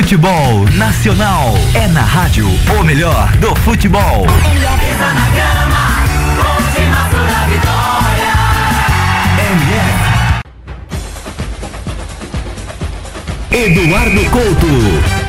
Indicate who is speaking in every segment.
Speaker 1: Futebol Nacional é na rádio o melhor do futebol. Eduardo Couto.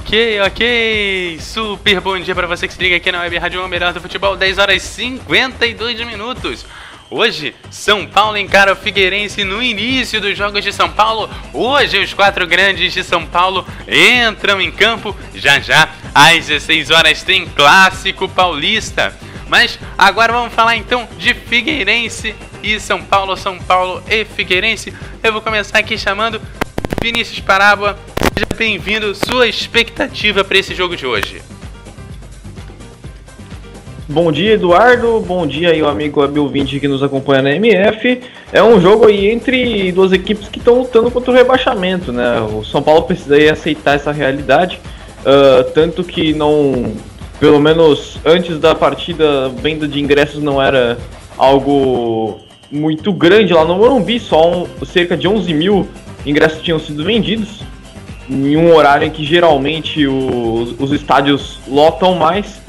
Speaker 2: Ok, ok. Super bom dia para você que se liga aqui na Web Rádio O Melhor do Futebol, 10 horas e 52 minutos. Hoje, São Paulo encara o Figueirense no início dos Jogos de São Paulo. Hoje, os quatro grandes de São Paulo entram em campo. Já já, às 16 horas, tem Clássico Paulista. Mas agora vamos falar então de Figueirense e São Paulo, São Paulo e Figueirense. Eu vou começar aqui chamando Vinícius Parábola. Seja bem-vindo. Sua expectativa para esse jogo de hoje?
Speaker 3: Bom dia, Eduardo. Bom dia aí, o amigo Abil 20 que nos acompanha na MF. É um jogo aí entre duas equipes que estão lutando contra o rebaixamento, né? O São Paulo precisa aí aceitar essa realidade, uh, tanto que não, pelo menos antes da partida, venda de ingressos não era algo muito grande lá no Morumbi, só um, cerca de 11 mil ingressos tinham sido vendidos, em um horário em que geralmente os estádios lotam mais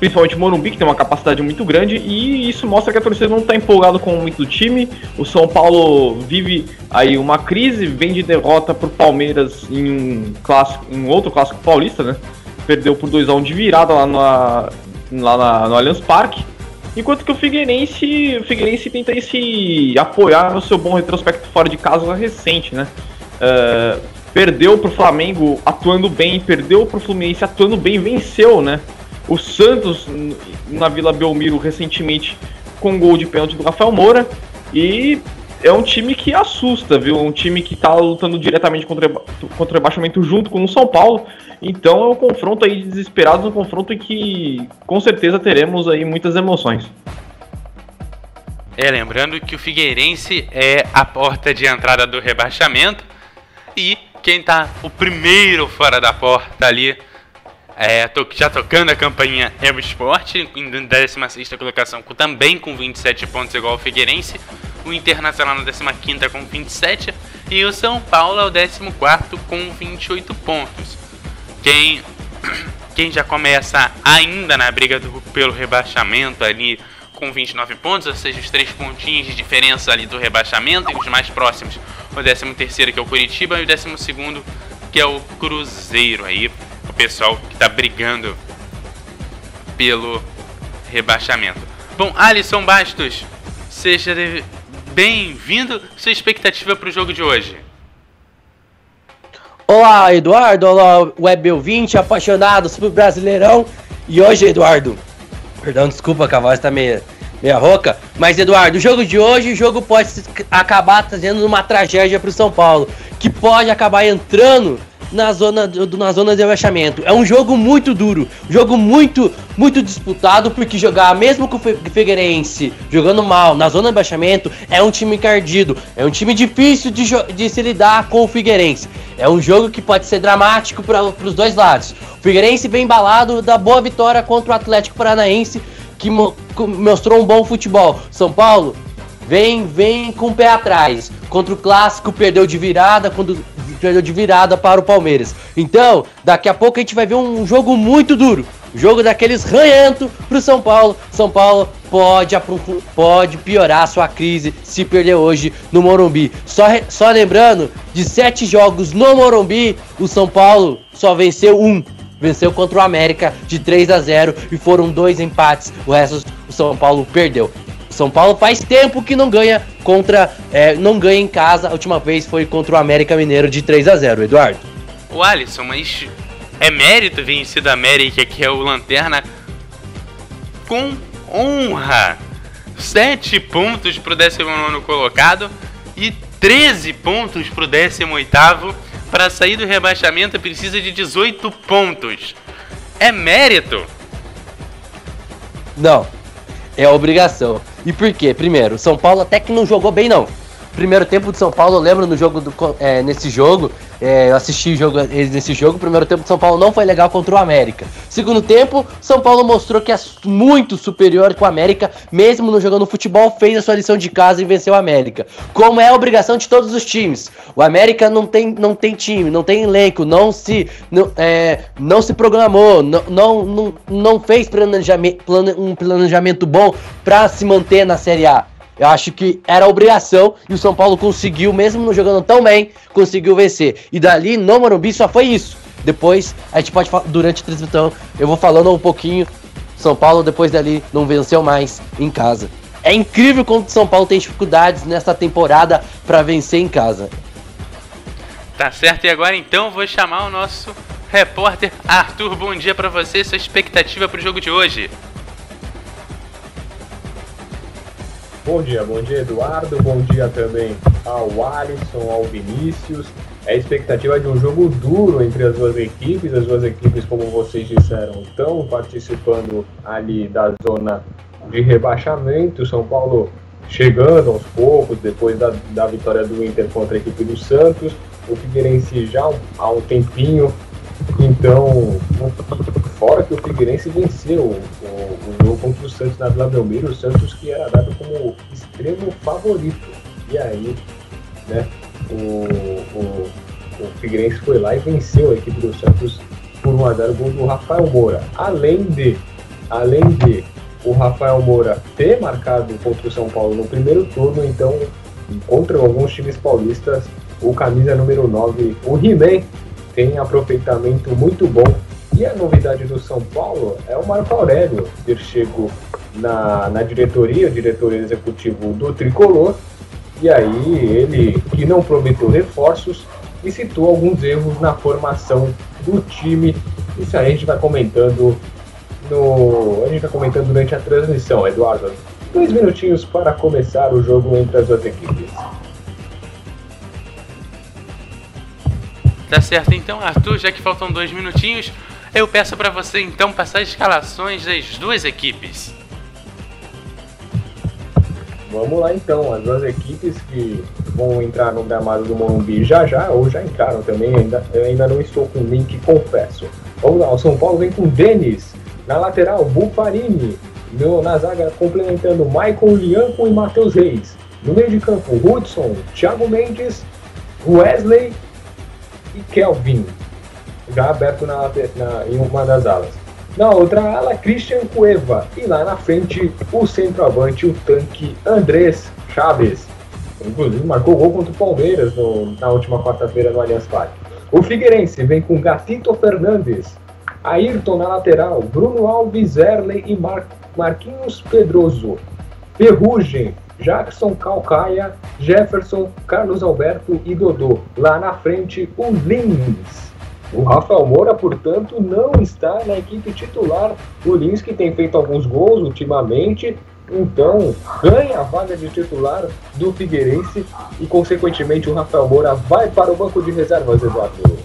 Speaker 3: principalmente Morumbi, que tem uma capacidade muito grande, e isso mostra que a torcida não está empolgada com muito time. O São Paulo vive aí uma crise, vem de derrota para o Palmeiras em um, clássico, em outro clássico paulista, né? Perdeu por 2 a 1 um de virada lá, na, lá na, no Allianz Parque. Enquanto que o Figueirense, o Figueirense tenta se apoiar no seu bom retrospecto fora de casa recente, né? Uh, perdeu para o Flamengo atuando bem, perdeu para o Fluminense atuando bem, venceu, né? O Santos, na Vila Belmiro, recentemente, com gol de pênalti do Rafael Moura. E é um time que assusta, viu? Um time que está lutando diretamente contra, contra o rebaixamento junto com o São Paulo. Então é um confronto aí desesperado, um confronto em que com certeza teremos aí muitas emoções.
Speaker 2: É, lembrando que o Figueirense é a porta de entrada do rebaixamento e quem está o primeiro fora da porta ali é, tô, já tocando a campainha é o esporte, em 16 colocação, também com 27 pontos, igual o Figueirense. O Internacional na 15 com 27. E o São Paulo é o 14 com 28 pontos. Quem, quem já começa ainda na briga do, pelo rebaixamento ali com 29 pontos, ou seja, os três pontinhos de diferença ali do rebaixamento, e os mais próximos, o 13 que é o Curitiba, e o 12 que é o Cruzeiro aí pessoal que está brigando pelo rebaixamento. Bom, Alisson Bastos, seja bem-vindo. Sua expectativa para o jogo de hoje?
Speaker 4: Olá, Eduardo. Olá, Web 20, apaixonados por Brasileirão. E hoje, Eduardo, perdão, desculpa que a voz está meio, meio rouca, mas Eduardo, o jogo de hoje, o jogo pode acabar trazendo uma tragédia para o São Paulo, que pode acabar entrando na zona, do, na zona de rebaixamento. É um jogo muito duro, jogo muito, muito disputado, porque jogar, mesmo com o Figueirense jogando mal na zona de rebaixamento, é um time encardido, é um time difícil de, de se lidar com o Figueirense. É um jogo que pode ser dramático para os dois lados. O Figueirense vem embalado da boa vitória contra o Atlético Paranaense, que mo mostrou um bom futebol. São Paulo vem, vem com o pé atrás. Contra o Clássico, perdeu de virada, quando perdeu de virada para o Palmeiras. Então, daqui a pouco a gente vai ver um jogo muito duro. Jogo daqueles ranhento pro São Paulo. São Paulo pode, pode piorar sua crise se perder hoje no Morumbi. Só, só lembrando, de sete jogos no Morumbi, o São Paulo só venceu um. venceu contra o América de 3 a 0 e foram dois empates. O resto o São Paulo perdeu. São Paulo faz tempo que não ganha contra, é, não ganha em casa. A última vez foi contra o América Mineiro de 3 a 0. Eduardo.
Speaker 2: O Alisson, mas é mérito vencido a América, que é o Lanterna, com honra. 7 pontos pro 19 colocado e 13 pontos pro 18 Para sair do rebaixamento precisa de 18 pontos. É mérito?
Speaker 4: Não. É obrigação. E por quê? Primeiro, São Paulo até que não jogou bem não. Primeiro tempo de São Paulo, eu lembro no jogo do, é, nesse jogo, é, eu assisti jogo, nesse jogo, o primeiro tempo de São Paulo não foi legal contra o América. Segundo tempo, São Paulo mostrou que é muito superior com o América, mesmo não jogando futebol, fez a sua lição de casa e venceu o América. Como é a obrigação de todos os times. O América não tem, não tem time, não tem elenco, não se, não, é, não se programou, não, não, não, não fez planejamento, um planejamento bom para se manter na Série A. Eu acho que era obrigação e o São Paulo conseguiu, mesmo não jogando tão bem, conseguiu vencer. E dali no Morumbi só foi isso. Depois a gente pode falar, durante a transmissão, eu vou falando um pouquinho. São Paulo depois dali não venceu mais em casa. É incrível como o São Paulo tem dificuldades nessa temporada para vencer em casa.
Speaker 2: Tá certo, e agora então vou chamar o nosso repórter Arthur. Bom dia para você, sua expectativa para o jogo de hoje.
Speaker 5: Bom dia, bom dia Eduardo, bom dia também ao Alisson, ao Vinícius. É a expectativa de um jogo duro entre as duas equipes. As duas equipes, como vocês disseram, estão participando ali da zona de rebaixamento. São Paulo chegando aos poucos, depois da, da vitória do Inter contra a equipe do Santos. O Figueirense já há um tempinho então, fora que o Figueirense venceu o, o, jogo contra o Santos na Vila Belmiro, o Santos que era dado como extremo favorito. E aí, né, o, o, o Figueirense foi lá e venceu a equipe do Santos por 1 a 0 gol do Rafael Moura. Além de, além de o Rafael Moura ter marcado contra o São Paulo no primeiro turno, então contra alguns times paulistas, o camisa número 9, o He-Man, tem aproveitamento muito bom. E a novidade do São Paulo é o Marco Aurélio ter chego na, na diretoria, diretor executivo do Tricolor, e aí ele, que não prometeu reforços, e citou alguns erros na formação do time. Isso a gente vai comentando no. A gente vai comentando durante a transmissão, Eduardo. Dois minutinhos para começar o jogo entre as duas equipes.
Speaker 2: Tá certo, então, Arthur, já que faltam dois minutinhos, eu peço para você então passar as escalações das duas equipes.
Speaker 5: Vamos lá então, as duas equipes que vão entrar no gramado do Morumbi já já, ou já entraram também, ainda, eu ainda não estou com o link, confesso. Vamos lá, o São Paulo vem com Denis, na lateral, Bufarini, na zaga complementando Michael Lianco e Matheus Reis. No meio de campo, Hudson, Thiago Mendes, Wesley e Kelvin, já aberto na, na, em uma das alas. Na outra ala, Christian Cueva. E lá na frente, o centroavante, o tanque Andrés Chaves. Inclusive, marcou gol contra o Palmeiras no, na última quarta-feira no Allianz Parque. O Figueirense vem com Gatito Fernandes, Ayrton na lateral, Bruno Alves, Erley e Mar Marquinhos Pedroso. Ferrugem, Jackson Calcaia, Jefferson, Carlos Alberto e Dodô. Lá na frente, o Lins. O Rafael Moura, portanto, não está na equipe titular. O Lins que tem feito alguns gols ultimamente, então ganha a vaga de titular do Figueirense e, consequentemente, o Rafael Moura vai para o banco de reservas, Eduardo.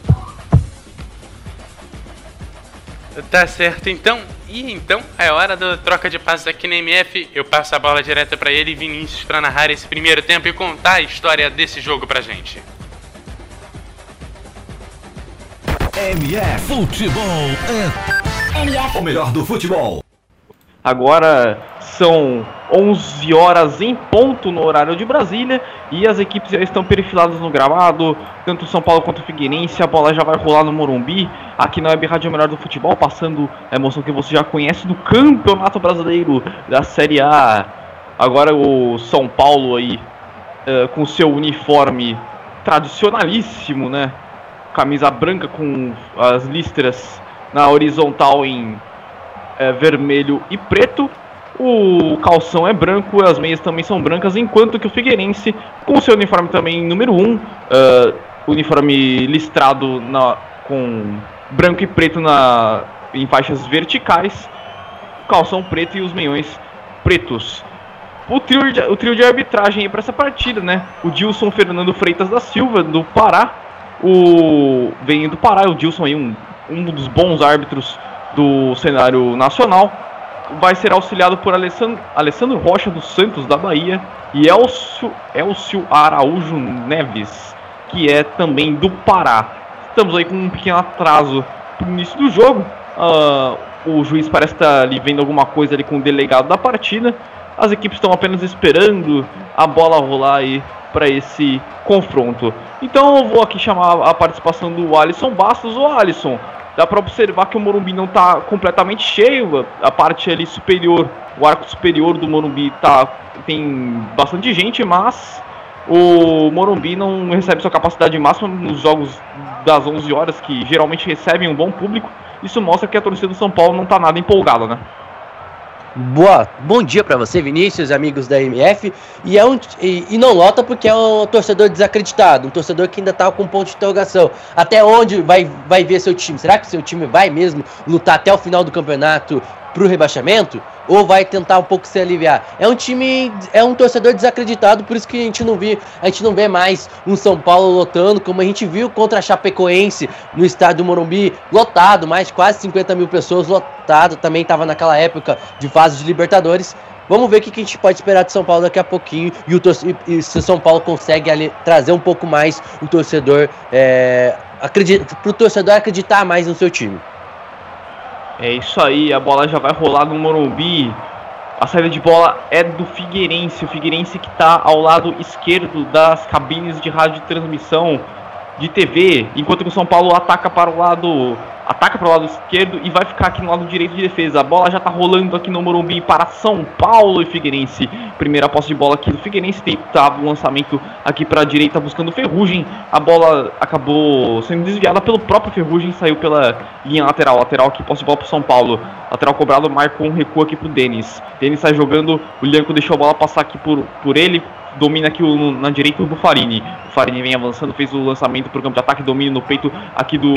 Speaker 2: Tá certo, então. E então é hora da troca de passes aqui na MF. Eu passo a bola direto para ele, Vinícius, para narrar esse primeiro tempo e contar a história desse jogo pra gente.
Speaker 1: MF Futebol é MF. o melhor do futebol.
Speaker 3: Agora são 11 horas em ponto no horário de Brasília e as equipes já estão perfiladas no gramado, tanto São Paulo quanto Figueirense. A bola já vai rolar no Morumbi, aqui na Web Rádio Melhor do Futebol, passando a emoção que você já conhece do Campeonato Brasileiro da Série A. Agora o São Paulo aí uh, com seu uniforme tradicionalíssimo, né? Camisa branca com as listras na horizontal em é, vermelho e preto. O calção é branco, as meias também são brancas, enquanto que o Figueirense, com seu uniforme também número 1, um, uh, uniforme listrado na, com branco e preto na, em faixas verticais, calção preto e os meiões pretos. O trio de, o trio de arbitragem para essa partida, né? O Dilson Fernando Freitas da Silva, do Pará. O, vem do Pará, o Dilson aí, um, um dos bons árbitros do cenário nacional. Vai ser auxiliado por Alessandro, Alessandro Rocha dos Santos, da Bahia. E Elcio, Elcio Araújo Neves, que é também do Pará. Estamos aí com um pequeno atraso pro início do jogo. Uh, o juiz parece estar ali vendo alguma coisa ali com o delegado da partida. As equipes estão apenas esperando a bola rolar aí para esse confronto. Então eu vou aqui chamar a participação do Alisson Bastos. O Alisson, dá para observar que o Morumbi não está completamente cheio. A parte ali superior, o arco superior do Morumbi tá, tem bastante gente, mas o Morumbi não recebe sua capacidade máxima nos jogos das 11 horas, que geralmente recebem um bom público. Isso mostra que a torcida do São Paulo não está nada empolgada, né?
Speaker 4: Boa, bom dia para você, Vinícius, amigos da MF. E, é um, e, e, não lota porque é um torcedor desacreditado, um torcedor que ainda tá com um ponto de interrogação. Até onde vai, vai ver seu time? Será que seu time vai mesmo lutar até o final do campeonato pro rebaixamento? ou vai tentar um pouco se aliviar. É um time, é um torcedor desacreditado, por isso que a gente não vê, a gente não vê mais um São Paulo lotando, como a gente viu contra a Chapecoense no estádio do Morumbi, lotado, mais quase 50 mil pessoas lotado, também estava naquela época de fase de Libertadores. Vamos ver o que, a gente pode esperar de São Paulo daqui a pouquinho e, o e, se o São Paulo consegue ali, trazer um pouco mais o torcedor, é, para o torcedor acreditar mais no seu time.
Speaker 3: É isso aí, a bola já vai rolar no Morumbi. A saída de bola é do Figueirense, o Figueirense que está ao lado esquerdo das cabines de rádio de transmissão de TV, enquanto que o São Paulo ataca para o lado ataca para o lado esquerdo e vai ficar aqui no lado direito de defesa. A bola já está rolando aqui no Morumbi para São Paulo e Figueirense. Primeira posse de bola aqui do Figueirense, tentava o lançamento aqui para a direita buscando Ferrugem. A bola acabou sendo desviada pelo próprio Ferrugem, saiu pela linha lateral. Lateral aqui, posse de bola para São Paulo. Lateral cobrado, marcou um recuo aqui para o Denis. Denis sai jogando, o Lianco deixou a bola passar aqui por, por ele, domina aqui o, na direita o Bufarini. O Bufarini vem avançando, fez o lançamento para o campo de ataque, domina no peito aqui do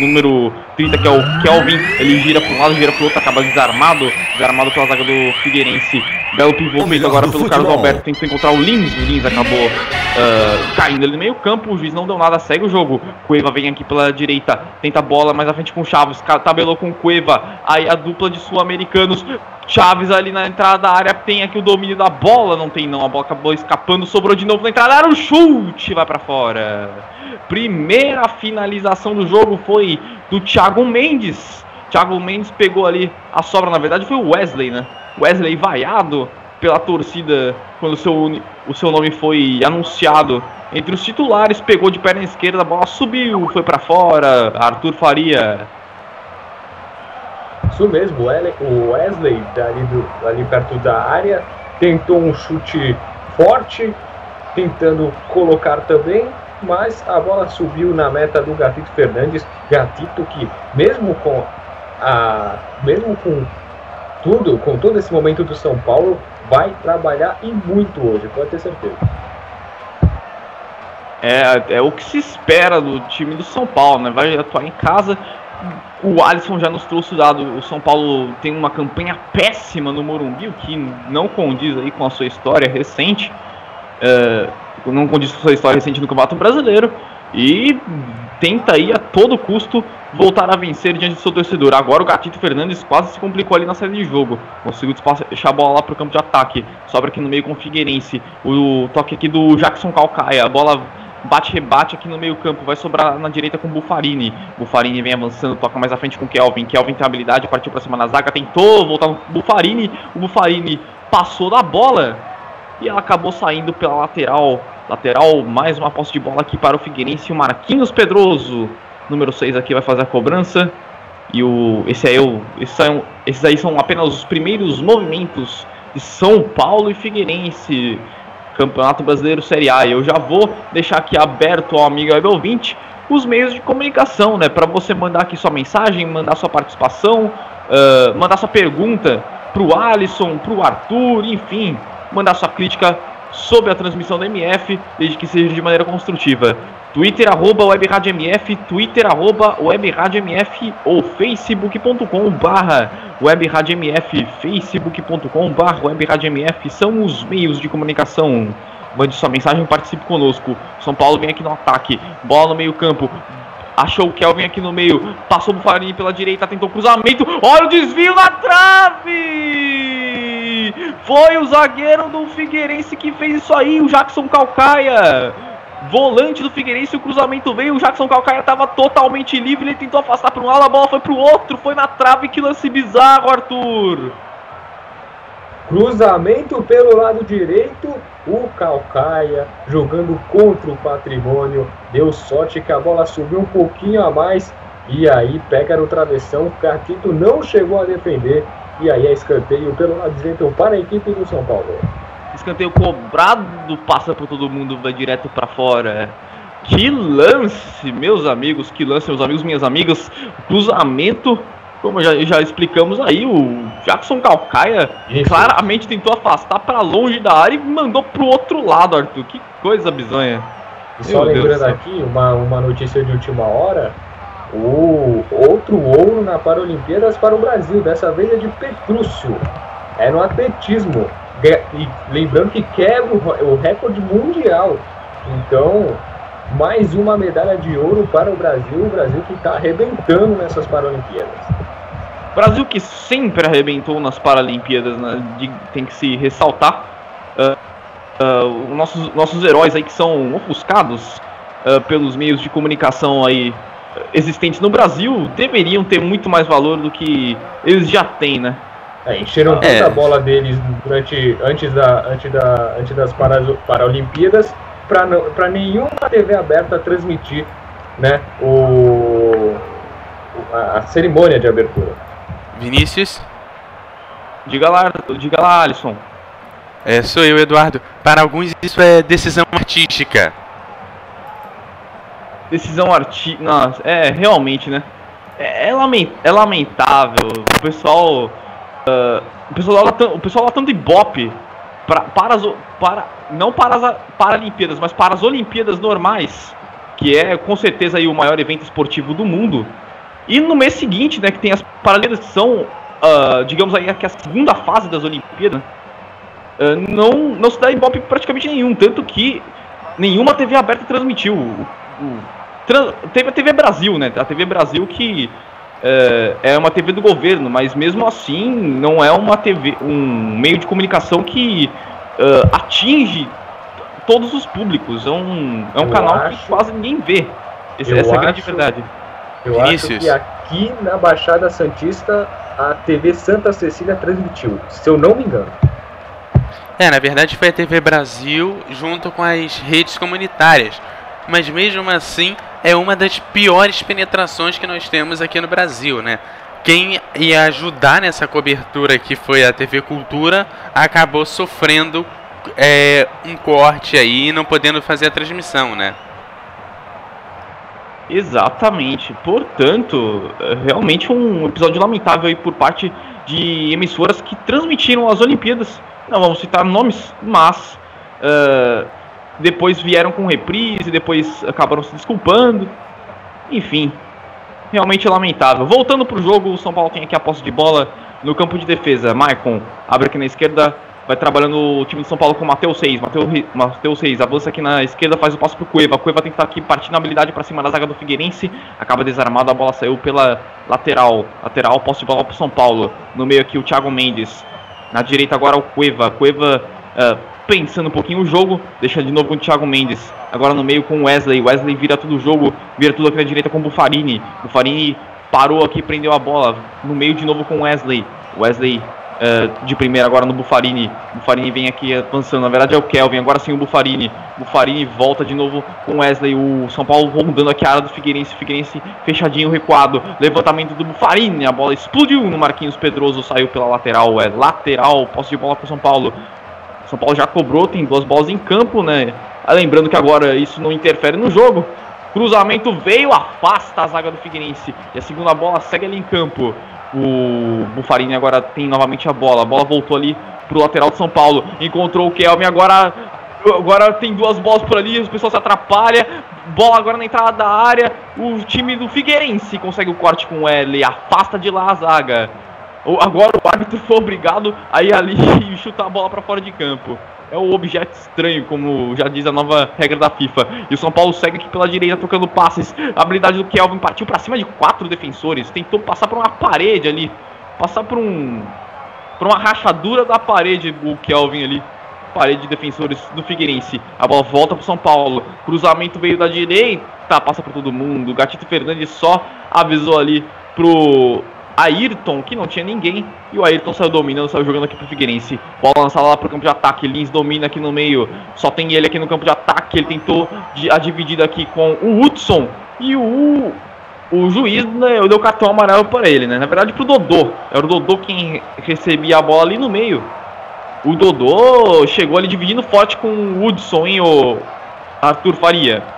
Speaker 3: número 30, que é o Kelvin. Ele gira para um lado, gira para o outro, acaba desarmado, desarmado pela zaga do Figueirense. Belo pivô feito agora pelo Carlos Alberto, tentou encontrar o Lins, o Lins acabou uh, caindo ali no meio campo, o juiz não deu nada, segue o jogo. Cueva vem aqui pela direita, tenta a bola mais à frente com o Chaves, tabelou com o Cueva, aí a dupla de sul-americanos Chaves ali na entrada da área tem aqui o domínio da bola, não tem não, a bola acabou escapando, sobrou de novo na entrada, era o chute, vai para fora. Primeira finalização do jogo foi do Thiago Mendes. Thiago Mendes pegou ali a sobra, na verdade foi o Wesley, né? Wesley vaiado pela torcida quando o seu, o seu nome foi anunciado entre os titulares, pegou de perna esquerda, a bola subiu, foi para fora. Arthur Faria
Speaker 5: isso mesmo, o Wesley, ali, do, ali perto da área, tentou um chute forte, tentando colocar também, mas a bola subiu na meta do Gatito Fernandes. Gatito que, mesmo com a. mesmo com tudo, com todo esse momento do São Paulo, vai trabalhar e muito hoje, pode ter certeza.
Speaker 3: É, é o que se espera do time do São Paulo, né? Vai atuar em casa, o Alisson já nos trouxe o dado. O São Paulo tem uma campanha péssima no Morumbi, o que não condiz aí com a sua história recente. É, não condiz com a sua história recente no Campeonato Brasileiro. E tenta aí a todo custo voltar a vencer diante do seu torcedor. Agora o Gatito Fernandes quase se complicou ali na saída de jogo. Conseguiu deixar a bola lá para o campo de ataque. Sobra aqui no meio com o Figueirense. O toque aqui do Jackson Calcaia. A bola bate-rebate aqui no meio campo, vai sobrar na direita com o Bufarini. Bufarini vem avançando, toca mais à frente com o Kelvin. Kelvin tem habilidade, partiu para cima na zaga, tentou voltar no Bufarini. O Bufarini passou da bola e ela acabou saindo pela lateral. Lateral, mais uma posse de bola aqui para o Figueirense. O Marquinhos Pedroso, número 6 aqui, vai fazer a cobrança. E o, esse aí, o, esses, são, esses aí são apenas os primeiros movimentos de São Paulo e Figueirense. Campeonato Brasileiro Série A. Eu já vou deixar aqui aberto ao amigo web ouvinte os meios de comunicação, né? Para você mandar aqui sua mensagem, mandar sua participação, uh, mandar sua pergunta pro Alisson, pro Arthur, enfim, mandar sua crítica sobre a transmissão da MF, desde que seja de maneira construtiva. Twitter arroba webradiomf, Twitter arroba webradiomf ou facebook.com barra webradiomf, facebook.com barra webradiomf são os meios de comunicação. Mande sua mensagem, participe conosco. São Paulo vem aqui no ataque, bola no meio campo, Achou o Kelvin aqui no meio. Passou o Farini pela direita. Tentou cruzamento. Olha o desvio na trave! Foi o zagueiro do Figueirense que fez isso aí. O Jackson Calcaia. Volante do Figueirense. O cruzamento veio. O Jackson Calcaia estava totalmente livre. Ele tentou afastar para um lado. A bola foi para o outro. Foi na trave. Que lance bizarro, Arthur.
Speaker 5: Cruzamento pelo lado direito, o Calcaia jogando contra o patrimônio. Deu sorte que a bola subiu um pouquinho a mais e aí pega no travessão. Caquito não chegou a defender e aí é escanteio pelo lado direito para a equipe do São Paulo.
Speaker 3: Escanteio cobrado, passa por todo mundo, vai direto para fora. Que lance, meus amigos, que lance, meus amigos, minhas amigas. Cruzamento como já, já explicamos aí, o Jackson Calcaia Isso. claramente tentou afastar para longe da área e mandou pro outro lado, Arthur. Que coisa bizonha.
Speaker 5: E só Meu lembrando aqui, uma, uma notícia de última hora, o outro ouro na Paralimpíadas para o Brasil, dessa vez é de Petrúcio. É no atletismo. E lembrando que quebra o recorde mundial. Então, mais uma medalha de ouro para o Brasil, o Brasil que está arrebentando nessas Paralimpíadas.
Speaker 3: Brasil que sempre arrebentou nas Paralimpíadas, né, de, tem que se ressaltar. Uh, uh, nossos, nossos heróis aí que são ofuscados uh, pelos meios de comunicação aí existentes no Brasil deveriam ter muito mais valor do que eles já têm, né?
Speaker 5: É, encheram é. toda a bola deles durante, antes, da, antes, da, antes das Paralimpíadas para nenhuma TV aberta transmitir né, o, a, a cerimônia de abertura.
Speaker 2: Vinícius?
Speaker 3: Diga lá, diga lá, Alisson.
Speaker 2: É, sou eu, Eduardo. Para alguns isso é decisão artística.
Speaker 3: Decisão artística. É, realmente, né? É, é, é lamentável. O pessoal. Uh, o pessoal lá, o pessoal lá tanto ibope pra, para as. Para, não para as Paralimpíadas, mas para as Olimpíadas normais. Que é com certeza aí o maior evento esportivo do mundo. E no mês seguinte, né, que tem as Paralimpíadas que são, uh, digamos aí, que é a segunda fase das Olimpíadas, uh, não, não se dá ibope praticamente nenhum, tanto que nenhuma TV aberta transmitiu. O, teve a TV Brasil, né, a TV Brasil que uh, é uma TV do governo, mas mesmo assim não é uma TV, um meio de comunicação que atinge todos os públicos, é um, é um canal acho, que quase ninguém vê. Essa, essa é a grande verdade.
Speaker 5: Eu Vinícius. acho que aqui na Baixada Santista a TV Santa Cecília transmitiu, se eu não me engano.
Speaker 2: É, na verdade foi a TV Brasil junto com as redes comunitárias. Mas mesmo assim é uma das piores penetrações que nós temos aqui no Brasil, né? Quem ia ajudar nessa cobertura que foi a TV Cultura acabou sofrendo é, um corte aí, não podendo fazer a transmissão, né?
Speaker 3: Exatamente. Portanto, é realmente um episódio lamentável aí por parte de emissoras que transmitiram as Olimpíadas. Não vamos citar nomes, mas uh, depois vieram com reprise, depois acabaram se desculpando. Enfim, realmente lamentável. Voltando para o jogo, o São Paulo tem aqui a posse de bola no campo de defesa. Maicon abre aqui na esquerda, vai trabalhando o time de São Paulo com o Matheus 6. Matheus 6 avança aqui na esquerda, faz o passo pro Cueva. Cueva tenta aqui partir na habilidade para cima da zaga do Figueirense. Acaba desarmado, a bola saiu pela lateral. Lateral, posse de bola pro São Paulo. No meio aqui o Thiago Mendes. Na direita agora o Cueva. Cueva uh, pensando um pouquinho o jogo. Deixa de novo com o Thiago Mendes. Agora no meio com o Wesley. Wesley vira tudo o jogo. Vira tudo aqui na direita com o Bufarini. Bufarini parou aqui, prendeu a bola. No meio de novo com o Wesley. Wesley uh, de primeira agora no Bufarini. Bufarini vem aqui avançando. Na verdade é o Kelvin, agora sim o Bufarini. Bufarini volta de novo com Wesley. O São Paulo rondando aqui a área do Figueirense. Figueirense fechadinho, recuado. Levantamento do Bufarini. A bola explodiu no Marquinhos Pedroso. Saiu pela lateral. É lateral. Posse de bola para o São Paulo. São Paulo já cobrou, tem duas bolas em campo, né? Ah, lembrando que agora isso não interfere no jogo. Cruzamento veio, afasta a zaga do Figueirense. E a segunda bola segue ali em campo. O Bufarini agora tem novamente a bola. A bola voltou ali pro lateral de São Paulo. Encontrou o Kelvin. Agora, agora tem duas bolas por ali. O pessoal se atrapalha. Bola agora na entrada da área. O time do Figueirense consegue o corte com o L. Afasta de lá a zaga. Agora o árbitro foi obrigado a ir ali e chutar a bola para fora de campo é o objeto estranho, como já diz a nova regra da FIFA. E o São Paulo segue aqui pela direita trocando passes. A habilidade do Kelvin partiu para cima de quatro defensores. Tentou passar por uma parede ali. Passar por um. Por uma rachadura da parede o Kelvin ali. Parede de defensores do Figueirense. A bola volta para São Paulo. Cruzamento veio da direita. Passa por todo mundo. Gatito Fernandes só avisou ali pro Ayrton, que não tinha ninguém, e o Ayrton saiu dominando, saiu jogando aqui pro Figueirense. Bola lançada lá pro campo de ataque, Lins domina aqui no meio, só tem ele aqui no campo de ataque, ele tentou a dividida aqui com o Hudson, e o, o juiz né, deu cartão amarelo para ele, né? Na verdade pro Dodô, era o Dodô quem recebia a bola ali no meio. O Dodô chegou ali dividindo forte com o Hudson, hein, o Arthur Faria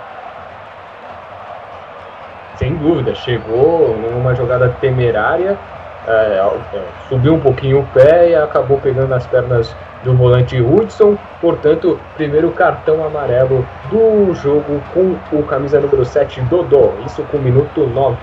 Speaker 5: sem dúvida, chegou numa jogada temerária, é, é, subiu um pouquinho o pé e acabou pegando as pernas do volante Hudson, portanto, primeiro cartão amarelo do jogo com o camisa número 7 Dodô, isso com o minuto 9.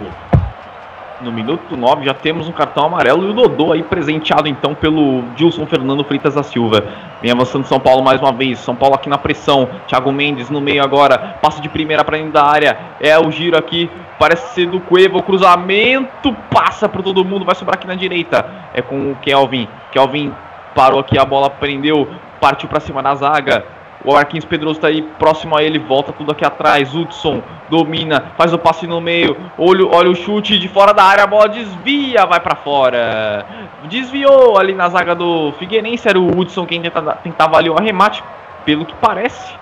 Speaker 3: No minuto 9 já temos um cartão amarelo e o Dodô aí presenteado então pelo Dilson Fernando Freitas da Silva. Vem avançando São Paulo mais uma vez. São Paulo aqui na pressão. Thiago Mendes no meio agora. Passo de primeira para dentro da área. É o giro aqui. Parece ser do Cueva. O cruzamento passa para todo mundo. Vai sobrar aqui na direita. É com o Kelvin. Kelvin parou aqui. A bola prendeu. Partiu para cima da zaga. O Marquinhos Pedroso tá aí próximo a ele, volta tudo aqui atrás. Hudson domina, faz o passe no meio. Olha, olha o chute de fora da área, a bola desvia, vai para fora. Desviou ali na zaga do Figueirense, era o Hudson quem tentava, tentava ali o arremate, pelo que parece.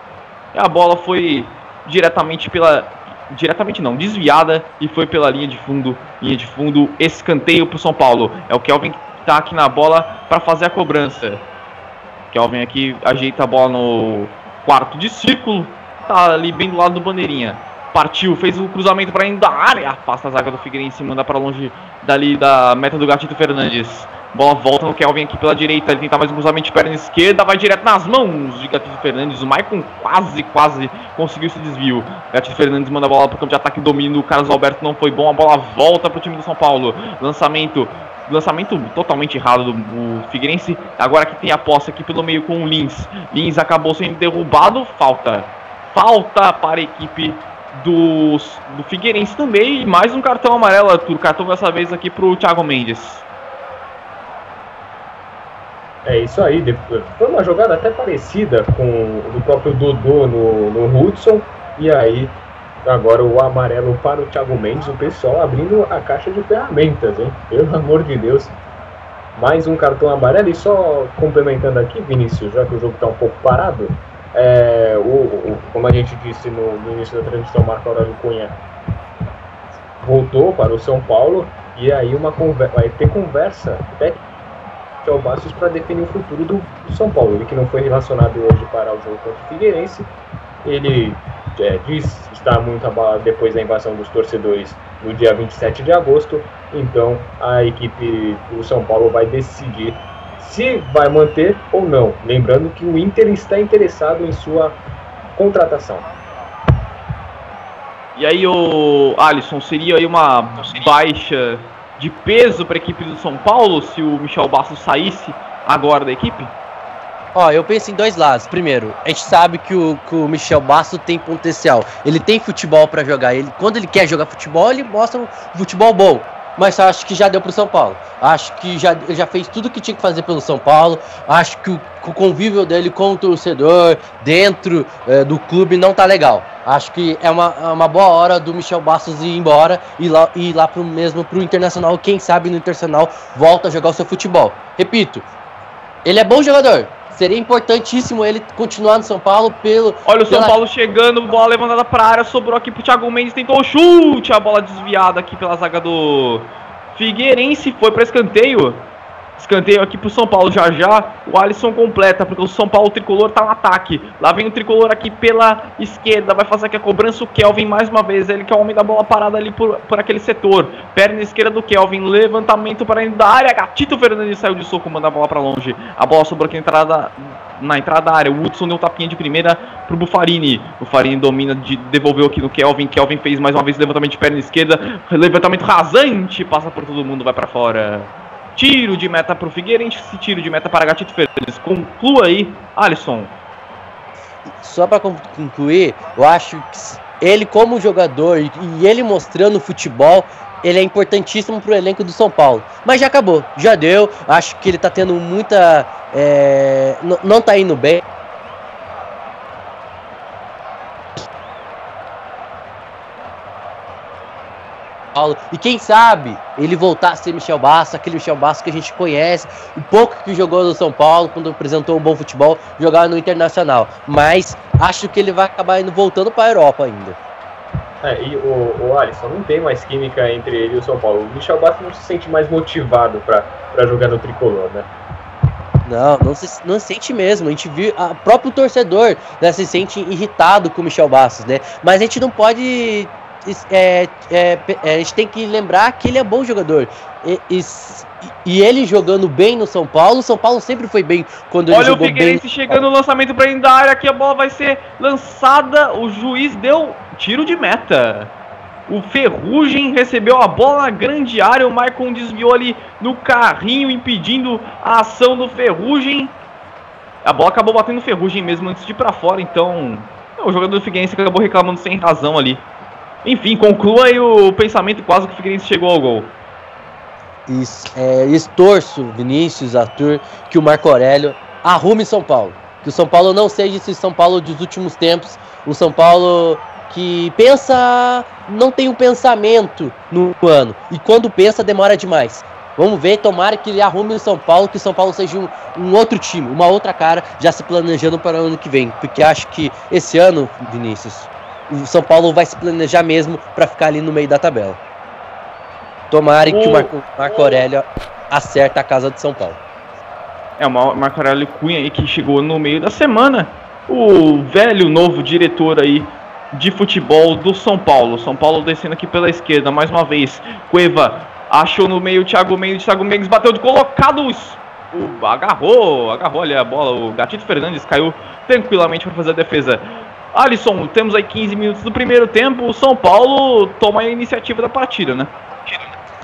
Speaker 3: A bola foi diretamente pela diretamente não, desviada e foi pela linha de fundo, linha de fundo, escanteio pro São Paulo. É o Kelvin que tá aqui na bola para fazer a cobrança. Kelvin aqui ajeita a bola no quarto de círculo. Tá ali bem do lado do bandeirinha. Partiu, fez o cruzamento para dentro da área. Afasta a zaga do Figueirense manda para longe dali da meta do Gatito Fernandes. Bola volta no Kelvin aqui pela direita. Ele tenta mais um cruzamento de perna esquerda. Vai direto nas mãos de Gatito Fernandes. O Maicon quase, quase conseguiu esse desvio. Gatito Fernandes manda a bola para o campo de ataque. Domínio. O Carlos Alberto não foi bom. A bola volta para o time do São Paulo. Lançamento lançamento totalmente errado do, Figueirense. Agora que tem a posse aqui pelo meio com o Lins. Lins acabou sendo derrubado. Falta. Falta para a equipe do, do Figueirense também. E mais um cartão amarelo, Arthur. Cartão dessa vez aqui para o Thiago Mendes.
Speaker 5: É isso aí. Foi uma jogada até parecida com o próprio Dodô no, no Hudson. E aí Agora o amarelo para o Thiago Mendes, o pessoal abrindo a caixa de ferramentas, hein? Pelo amor de Deus. Mais um cartão amarelo e só complementando aqui, Vinícius, já que o jogo está um pouco parado, é, o, o, como a gente disse no, no início da transmissão, Marco Aurélio Cunha voltou para o São Paulo e aí uma vai ter conversa técnica ao Bastos para definir o futuro do, do, São Paulo. Ele que não foi relacionado hoje para o jogo contra o Figueirense, ele é, diz estar muito abalado depois da invasão dos torcedores no dia 27 de agosto. Então a equipe do São Paulo vai decidir se vai manter ou não. Lembrando que o Inter está interessado em sua contratação.
Speaker 3: E aí, o Alisson, seria aí uma baixa de peso para a equipe do São Paulo se o Michel Bastos saísse agora da equipe?
Speaker 4: Ó, eu penso em dois lados. Primeiro, a gente sabe que o, que o Michel Basso tem potencial. Ele tem futebol para jogar. Ele, quando ele quer jogar futebol, ele mostra um futebol bom. Mas acho que já deu pro São Paulo. Acho que já, já fez tudo que tinha que fazer pelo São Paulo. Acho que o, o convívio dele com o torcedor dentro é, do clube não tá legal. Acho que é uma, é uma boa hora do Michel Bastos ir embora e lá, ir lá pro mesmo pro Internacional. Quem sabe no Internacional volta a jogar o seu futebol. Repito, ele é bom jogador, Seria importantíssimo ele continuar no São Paulo pelo.
Speaker 3: Olha o São pela... Paulo chegando, bola levantada para a área, sobrou aqui pro Thiago Mendes, tentou o chute, a bola desviada aqui pela zaga do Figueirense, foi para escanteio. Escanteio aqui pro São Paulo já já. O Alisson completa, porque o São Paulo tricolor tá no ataque. Lá vem o tricolor aqui pela esquerda. Vai fazer aqui a cobrança o Kelvin mais uma vez. Ele que é o homem da bola parada ali por, por aquele setor. Perna esquerda do Kelvin. Levantamento para dentro da área. Gatito Fernandes saiu de soco, manda a bola para longe. A bola sobrou aqui na entrada, na entrada da área. O Hudson deu um tapinha de primeira pro Bufarini. Bufarini domina, de, devolveu aqui no Kelvin. Kelvin fez mais uma vez levantamento de perna esquerda. Levantamento rasante. Passa por todo mundo, vai para fora. Tiro de meta para o Figueirense, tiro de meta para Gatito Fernandes. Conclua aí, Alisson.
Speaker 4: Só para concluir, eu acho que ele como jogador e ele mostrando futebol, ele é importantíssimo para o elenco do São Paulo. Mas já acabou, já deu. Acho que ele está tendo muita. É, não está indo bem. Paulo. E quem sabe ele voltar a ser Michel Bassa, aquele Michel Bassa que a gente conhece, o pouco que jogou no São Paulo, quando apresentou um bom futebol, jogava no Internacional. Mas acho que ele vai acabar indo voltando para a Europa ainda.
Speaker 5: É, e o, o Alisson, não tem mais química entre ele e o São Paulo. O Michel Bassa não se sente mais motivado para jogar no tricolor, né?
Speaker 4: Não, não se, não se sente mesmo. A gente viu, o próprio torcedor né, se sente irritado com o Michel Bastos, né? Mas a gente não pode é, é, é, a gente tem que lembrar que ele é bom jogador. E, e, e, ele jogando bem no São Paulo, o São Paulo sempre foi bem quando
Speaker 3: Olha
Speaker 4: ele jogou
Speaker 3: bem. Olha o Figueirense chegando no lançamento para da área, aqui a bola vai ser lançada, o juiz deu tiro de meta. O Ferrugem recebeu a bola na grande área, o Maicon desviou ali no carrinho, impedindo a ação do Ferrugem. A bola acabou batendo no Ferrugem mesmo antes de ir para fora, então o jogador do Figueirense acabou reclamando sem razão ali. Enfim, conclua aí o pensamento quase que o Figueirense chegou ao gol.
Speaker 4: Isso, é, Vinícius, Arthur, que o Marco Aurélio arrume São Paulo. Que o São Paulo não seja esse São Paulo dos últimos tempos, o São Paulo que pensa, não tem um pensamento no ano, e quando pensa demora demais. Vamos ver, tomara que ele arrume o São Paulo, que o São Paulo seja um, um, outro time, uma outra cara, já se planejando para o ano que vem. Porque acho que esse ano, Vinícius, o São Paulo vai se planejar mesmo para ficar ali no meio da tabela. Tomara que o Marco, Marco Aurélio acerta a casa de São Paulo.
Speaker 3: É, o Marco Aurélio Cunha aí que chegou no meio da semana. O velho novo diretor aí de futebol do São Paulo. São Paulo descendo aqui pela esquerda mais uma vez. Cueva achou no meio o Thiago Mendes. Thiago Mendes bateu de colocados. Uh, agarrou, agarrou ali a bola. O Gatito Fernandes caiu tranquilamente para fazer a defesa. Alisson, temos aí 15 minutos do primeiro tempo. O São Paulo toma a iniciativa da partida, né?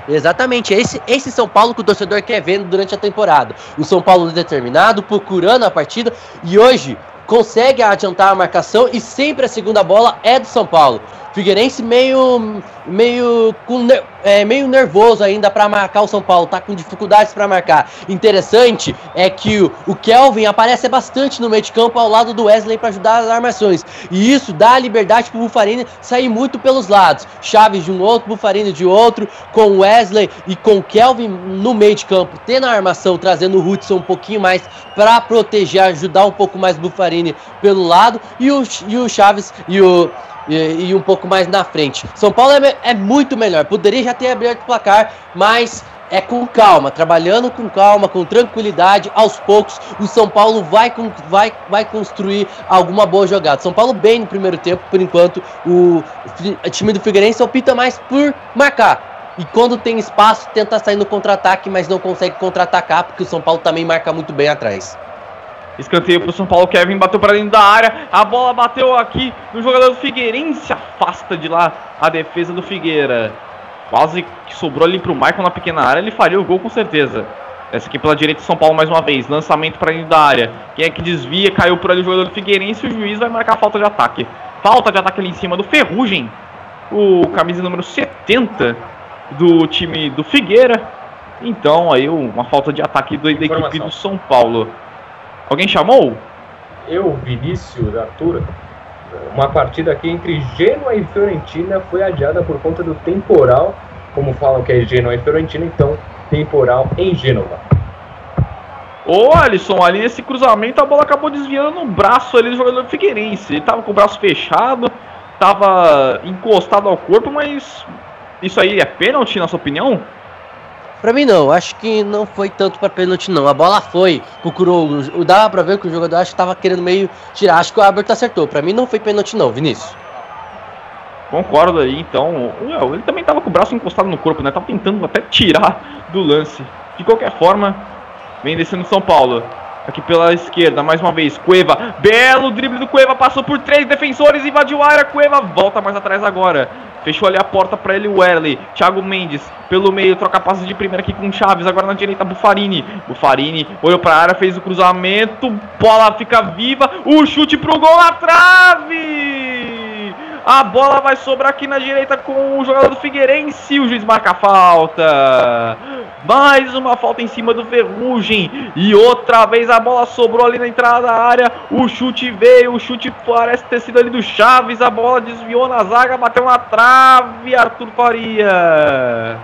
Speaker 4: Exatamente, esse, esse São Paulo que o torcedor quer ver durante a temporada. O São Paulo determinado, procurando a partida e hoje consegue adiantar a marcação e sempre a segunda bola é do São Paulo. Figueirense meio meio com é, meio nervoso ainda para marcar o São Paulo, tá com dificuldades para marcar. Interessante é que o, Kelvin aparece bastante no meio de campo ao lado do Wesley para ajudar as armações. E isso dá liberdade pro Bufarini sair muito pelos lados. Chaves de um outro, Bufarini de outro, com Wesley e com Kelvin no meio de campo, tendo a armação, trazendo o Hudson um pouquinho mais para proteger, ajudar um pouco mais o Bufarini pelo lado e o, e o Chaves e o e, e um pouco mais na frente. São Paulo é, é muito melhor, poderia já ter aberto o placar, mas é com calma, trabalhando com calma, com tranquilidade, aos poucos o São Paulo vai, vai, vai construir alguma boa jogada. São Paulo bem no primeiro tempo, por enquanto o, time do Figueirense opta mais por marcar. E quando tem espaço, tenta sair no contra-ataque, mas não consegue contra-atacar, porque o São Paulo também marca muito bem atrás.
Speaker 3: Escanteio pro São Paulo, Kevin bateu para dentro da área, a bola bateu aqui no jogador do Figueirense, afasta de lá a defesa do Figueira. Quase que sobrou ali pro Michael na pequena área, ele faria o gol com certeza. Essa aqui pela direita São Paulo mais uma vez, lançamento para dentro da área. Quem é que desvia, caiu por ali o jogador do Figueirense, o juiz vai marcar falta de ataque. Falta de ataque ali em cima do Ferrugem, o camisa número 70 do time do Figueira. Então aí uma falta de ataque da equipe do São Paulo. Alguém chamou?
Speaker 5: Eu, Vinícius, Arthur. Uma partida aqui entre Genoa e Fiorentina foi adiada por conta do temporal. Como falam que é Genoa e Fiorentina, então temporal em Gênova.
Speaker 3: Ô Alisson, ali nesse cruzamento a bola acabou desviando no braço ali do jogador do Figueirense. Ele tava com o braço fechado, tava encostado ao corpo, mas isso aí é pênalti na sua opinião?
Speaker 4: Pra mim não, acho que não foi tanto pra pênalti não. A bola foi, procurou, dava pra ver que o jogador acho que tava querendo meio tirar, acho que o árbitro acertou. Pra mim não foi pênalti não, Vinícius.
Speaker 3: Concordo aí, então. Ele também tava com o braço encostado no corpo, né? Tava tentando até tirar do lance. De qualquer forma, vem descendo São Paulo. Aqui pela esquerda, mais uma vez, Cueva. Belo drible do Cueva, passou por três defensores, invadiu a área. Cueva volta mais atrás agora. Fechou ali a porta para ele o. Thiago Mendes pelo meio, troca passos de primeira aqui com Chaves. Agora na direita, Bufarini. Bufarini olhou para a área, fez o cruzamento. Bola fica viva. O chute pro gol na trave. A bola vai sobrar aqui na direita com o jogador do Figueirense. O juiz marca a falta. Mais uma falta em cima do Ferrugem. E outra vez a bola sobrou ali na entrada da área. O chute veio. O chute parece ter sido ali do Chaves. A bola desviou na zaga, bateu na trave. Arthur Faria.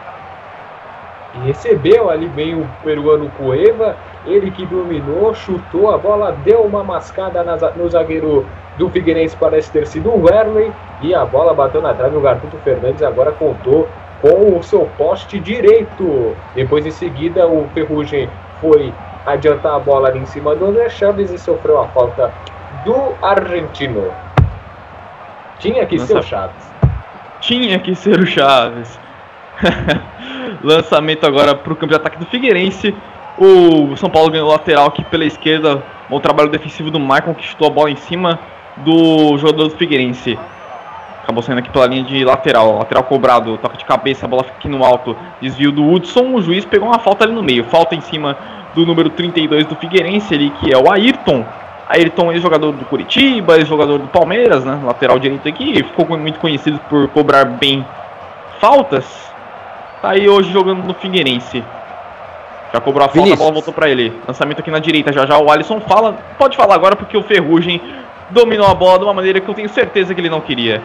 Speaker 5: Recebeu ali bem o peruano Cueva. Ele que dominou, chutou a bola, deu uma mascada no zagueiro do Figueirense, parece ter sido o Werley. E a bola bateu na trave. O Gartuto Fernandes agora contou com o seu poste direito. Depois, em seguida, o Ferrugem foi adiantar a bola ali em cima do André Chaves e sofreu a falta do argentino. Tinha que Nossa. ser o Chaves.
Speaker 3: Tinha que ser o Chaves. Lançamento agora para o campo de ataque do Figueirense. O São Paulo ganhou lateral aqui pela esquerda. Bom trabalho defensivo do Maicon que chutou a bola em cima do jogador do Figueirense. Acabou saindo aqui pela linha de lateral. Lateral cobrado, toca de cabeça, a bola fica aqui no alto. Desvio do Hudson. O juiz pegou uma falta ali no meio. Falta em cima do número 32 do Figueirense ali, que é o Ayrton. Ayrton, ex-jogador do Curitiba, ex-jogador do Palmeiras, né? Lateral direito aqui. Ficou muito conhecido por cobrar bem faltas. Tá aí hoje jogando no Figueirense. Já cobrou a falta, Vinícius. a bola voltou para ele. Lançamento aqui na direita. Já já o Alisson fala. Pode falar agora porque o Ferrugem dominou a bola de uma maneira que eu tenho certeza que ele não queria.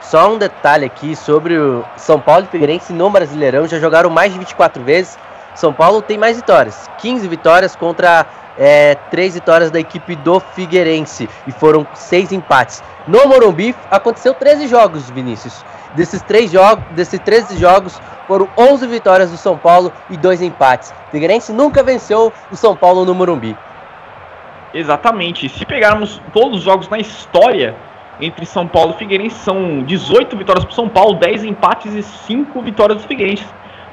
Speaker 4: Só um detalhe aqui sobre o São Paulo e Figueirense no Brasileirão, já jogaram mais de 24 vezes. São Paulo tem mais vitórias, 15 vitórias contra é, 3 vitórias da equipe do Figueirense e foram 6 empates. No Morumbi aconteceu 13 jogos, Vinícius. Desses, três jogos, desses 13 jogos foram 11 vitórias do São Paulo e 2 empates. Figueirense nunca venceu o São Paulo no Morumbi.
Speaker 3: Exatamente. Se pegarmos todos os jogos na história entre São Paulo e Figueirense. São 18 vitórias para São Paulo, 10 empates e 5 vitórias do Figueirense.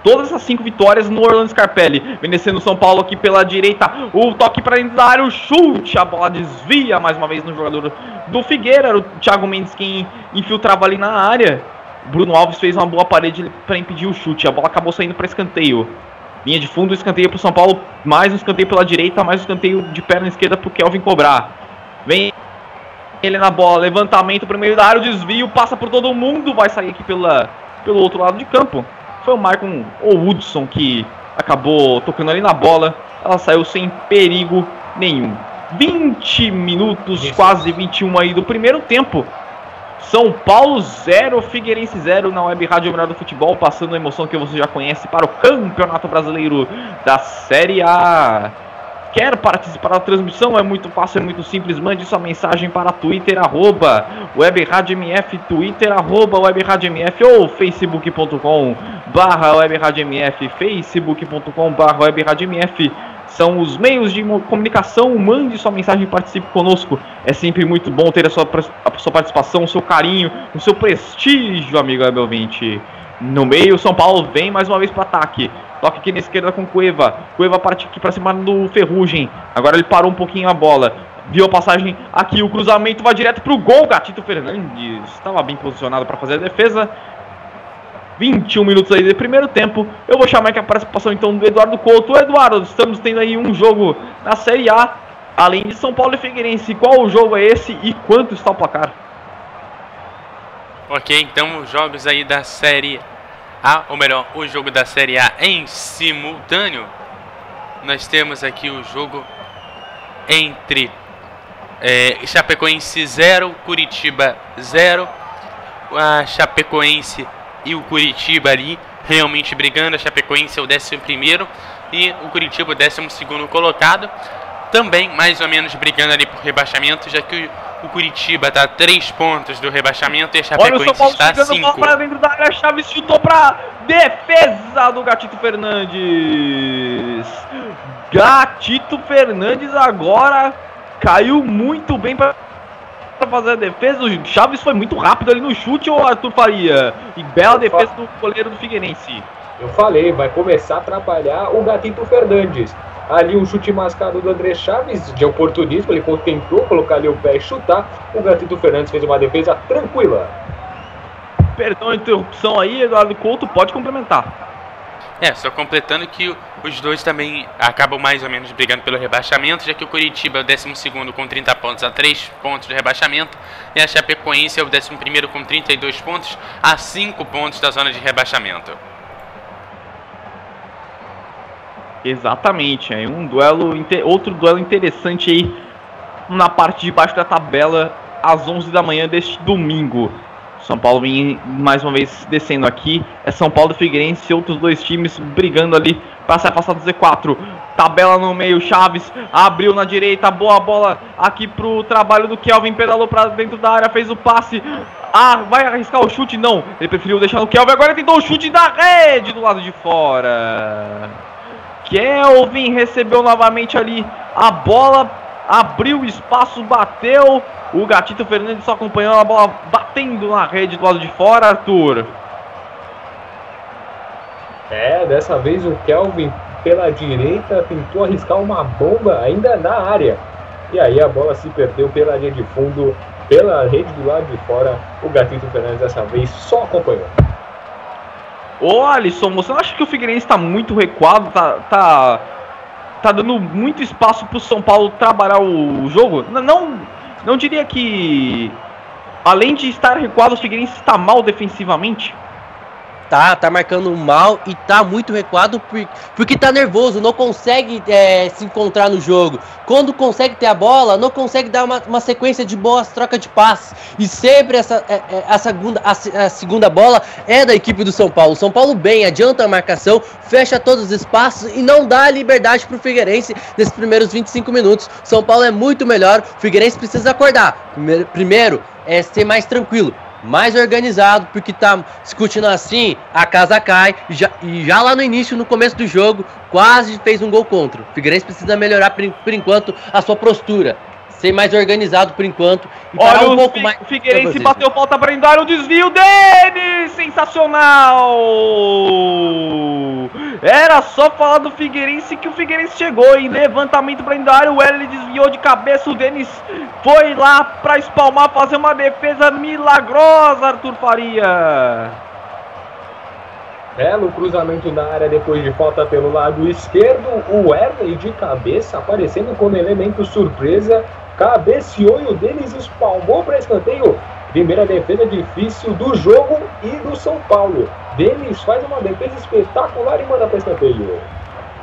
Speaker 3: Todas essas 5 vitórias no Orlando Scarpelli. Vencendo o São Paulo aqui pela direita. O toque para dentro da área, o chute. A bola desvia mais uma vez no jogador do Figueira. O Thiago Mendes quem infiltrava ali na área. Bruno Alves fez uma boa parede para impedir o chute. A bola acabou saindo para escanteio. Linha de fundo, escanteio para o São Paulo. Mais um escanteio pela direita, mais um escanteio de perna esquerda para o Kelvin cobrar. Vem ele na bola, levantamento para o meio da área, o desvio, passa por todo mundo, vai sair aqui pela, pelo outro lado de campo. Foi o Marcon ou Hudson que acabou tocando ali na bola, ela saiu sem perigo nenhum. 20 minutos, quase 21 aí do primeiro tempo. São Paulo 0, Figueirense 0 na Web Rádio Melhor do Futebol, passando a emoção que você já conhece para o Campeonato Brasileiro da Série A. Quer participar da transmissão? É muito fácil, é muito simples. Mande sua mensagem para Twitter, arroba WebRadioMF, Twitter, arroba WebRadioMF ou facebook.com barra WebRadioMF, facebook.com barra WebRadioMF. São os meios de comunicação. Mande sua mensagem e participe conosco. É sempre muito bom ter a sua, a sua participação, o seu carinho, o seu prestígio, amigo Web 20. No meio, São Paulo vem mais uma vez para ataque. Toque aqui na esquerda com Cueva. Cueva parte aqui para cima do Ferrugem. Agora ele parou um pouquinho a bola. Viu a passagem aqui, o cruzamento vai direto para o gol. Gatito Fernandes estava bem posicionado para fazer a defesa. 21 minutos aí de primeiro tempo. Eu vou chamar aqui a participação então do Eduardo Couto. Eduardo, estamos tendo aí um jogo na Série A, além de São Paulo e Figueirense. Qual o jogo é esse e quanto está o placar?
Speaker 2: Ok, então os jogos aí da Série a, ou melhor, o jogo da Série A em simultâneo. Nós temos aqui o jogo entre é, Chapecoense 0, Curitiba 0. A Chapecoense e o Curitiba ali realmente brigando. A Chapecoense é o 11 e o Curitiba o 12 colocado. Também mais ou menos brigando ali por rebaixamento, já que O Curitiba está a 3 pontos do rebaixamento e a Chapecoense
Speaker 3: Olha o São Paulo
Speaker 2: está a
Speaker 3: chegando
Speaker 2: 5.
Speaker 3: para dentro da área. Chaves chutou para defesa do Gatito Fernandes. Gatito Fernandes agora caiu muito bem para fazer a defesa. O Chaves foi muito rápido ali no chute, ou Arthur Faria? E bela defesa do goleiro do Figueirense.
Speaker 5: Eu falei, vai começar a atrapalhar o Gatito Fernandes. Ali um chute mascado do André Chaves, de oportunismo, ele tentou colocar ali o pé e chutar. O Gatito Fernandes fez uma defesa tranquila.
Speaker 3: Perdão a interrupção aí, Eduardo Couto, pode complementar.
Speaker 2: É, só completando que os dois também acabam mais ou menos brigando pelo rebaixamento, já que o Curitiba é o 12 com 30 pontos a 3 pontos do rebaixamento, e a Chapecoense é o 11 com 32 pontos a 5 pontos da zona de rebaixamento.
Speaker 3: Exatamente, é um duelo, outro duelo interessante aí na parte de baixo da tabela às 11 da manhã deste domingo. São Paulo vem mais uma vez descendo aqui. É São Paulo e Figueirense, outros dois times brigando ali para se afastar do Z4. Tabela no meio, Chaves abriu na direita, boa bola aqui pro trabalho do Kelvin, pedalou para dentro da área, fez o passe. Ah, vai arriscar o chute? Não, ele preferiu deixar no Kelvin, agora tentou o chute da rede do lado de fora. Kelvin recebeu novamente ali a bola, abriu espaço, bateu. O Gatito Fernandes só acompanhando a bola batendo na rede do lado de fora, Arthur.
Speaker 5: É, dessa vez o Kelvin pela direita tentou arriscar uma bomba ainda na área. E aí a bola se perdeu pela linha de fundo, pela rede do lado de fora. O Gatito Fernandes dessa vez só acompanhou.
Speaker 3: Ô Alisson, você não acha que o Figueirense está muito recuado? Tá, tá, tá dando muito espaço para o São Paulo trabalhar o jogo? Não, não diria que, além de estar recuado, o Figueirense está mal defensivamente?
Speaker 4: Tá, tá marcando mal e tá muito recuado porque tá nervoso, não consegue é, se encontrar no jogo. Quando consegue ter a bola, não consegue dar uma, uma sequência de boas trocas de passes. E sempre essa, é, é, a, segunda, a, a, segunda bola é da equipe do São Paulo. São Paulo bem, adianta a marcação, fecha todos os espaços e não dá liberdade pro Figueirense nesses primeiros 25 minutos. São Paulo é muito melhor, o Figueirense precisa acordar. Primeiro, primeiro é ser mais tranquilo mais organizado, porque tá discutindo assim, a casa cai. Já, e já lá no início, no começo do jogo, quase fez um gol contra. O Figueirense precisa melhorar por, por enquanto a sua postura. Ser mais organizado por enquanto.
Speaker 3: E Olha, um pouco mais. O Figueirense bateu falta para Endar, o desvio dele! Sensacional! Era só falar do Figueirense que o Figueirense chegou em levantamento para Endar, o L desviou de cabeça, o Denis foi lá para espalmar, fazer uma defesa milagrosa, Arthur Faria.
Speaker 5: Belo cruzamento na área depois de falta pelo lado esquerdo. O Wesley de cabeça aparecendo como elemento surpresa cabeceou e o Denis espalmou para escanteio. Primeira defesa difícil do jogo e do São Paulo. Denis faz uma defesa espetacular e manda para escanteio.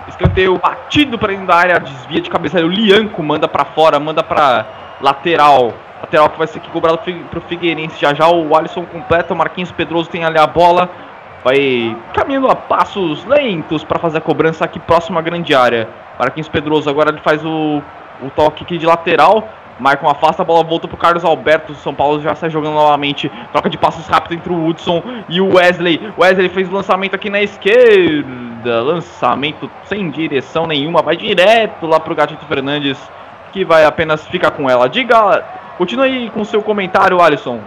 Speaker 3: Escanteio batido para dentro da área, desvia de cabeça. O Lianco manda para fora, manda para lateral. Lateral que vai ser cobrado para o Figueirense. Já já o Alisson completa, o Marquinhos Pedroso tem ali a bola. Vai caminhando a passos lentos para fazer a cobrança aqui próximo à grande área. Marquinhos Pedroso agora ele faz o o toque aqui de lateral. Marca afasta, a bola volta pro Carlos Alberto. O São Paulo já sai jogando novamente. Troca de passos rápido entre o Hudson e o Wesley. Wesley fez o lançamento aqui na esquerda. Lançamento sem direção nenhuma. Vai direto lá pro Gatito Fernandes. Que vai apenas ficar com ela. Diga, continue aí com o seu comentário, Alisson.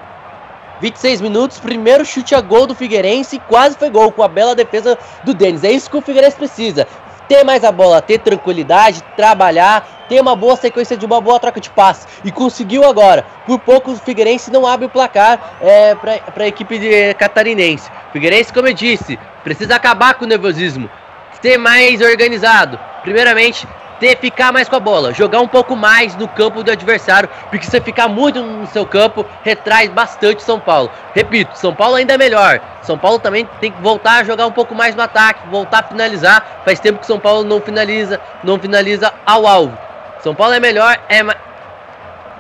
Speaker 4: 26 minutos, primeiro chute a gol do Figueirense, quase foi gol com a bela defesa do Denis. É isso que o Figueirense precisa ter mais a bola, ter tranquilidade, trabalhar, ter uma boa sequência de uma boa troca de passe. E conseguiu agora. Por pouco o Figueirense não abre o placar é, para a equipe de, catarinense. Figueirense, como eu disse, precisa acabar com o nervosismo. Ser mais organizado. Primeiramente, ter, ficar mais com a bola, jogar um pouco mais no campo do adversário, porque se você ficar muito no seu campo, retrai bastante São Paulo. Repito, São Paulo ainda é melhor. São Paulo também tem que voltar a jogar um pouco mais no ataque, voltar a finalizar. Faz tempo que São Paulo não finaliza, não finaliza ao alvo. São Paulo é melhor, é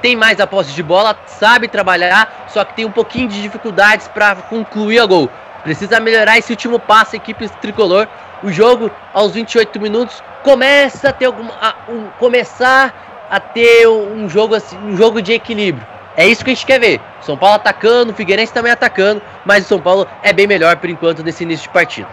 Speaker 4: tem mais a posse de bola, sabe trabalhar, só que tem um pouquinho de dificuldades para concluir a gol. Precisa melhorar esse último passe, equipe tricolor. O jogo, aos 28 minutos, começa a ter alguma, a, um, começar a ter um jogo assim, um jogo de equilíbrio. É isso que a gente quer ver. São Paulo atacando, o Figueirense também atacando, mas o São Paulo é bem melhor por enquanto nesse início de partida.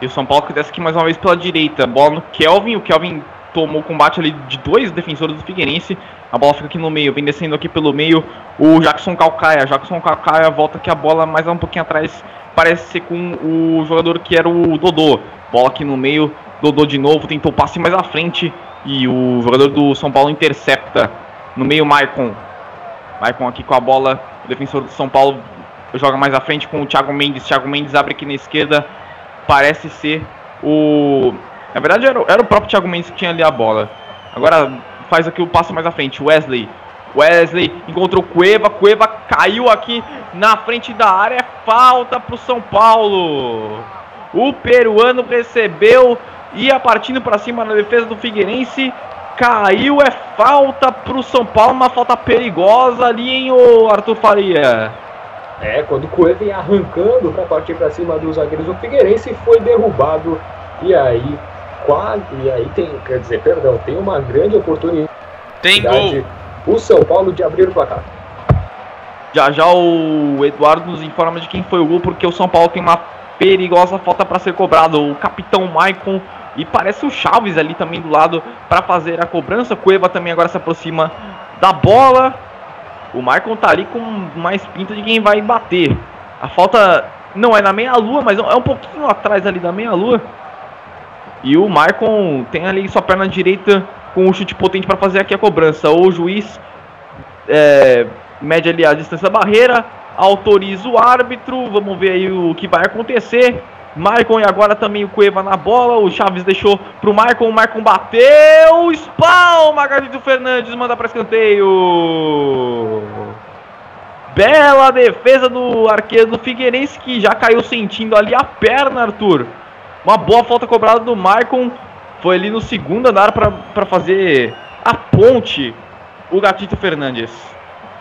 Speaker 3: E o São Paulo que desce aqui mais uma vez pela direita. Bola no Kelvin. O Kelvin tomou o combate ali de dois defensores do Figueirense. A bola fica aqui no meio. Vem descendo aqui pelo meio o Jackson Calcaia. Jackson Calcaia volta aqui a bola mais um pouquinho atrás. Parece ser com o jogador que era o Dodô. Bola aqui no meio. Dodô de novo. Tentou passe mais à frente. E o jogador do São Paulo intercepta. No meio, Maicon. Maicon aqui com a bola. O defensor do São Paulo joga mais à frente com o Thiago Mendes. Thiago Mendes abre aqui na esquerda parece ser o. Na verdade era, era o próprio Thiago Mendes que tinha ali a bola. Agora faz aqui o passo mais à frente. Wesley. Wesley encontrou Cueva. Cueva caiu aqui na frente da área. É falta para o São Paulo. O peruano recebeu. Ia partindo para cima na defesa do Figueirense. Caiu. É falta para o São Paulo. Uma falta perigosa ali, hein, o Arthur Faria.
Speaker 5: É, quando o Coelho vem arrancando para partir para cima dos zagueiros do Figueirense, foi derrubado. E aí, quase. E aí tem, quer dizer, perdão, tem uma grande oportunidade.
Speaker 2: Tem gol.
Speaker 5: O São Paulo de abrir o placar.
Speaker 3: Já já o Eduardo nos informa de quem foi o gol, porque o São Paulo tem uma perigosa falta para ser cobrado. O capitão Maicon e parece o Chaves ali também do lado para fazer a cobrança. Cueva também agora se aproxima da bola. O Marcon tá ali com mais pinta de quem vai bater. A falta não é na meia-lua, mas é um pouquinho atrás ali da meia-lua. E o Marcon tem ali sua perna direita com um chute potente para fazer aqui a cobrança. O juiz é, mede ali a distância da barreira, autoriza o árbitro. Vamos ver aí o que vai acontecer. Maicon e agora também o Cueva na bola. O Chaves deixou pro Maicon. O Maicon bateu. Espalma. Garrido Fernandes manda para escanteio. Bela defesa do arqueiro do Figueirense que já caiu sentindo ali a perna, Arthur. Uma boa falta cobrada do Maicon. Foi ali no segundo andar para fazer a ponte o Gatito Fernandes.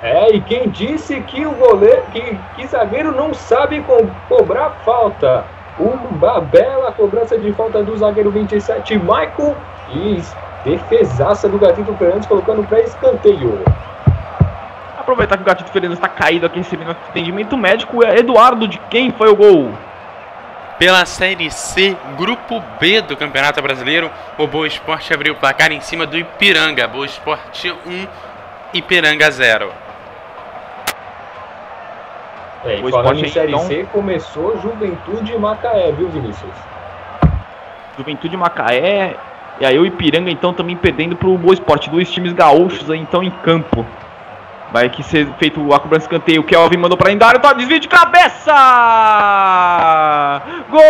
Speaker 5: É, e quem disse que o goleiro, que, que zagueiro não sabe co cobrar falta? Uma bela cobrança de falta do zagueiro 27, Michael. E defesaça do Gatito Fernandes colocando para escanteio.
Speaker 3: Aproveitar que o Gatito Fernandes está caído aqui em cima do atendimento médico. É Eduardo, de quem foi o gol?
Speaker 2: Pela Série C, Grupo B do Campeonato Brasileiro, o Boa Esporte abriu o placar em cima do Ipiranga. Boa Esporte 1, Ipiranga 0.
Speaker 5: É, e falando em Série então... C, começou Juventude Macaé, viu, Vinícius?
Speaker 3: Juventude Macaé, e aí o Ipiranga, então, também perdendo para o Boa Esporte. Dois times gaúchos, aí, então, em campo. Vai aqui ser feito a cobrança de canteio. O Kelvin mandou para Indário, tá desvio de cabeça! Gol!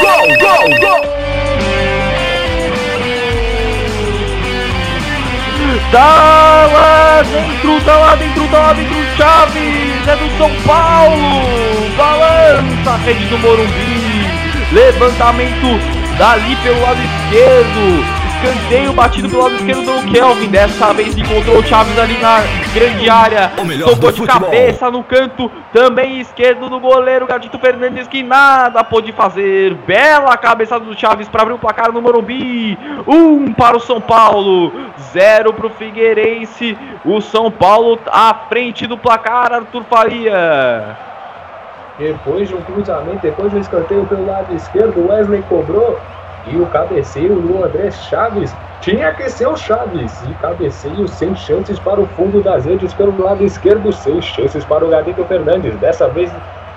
Speaker 3: Gol, gol, gol! Tá lá dentro, tá lá dentro, tá lá dentro, Chaves, é do São Paulo, balança a rede do Morumbi, levantamento dali pelo lado esquerdo, Escanteio batido pelo lado esquerdo do Kelvin. Dessa vez encontrou o Chaves ali na grande área. Tocou de cabeça no canto. Também esquerdo do goleiro Gatito Fernandes que nada pôde fazer. Bela cabeçada do Chaves para abrir o placar no Morumbi. Um para o São Paulo. Zero para o Figueirense. O São Paulo à frente do placar. Arthur Faria.
Speaker 5: Depois de um cruzamento, depois de um escanteio pelo lado esquerdo, Wesley cobrou e o cabeceio do André Chaves tinha que ser o Chaves. E cabeceio sem chances para o fundo das redes pelo lado esquerdo, sem chances para o Gadito Fernandes. Dessa vez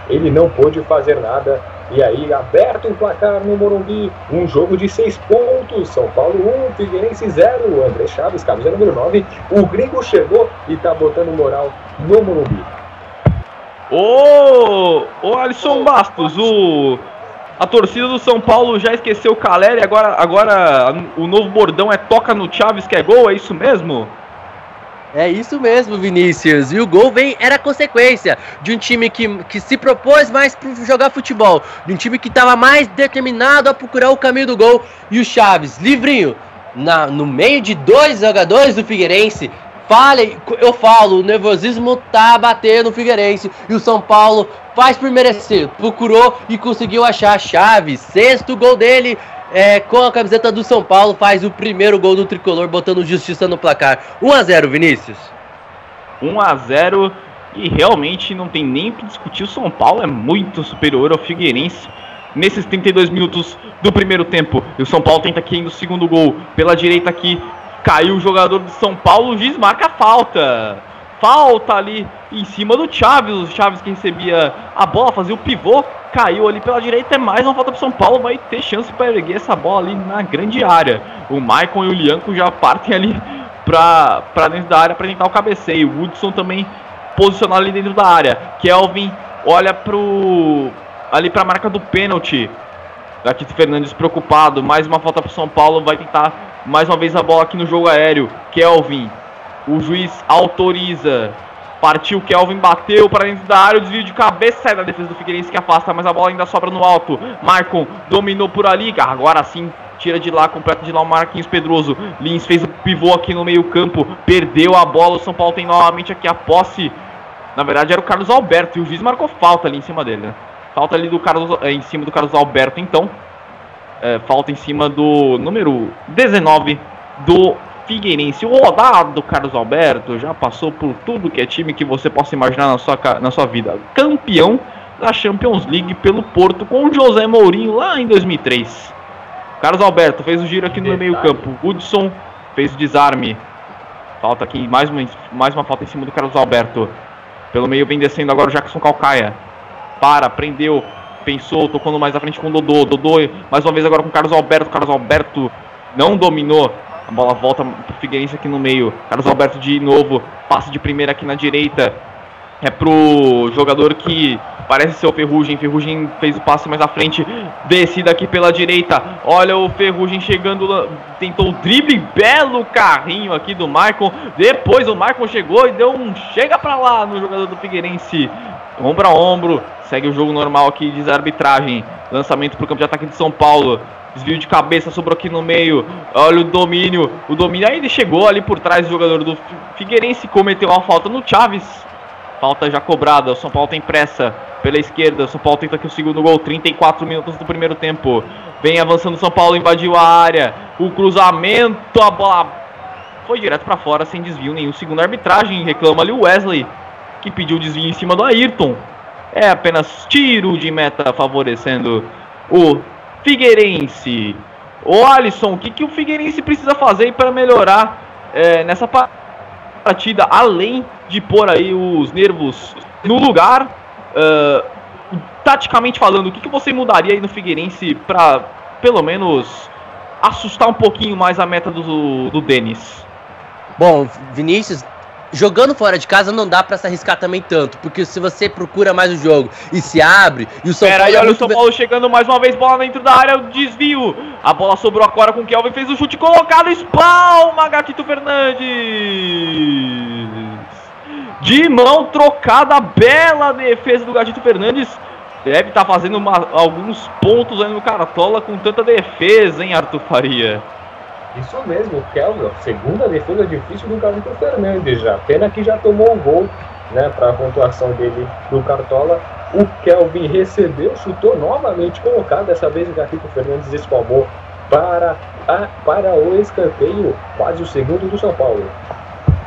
Speaker 5: ele não pôde fazer nada. E aí, aberto o placar no Morumbi, um jogo de seis pontos. São Paulo 1, um, Figueirense 0. André Chaves, camisa número 9. O gringo chegou e tá botando moral no Morumbi.
Speaker 3: Ô, ô Alisson Bastos, o a torcida do São Paulo já esqueceu o Caleri, agora, agora o novo bordão é toca no Chaves que é gol, é isso mesmo?
Speaker 4: É isso mesmo, Vinícius. E o gol vem era consequência de um time que, que se propôs mais para jogar futebol, de um time que estava mais determinado a procurar o caminho do gol. E o Chaves, livrinho, na, no meio de dois jogadores do Figueirense, Fale, eu falo, o nervosismo tá batendo o Figueirense e o São Paulo faz por merecer. Procurou e conseguiu achar a chave. Sexto gol dele é, com a camiseta do São Paulo, faz o primeiro gol do tricolor, botando justiça no placar. 1 a 0 Vinícius.
Speaker 3: 1 a 0 e realmente não tem nem que discutir. O São Paulo é muito superior ao Figueirense nesses 32 minutos do primeiro tempo. E o São Paulo tenta aqui ainda o segundo gol pela direita aqui. Caiu o jogador de São Paulo, o juiz marca a falta. Falta ali em cima do Chaves. O Chaves que recebia a bola, fazia o pivô, caiu ali pela direita. É mais uma falta para São Paulo. Vai ter chance para erguer essa bola ali na grande área. O Maicon e o Lianco já partem ali para dentro da área para tentar o cabeceio. O Woodson também posicionado ali dentro da área. Kelvin olha pro ali para a marca do pênalti. Gatito Fernandes preocupado, mais uma falta para São Paulo, vai tentar mais uma vez a bola aqui no jogo aéreo. Kelvin, o juiz autoriza. Partiu, Kelvin bateu para dentro da área, o desvio de cabeça sai da defesa do Figueirense que afasta, mas a bola ainda sobra no alto. Marcon dominou por ali, agora sim tira de lá, completa de lá o Marquinhos Pedroso. Lins fez o pivô aqui no meio-campo, perdeu a bola. O São Paulo tem novamente aqui a posse. Na verdade era o Carlos Alberto e o juiz marcou falta ali em cima dele, né? Falta ali do Carlos, é, em cima do Carlos Alberto, então. É, falta em cima do número 19 do Figueirense. O rodado Carlos Alberto já passou por tudo que é time que você possa imaginar na sua, na sua vida. Campeão da Champions League pelo Porto com o José Mourinho lá em 2003. Carlos Alberto fez o giro aqui no meio campo. Hudson fez o desarme. Falta aqui, mais uma, mais uma falta em cima do Carlos Alberto. Pelo meio vem descendo agora o Jackson Calcaia. Para, prendeu, pensou, tocando mais à frente com o Dodô. Dodô mais uma vez agora com o Carlos Alberto. Carlos Alberto não dominou. A bola volta pro Figueirense aqui no meio. Carlos Alberto de novo. Passe de primeira aqui na direita. É pro jogador que Parece ser o Ferrugem. Ferrugem fez o passe mais à frente. Descida aqui pela direita. Olha o Ferrugem chegando. Tentou o drible. Belo carrinho aqui do Maicon. Depois o Maicon chegou e deu um chega pra lá no jogador do Figueirense. Ombro a ombro. Segue o jogo normal aqui de arbitragem. Lançamento pro campo de ataque de São Paulo. Desvio de cabeça, sobrou aqui no meio. Olha o domínio. O domínio ele chegou ali por trás do jogador do Figueirense. Cometeu uma falta no Chaves. Falta já cobrada. O São Paulo tem pressa pela esquerda. São Paulo tenta aqui o segundo gol. 34 minutos do primeiro tempo. Vem avançando São Paulo, invadiu a área. O cruzamento, a bola foi direto para fora sem desvio nenhum. Segundo arbitragem, reclama ali o Wesley, que pediu desvio em cima do Ayrton. É apenas tiro de meta favorecendo o Figueirense. O Alisson, o que, que o Figueirense precisa fazer para melhorar é, nessa partida, além de pôr aí os nervos no lugar Uh, taticamente falando, o que, que você mudaria aí no Figueirense para, pelo menos, assustar um pouquinho mais a meta do, do Denis?
Speaker 4: Bom, Vinícius, jogando fora de casa não dá para se arriscar também tanto, porque se você procura mais o jogo e se abre, e o São
Speaker 3: Pera Paulo. Aí, é olha o São Paulo chegando mais uma vez, bola dentro da área, o desvio. A bola sobrou agora com o Kelvin, fez o chute colocado, espalma Gatito Fernandes. De mão trocada, bela defesa do Gatito Fernandes. Deve estar tá fazendo uma, alguns pontos aí no Cartola com tanta defesa, hein, Arthur Faria?
Speaker 5: Isso mesmo, Kelvin, segunda defesa difícil do Gatito Fernandes já. Pena que já tomou um gol, né, para a pontuação dele do Cartola. O Kelvin recebeu, chutou novamente colocado. Dessa vez o Gatito Fernandes espalmou para, a, para o escanteio, quase o segundo do São Paulo.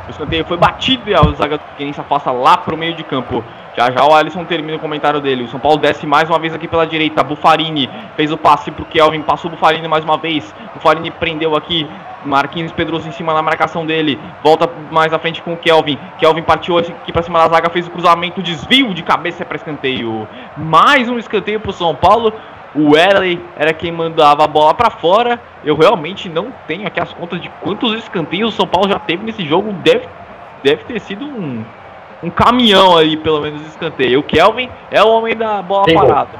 Speaker 3: O escanteio foi batido e a zaga do Figueirense afasta lá pro meio de campo. Já já o Alisson termina o comentário dele. O São Paulo desce mais uma vez aqui pela direita. Bufarini fez o passe pro Kelvin, passou o Bufarini mais uma vez. Bufarini prendeu aqui. Marquinhos Pedroso em cima na marcação dele. Volta mais à frente com o Kelvin. Kelvin partiu aqui para cima da zaga, fez o cruzamento, desvio de cabeça para escanteio. Mais um escanteio pro São Paulo. O Wesley era quem mandava a bola para fora. Eu realmente não tenho aqui as contas de quantos escanteios o São Paulo já teve nesse jogo. Deve, deve ter sido um, um caminhão aí, pelo menos, de escanteio. O Kelvin é o homem da bola Tem parada.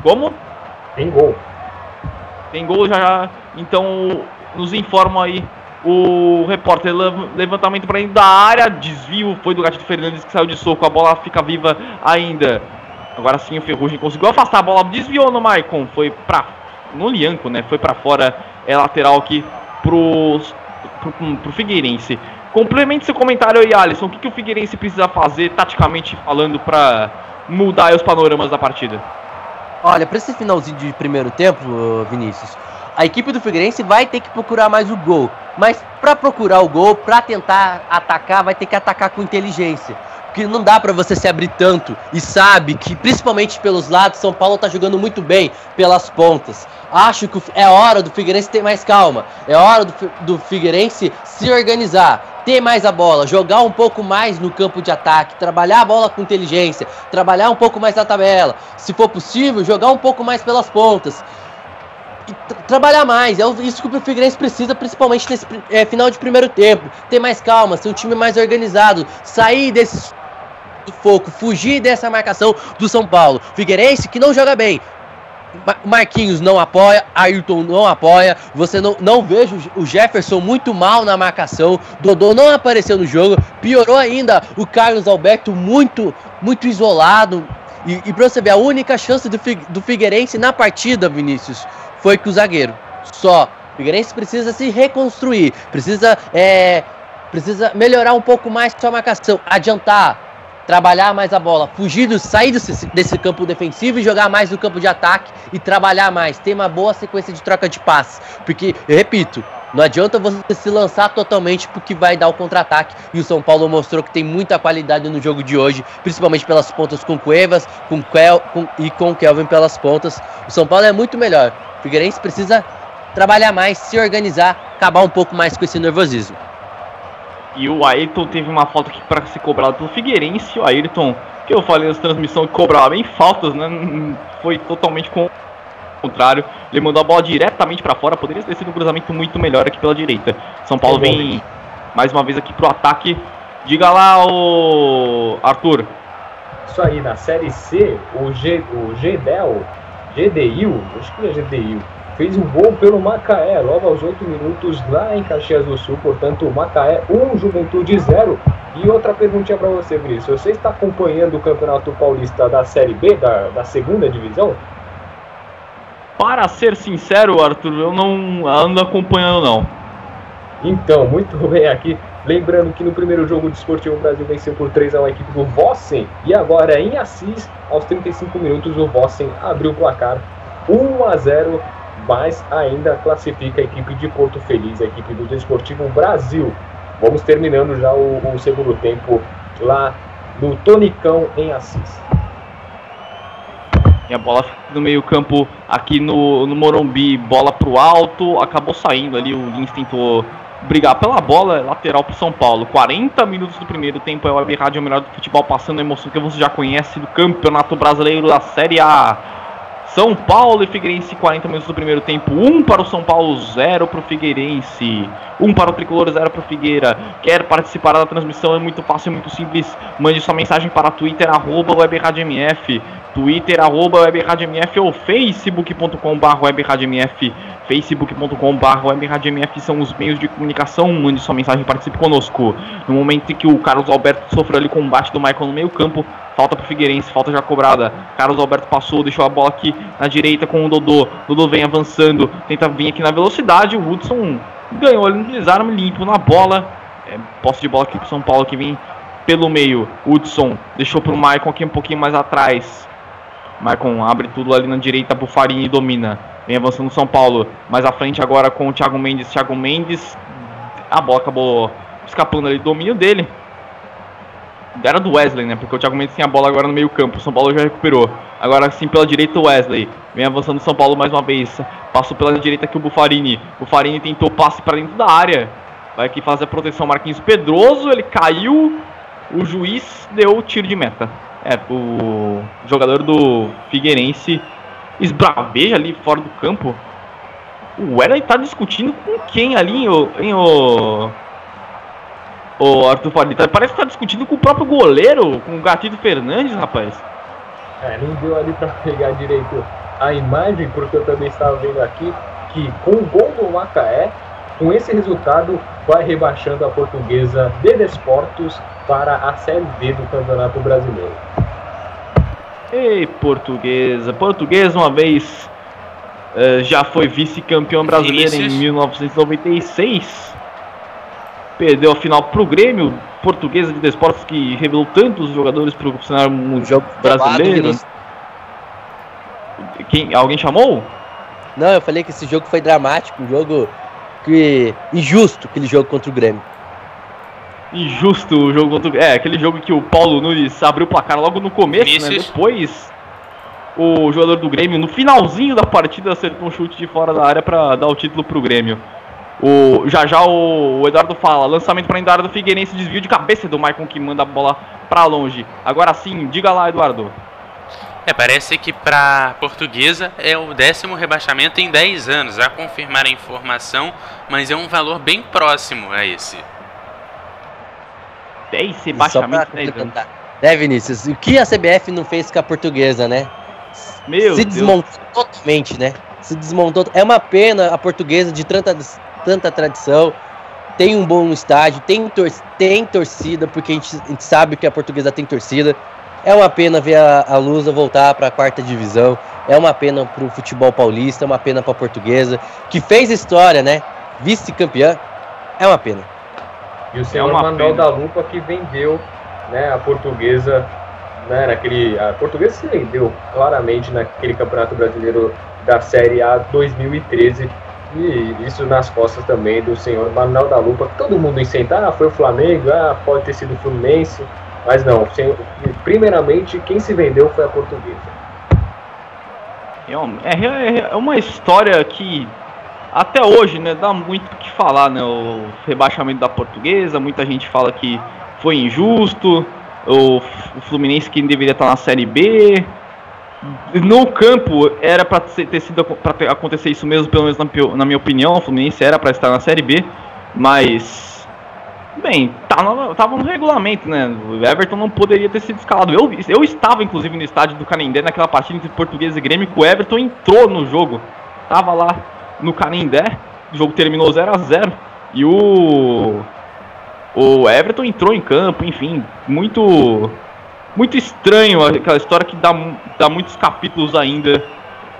Speaker 3: Gol. Como?
Speaker 5: Tem gol.
Speaker 3: Tem gol já. Então, nos informam aí o repórter levantamento para dentro da área, desvio foi do Gatito Fernandes que saiu de soco, a bola fica viva ainda. Agora sim o Ferrugem conseguiu afastar a bola, desviou no Maicon, foi pra. No Lianco, né? Foi para fora, é lateral aqui pro, pro, pro Figueirense. Complemente seu comentário aí, Alisson. O que, que o Figueirense precisa fazer, taticamente falando, para mudar os panoramas da partida?
Speaker 4: Olha, para esse finalzinho de primeiro tempo, Vinícius, a equipe do Figueirense vai ter que procurar mais o gol. Mas para procurar o gol, para tentar atacar, vai ter que atacar com inteligência. Porque não dá para você se abrir tanto e sabe que, principalmente pelos lados, São Paulo tá jogando muito bem pelas pontas. Acho que é hora do Figueirense ter mais calma. É hora do, do Figueirense se organizar, ter mais a bola, jogar um pouco mais no campo de ataque, trabalhar a bola com inteligência, trabalhar um pouco mais na tabela. Se for possível, jogar um pouco mais pelas pontas. Tra trabalhar mais, é isso que o Figueirense precisa, principalmente nesse é, final de primeiro tempo. Ter mais calma, ser um time mais organizado, sair desse foco, fugir dessa marcação do São Paulo. Figueirense que não joga bem, Marquinhos não apoia, Ayrton não apoia. Você não, não vejo o Jefferson muito mal na marcação. Dodô não apareceu no jogo. Piorou ainda o Carlos Alberto muito, muito isolado. E, e pra você ver, a única chance do, do Figueirense na partida, Vinícius, foi com o zagueiro. Só. O Figueirense precisa se reconstruir. Precisa, é, precisa melhorar um pouco mais sua marcação. Adiantar trabalhar mais a bola, fugir, do, sair desse, desse campo defensivo e jogar mais no campo de ataque e trabalhar mais, ter uma boa sequência de troca de passes. Porque, repito, não adianta você se lançar totalmente porque vai dar o contra-ataque. E o São Paulo mostrou que tem muita qualidade no jogo de hoje, principalmente pelas pontas com Cuevas com Kel, com, e com Kelvin pelas pontas. O São Paulo é muito melhor. O Figueirense precisa trabalhar mais, se organizar, acabar um pouco mais com esse nervosismo.
Speaker 3: E o Ayrton teve uma falta aqui para ser cobrada pelo Figueirense. O Ayrton, que eu falei na transmissão que cobrava bem faltas, né? Foi totalmente com contrário. Ele mandou a bola diretamente para fora. Poderia ter sido um cruzamento muito melhor aqui pela direita. São Paulo vem mais uma vez aqui pro ataque. Diga lá, o Arthur.
Speaker 5: Isso aí, na Série C, o, G, o GDEL, GDIU, acho que é GDIU, fez um gol pelo Macaé, logo aos 8 minutos lá em Caxias do Sul. Portanto, Macaé 1, um, Juventude 0. E outra perguntinha para você, Vinícius. Você está acompanhando o Campeonato Paulista da Série B, da, da segunda divisão?
Speaker 3: Para ser sincero, Arthur, eu não ando acompanhando não.
Speaker 5: Então, muito bem aqui. Lembrando que no primeiro jogo do Esportivo Brasil venceu por 3 a 1 a equipe do Vossen. E agora em Assis, aos 35 minutos, o Vossen abriu o placar 1 a 0 mas ainda classifica a equipe de Porto Feliz, a equipe do Desportivo Brasil. Vamos terminando já o, o segundo tempo lá no Tonicão em Assis.
Speaker 3: E a bola no meio campo aqui no, no Morumbi, bola para o alto, acabou saindo ali, o Lins tentou brigar pela bola, lateral para São Paulo. 40 minutos do primeiro tempo, é o Web Rádio melhor do futebol, passando a emoção que você já conhece do Campeonato Brasileiro da Série A. São Paulo e Figueirense, 40 minutos do primeiro tempo. 1 um para o São Paulo, 0 para o Figueirense. 1 um para o Tricolor, 0 para o Figueira. Quer participar da transmissão? É muito fácil, é muito simples. Mande sua mensagem para Twitter, arroba WebRadioMF. Twitter, arroba WebRadioMF ou facebook.com.br WebRadioMF. facebook.com.br são os meios de comunicação. Mande sua mensagem, participe conosco. No momento em que o Carlos Alberto sofreu ali combate do Michael no meio campo, Falta pro Figueirense, falta já cobrada. Carlos Alberto passou, deixou a bola aqui na direita com o Dodô. Dodô vem avançando, tenta vir aqui na velocidade. O Hudson ganhou ali no desarme limpo na bola. É, posse de bola aqui pro São Paulo que vem pelo meio. Hudson deixou pro Maicon aqui um pouquinho mais atrás. Maicon abre tudo ali na direita, Bufarini domina. Vem avançando o São Paulo. Mais à frente agora com o Thiago Mendes. Thiago Mendes. A bola acabou escapando ali do domínio dele. Era do Wesley, né? Porque o Thiago Mendes tem a bola agora no meio campo. O São Paulo já recuperou. Agora sim pela direita o Wesley. Vem avançando o São Paulo mais uma vez. Passou pela direita aqui o Bufarini. O Bufarini tentou passe para dentro da área. Vai aqui fazer a proteção Marquinhos Pedroso. Ele caiu. O juiz deu o tiro de meta. É, o jogador do Figueirense esbraveja ali fora do campo. O Wesley tá discutindo com quem ali, hein, o o Arthur Palita. Parece que tá discutindo com o próprio goleiro, com o Gatito Fernandes, rapaz.
Speaker 5: É, não deu ali para pegar direito a imagem, porque eu também estava vendo aqui que com o gol do Macaé, com esse resultado, vai rebaixando a portuguesa de Desportos para a Série D do Campeonato Brasileiro.
Speaker 3: Ei, portuguesa. Portuguesa, uma vez uh, já foi vice-campeão brasileiro em 1996 perdeu a final pro Grêmio, portuguesa de desportos que revelou tantos jogadores para o cenário mundial brasileiro. Quem, alguém chamou?
Speaker 4: Não, eu falei que esse jogo foi dramático, um jogo que injusto, aquele jogo contra o Grêmio.
Speaker 3: Injusto o jogo contra o É, aquele jogo que o Paulo Nunes abriu o placar logo no começo, né? Depois o jogador do Grêmio, no finalzinho da partida, acertou um chute de fora da área para dar o título pro Grêmio. O, já já o, o Eduardo fala, lançamento para a área do Figueirense, desvio de cabeça do Maicon que manda a bola para longe. Agora sim, diga lá, Eduardo.
Speaker 2: É, parece que para Portuguesa é o décimo rebaixamento em 10 anos, a confirmar a informação, mas é um valor bem próximo a esse.
Speaker 3: 10 rebaixamentos em 10 anos.
Speaker 4: É, Vinícius, o que a CBF não fez com a Portuguesa, né?
Speaker 3: Meu
Speaker 4: Se desmontou Deus. totalmente, né? Se desmontou. É uma pena a Portuguesa de tanta, tanta tradição, tem um bom estádio, tem, tor tem torcida, porque a gente, a gente sabe que a Portuguesa tem torcida é uma pena ver a, a Lusa voltar para a quarta divisão. É uma pena para o futebol paulista, é uma pena para a portuguesa, que fez história, né? Vice-campeã. É uma pena.
Speaker 5: E o senhor é Manuel da Lupa que vendeu né, a portuguesa, né, naquele, a portuguesa se vendeu claramente naquele Campeonato Brasileiro da Série A 2013 e isso nas costas também do senhor Manuel da Lupa. Todo mundo incenta, ah, foi o Flamengo, ah, pode ter sido o Fluminense. Mas não, primeiramente quem se vendeu foi a portuguesa.
Speaker 3: É, é, é, é uma história que até hoje né, dá muito o que falar, né? O rebaixamento da portuguesa, muita gente fala que foi injusto, o, o Fluminense que deveria estar na Série B. No campo era para ter sido para acontecer isso mesmo, pelo menos na, na minha opinião, o Fluminense era para estar na Série B, mas Bem, tá no, tava no regulamento, né? O Everton não poderia ter sido escalado. Eu, eu estava, inclusive, no estádio do Canindé naquela partida entre Português e Grêmio, que o Everton entrou no jogo. Tava lá no Canindé, o jogo terminou 0 a 0 E o. O Everton entrou em campo, enfim, muito. Muito estranho aquela história que dá, dá muitos capítulos ainda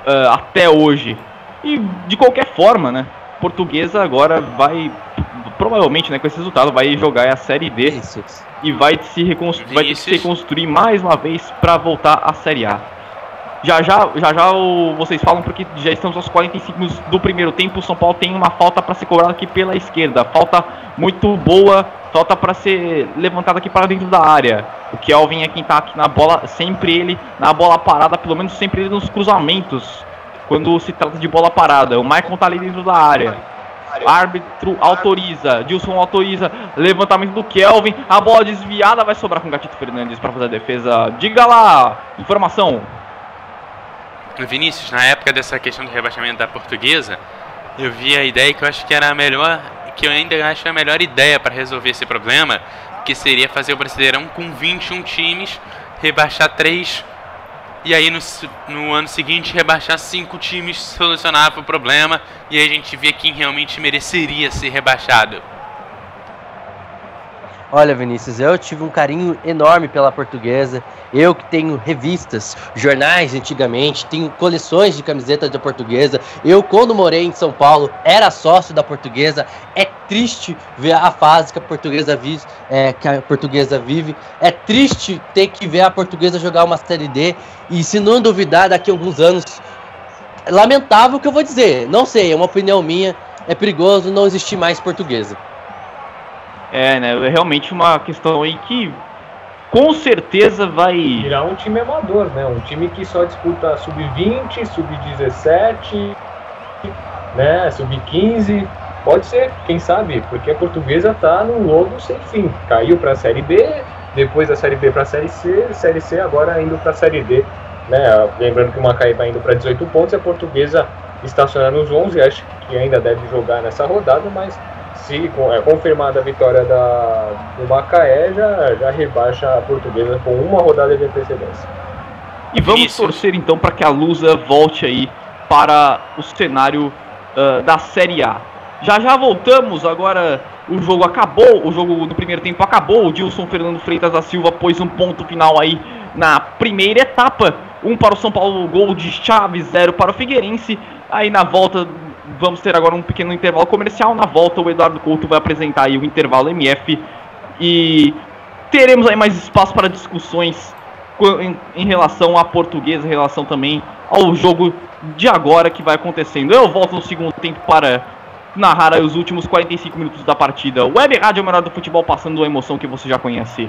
Speaker 3: uh, até hoje. E de qualquer forma, né? Portuguesa agora vai provavelmente, né, com esse resultado, vai jogar a Série D Isso. e vai se, reconstru vai se reconstruir mais uma vez para voltar à Série A. Já já, já já o, vocês falam porque já estamos aos 45 minutos do primeiro tempo. O São Paulo tem uma falta para ser cobrada aqui pela esquerda. Falta muito boa, falta para ser levantada aqui para dentro da área. O Kelvin é quem tá aqui na bola, sempre ele na bola parada, pelo menos sempre ele nos cruzamentos. Quando se trata de bola parada, o Michael tá ali dentro da área. Árbitro autoriza. Dilson autoriza. Levantamento do Kelvin. A bola desviada vai sobrar com o Gatito Fernandes para fazer a defesa. Diga lá. Informação.
Speaker 2: Vinícius, na época dessa questão do rebaixamento da portuguesa, eu vi a ideia que eu acho que era a melhor, que eu ainda acho a melhor ideia para resolver esse problema, que seria fazer o Brasileirão com 21 times, rebaixar 3 e aí no, no ano seguinte rebaixar cinco times solucionava o problema e aí a gente via quem realmente mereceria ser rebaixado.
Speaker 4: Olha, Vinícius, eu tive um carinho enorme pela portuguesa. Eu que tenho revistas, jornais antigamente, tenho coleções de camisetas da portuguesa. Eu, quando morei em São Paulo, era sócio da portuguesa. É triste ver a fase que a portuguesa vive. É, que a portuguesa vive. É triste ter que ver a portuguesa jogar uma série D. E se não duvidar, daqui a alguns anos. Lamentável o que eu vou dizer. Não sei, é uma opinião minha. É perigoso não existir mais portuguesa.
Speaker 3: É, né? É realmente uma questão aí que com certeza vai.
Speaker 5: Virar um time amador, né? Um time que só disputa sub-20, sub-17, né? Sub-15. Pode ser, quem sabe? Porque a portuguesa tá no lodo sem fim. Caiu para a Série B, depois da Série B para a Série C, Série C agora indo para a Série D. Né? Lembrando que o Macaé vai indo para 18 pontos, a portuguesa estacionando nos 11, acho que ainda deve jogar nessa rodada, mas se é confirmada a vitória da, do Macaé, já, já rebaixa a portuguesa com uma rodada de antecedência.
Speaker 3: E vamos Isso. torcer então para que a Lusa volte aí para o cenário uh, da Série A. Já já voltamos, agora o jogo acabou, o jogo do primeiro tempo acabou, o Dilson Fernando Freitas da Silva pôs um ponto final aí na primeira etapa, um para o São Paulo, gol de Chaves, zero para o Figueirense, aí na volta vamos ter agora um pequeno intervalo comercial. Na volta, o Eduardo Couto vai apresentar aí o intervalo MF e teremos aí mais espaço para discussões em, relação à portuguesa, em relação também ao jogo de agora que vai acontecendo. Eu volto no segundo tempo para narrar os últimos 45 minutos da partida. Web Rádio melhor do futebol, passando a emoção que você já conhece.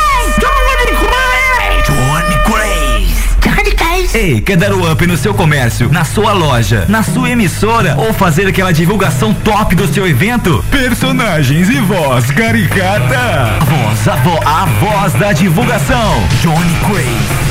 Speaker 1: Ei, quer dar o up no seu comércio, na sua loja, na sua emissora ou fazer aquela divulgação top do seu evento? Personagens e voz caricata. A voz, a, vo, a voz da divulgação. Johnny Craze.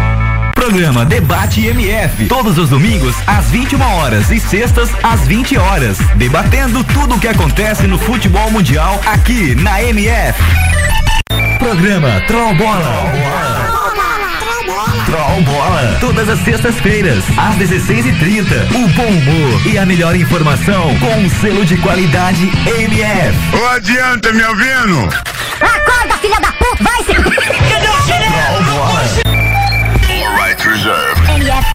Speaker 1: Programa Debate MF, todos os domingos às 21 horas e sextas às 20 horas, debatendo tudo o que acontece no futebol mundial aqui na MF. Programa Troll Bola. Troll Bola. Todas as sextas-feiras, às 16h30. O bom humor e a melhor informação com um selo de qualidade MF.
Speaker 6: Não adianta, me ouvindo?
Speaker 7: Acorda, filha da puta, vai se.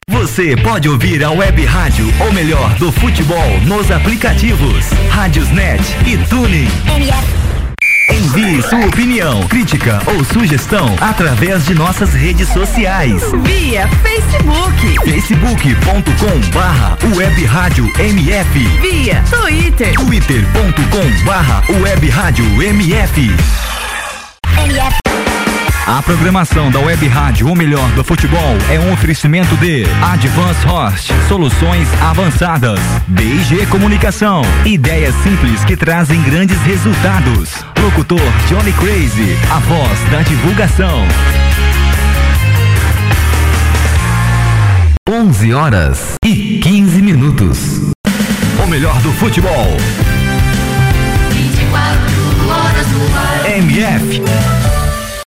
Speaker 1: Você pode ouvir a web rádio, ou melhor, do futebol, nos aplicativos Rádiosnet e Tuning. Envie sua opinião, crítica ou sugestão através de nossas redes sociais.
Speaker 8: Via Facebook.
Speaker 1: facebook.com barra web rádio MF.
Speaker 8: Via Twitter.
Speaker 1: twitter.com barra web rádio MF. A programação da Web Rádio, o melhor do futebol, é um oferecimento de Advance Host, soluções avançadas, BG Comunicação, ideias simples que trazem grandes resultados. Locutor Johnny Crazy, a voz da divulgação. 11 horas e 15 minutos. O melhor do futebol.
Speaker 9: 24 horas no ar.
Speaker 1: MF.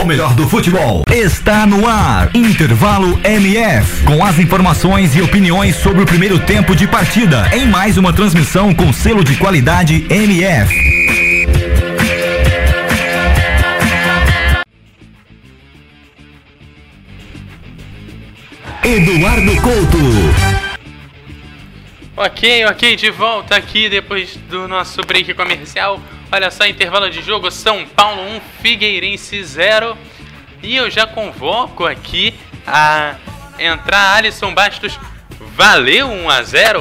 Speaker 1: o melhor do futebol está no ar. Intervalo MF. Com as informações e opiniões sobre o primeiro tempo de partida. Em mais uma transmissão com selo de qualidade MF. Eduardo Couto.
Speaker 2: Ok, ok, de volta aqui depois do nosso break comercial. Olha só, intervalo de jogo: São Paulo 1, Figueirense 0. E eu já convoco aqui a entrar Alisson Bastos. Valeu 1 a 0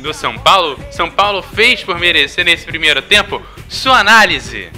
Speaker 2: do São Paulo? São Paulo fez por merecer nesse primeiro tempo? Sua análise.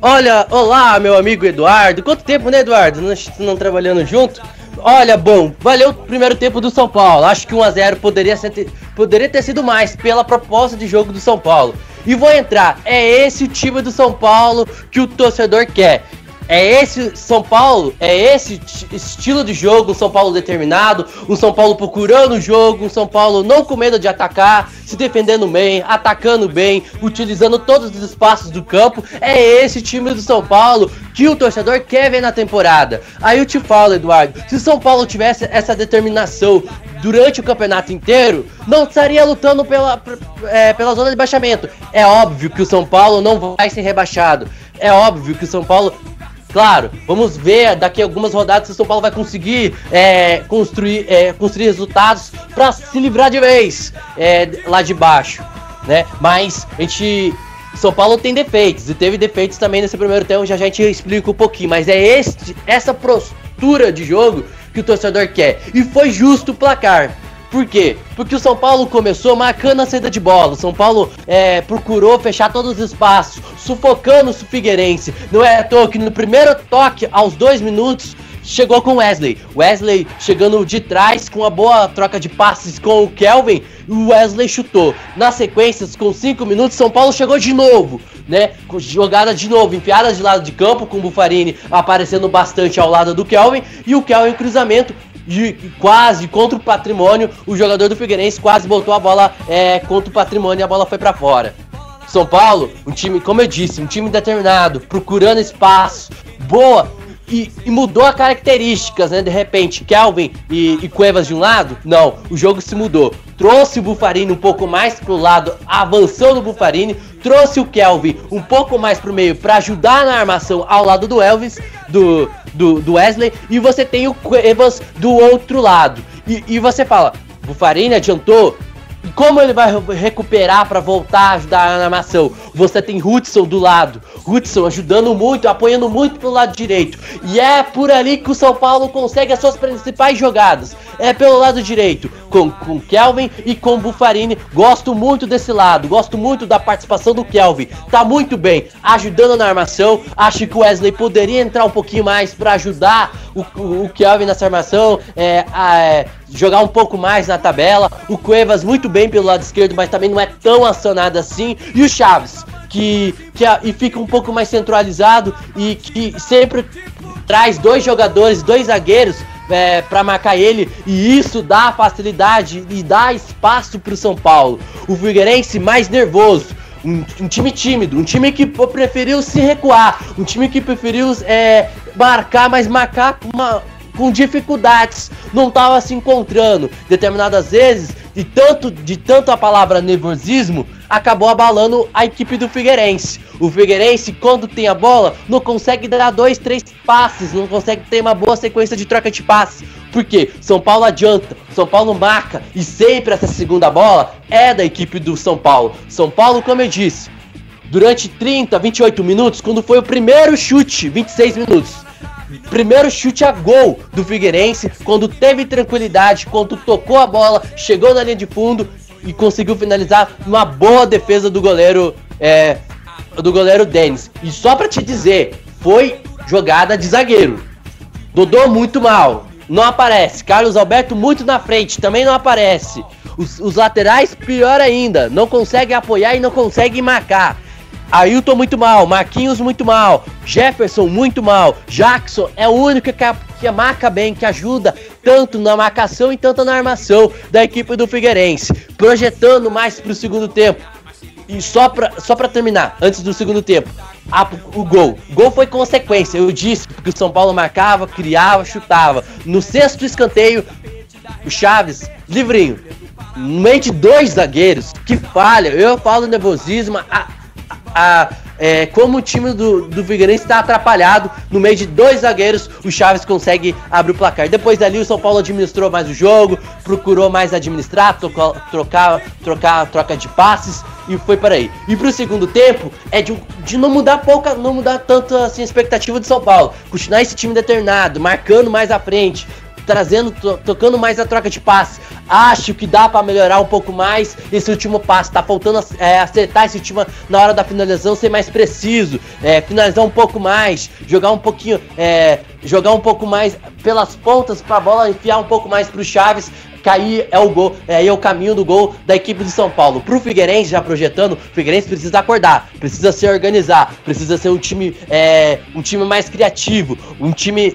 Speaker 4: Olha, olá, meu amigo Eduardo. Quanto tempo, né, Eduardo? Nós não trabalhando junto? Olha, bom, valeu o primeiro tempo do São Paulo. Acho que 1x0 poderia, ser, poderia ter sido mais pela proposta de jogo do São Paulo. E vou entrar. É esse o time do São Paulo que o torcedor quer. É esse São Paulo, é esse estilo de jogo, um São Paulo determinado, um São Paulo procurando o jogo, um São Paulo não com medo de atacar, se defendendo bem, atacando bem, utilizando todos os espaços do campo. É esse time do São Paulo que o torcedor quer ver na temporada. Aí eu te falo, Eduardo, se o São Paulo tivesse essa determinação durante o campeonato inteiro, não estaria lutando pela, é, pela zona de baixamento. É óbvio que o São Paulo não vai ser rebaixado. É óbvio que o São Paulo Claro, vamos ver daqui a algumas rodadas se o São Paulo vai conseguir é, construir, é, construir resultados para se livrar de vez é, lá de baixo, né? Mas a gente são Paulo tem defeitos e teve defeitos também nesse primeiro tempo, já, já a gente explica um pouquinho, mas é este, essa postura de jogo que o torcedor quer. E foi justo o placar. Por quê? Porque o São Paulo começou marcando a saída de bola. O São Paulo é, procurou fechar todos os espaços, sufocando o Figueirense. Não é à toa que no primeiro toque, aos dois minutos, chegou com Wesley. Wesley chegando de trás com uma boa troca de passes com o Kelvin. O Wesley chutou. Na sequência, com 5 minutos, São Paulo chegou de novo, né? Jogada de novo, enfiada de lado de campo, com o Bufarini aparecendo bastante ao lado do Kelvin. E o Kelvin cruzamento de quase contra o patrimônio, o jogador do Figueirense quase botou a bola é, contra o patrimônio e a bola foi para fora. São Paulo, um time, como eu disse, um time determinado, procurando espaço, boa, e, e, mudou as características, né? De repente, Kelvin e, e, Cuevas de um lado? Não, o jogo se mudou. Trouxe o Bufarini um pouco mais pro lado, avançou no Bufarini, trouxe o Kelvin um pouco mais pro meio para ajudar na armação ao lado do Elvis, do, do, do, Wesley, e você tem o Cuevas do outro lado. E, e você fala, Bufarini adiantou, como ele vai recuperar para voltar a ajudar na armação? Você tem Hudson do lado. Hudson ajudando muito, apoiando muito pelo lado direito. E é por ali que o São Paulo consegue as suas principais jogadas. É pelo lado direito, com, com Kelvin e com Bufarini. Gosto muito desse lado, gosto muito da participação do Kelvin. Tá muito bem, ajudando na armação. Acho que o Wesley poderia entrar um pouquinho mais para ajudar o, o, o, Kelvin nessa armação. É, é, jogar um pouco mais na tabela. O Cuevas muito bem pelo lado esquerdo, mas também não é tão acionado assim. E o Chaves, que, que e fica um pouco mais centralizado e que sempre traz dois jogadores, dois zagueiros é, para marcar ele e isso dá facilidade e dá espaço para o São Paulo. O Figueirense mais nervoso. Um, um, time tímido, um time que preferiu se recuar, um time que preferiu é, marcar, mas marcar uma, com dificuldades, não estava se encontrando. Determinadas vezes, de tanto, de tanto a palavra nervosismo, acabou abalando a equipe do Figueirense. O Figueirense, quando tem a bola, não consegue dar dois, três passes, não consegue ter uma boa sequência de troca de passes. Por quê? São Paulo adianta, São Paulo marca e sempre essa segunda bola é da equipe do São Paulo. São Paulo, como eu disse, durante 30, 28 minutos, quando foi o primeiro chute, 26 minutos, Primeiro chute a gol do Figueirense, quando teve tranquilidade, quando tocou a bola, chegou na linha de fundo e conseguiu finalizar uma boa defesa do goleiro é, do goleiro Denis. E só para te dizer, foi jogada de zagueiro. Dodô muito mal, não aparece. Carlos Alberto muito na frente, também não aparece. Os, os laterais, pior ainda, não conseguem apoiar e não conseguem marcar. Ailton muito mal, Marquinhos muito mal, Jefferson muito mal, Jackson é o único que, que marca bem, que ajuda tanto na marcação e tanto na armação da equipe do Figueirense, projetando mais para o segundo tempo. E só pra, só pra terminar, antes do segundo tempo, a, o gol. O gol foi consequência, eu disse, porque o São Paulo marcava, criava, chutava. No sexto escanteio, o Chaves, livrinho. De dois zagueiros, que falha, eu falo nervosismo, a, a, é, como o time do, do Figueirense está atrapalhado no meio de dois zagueiros, o Chaves consegue abrir o placar. Depois dali o São Paulo administrou mais o jogo, procurou mais administrar, trocar, trocar troca de passes e foi para aí. E para o segundo tempo é de, de não mudar pouca, não mudar tanto assim a expectativa do São Paulo, continuar esse time determinado, marcando mais à frente, trazendo, to, tocando mais a troca de passe. Acho que dá para melhorar um pouco mais esse último passe. Tá faltando é, acertar esse último na hora da finalização, ser mais preciso, é, finalizar um pouco mais, jogar um pouquinho, é, jogar um pouco mais pelas pontas para a bola enfiar um pouco mais para o Chaves que aí é o gol, é é o caminho do gol da equipe de São Paulo. Pro Figueirense, já projetando, o Figueirense precisa acordar, precisa se organizar, precisa ser um time, é, um time mais criativo, um time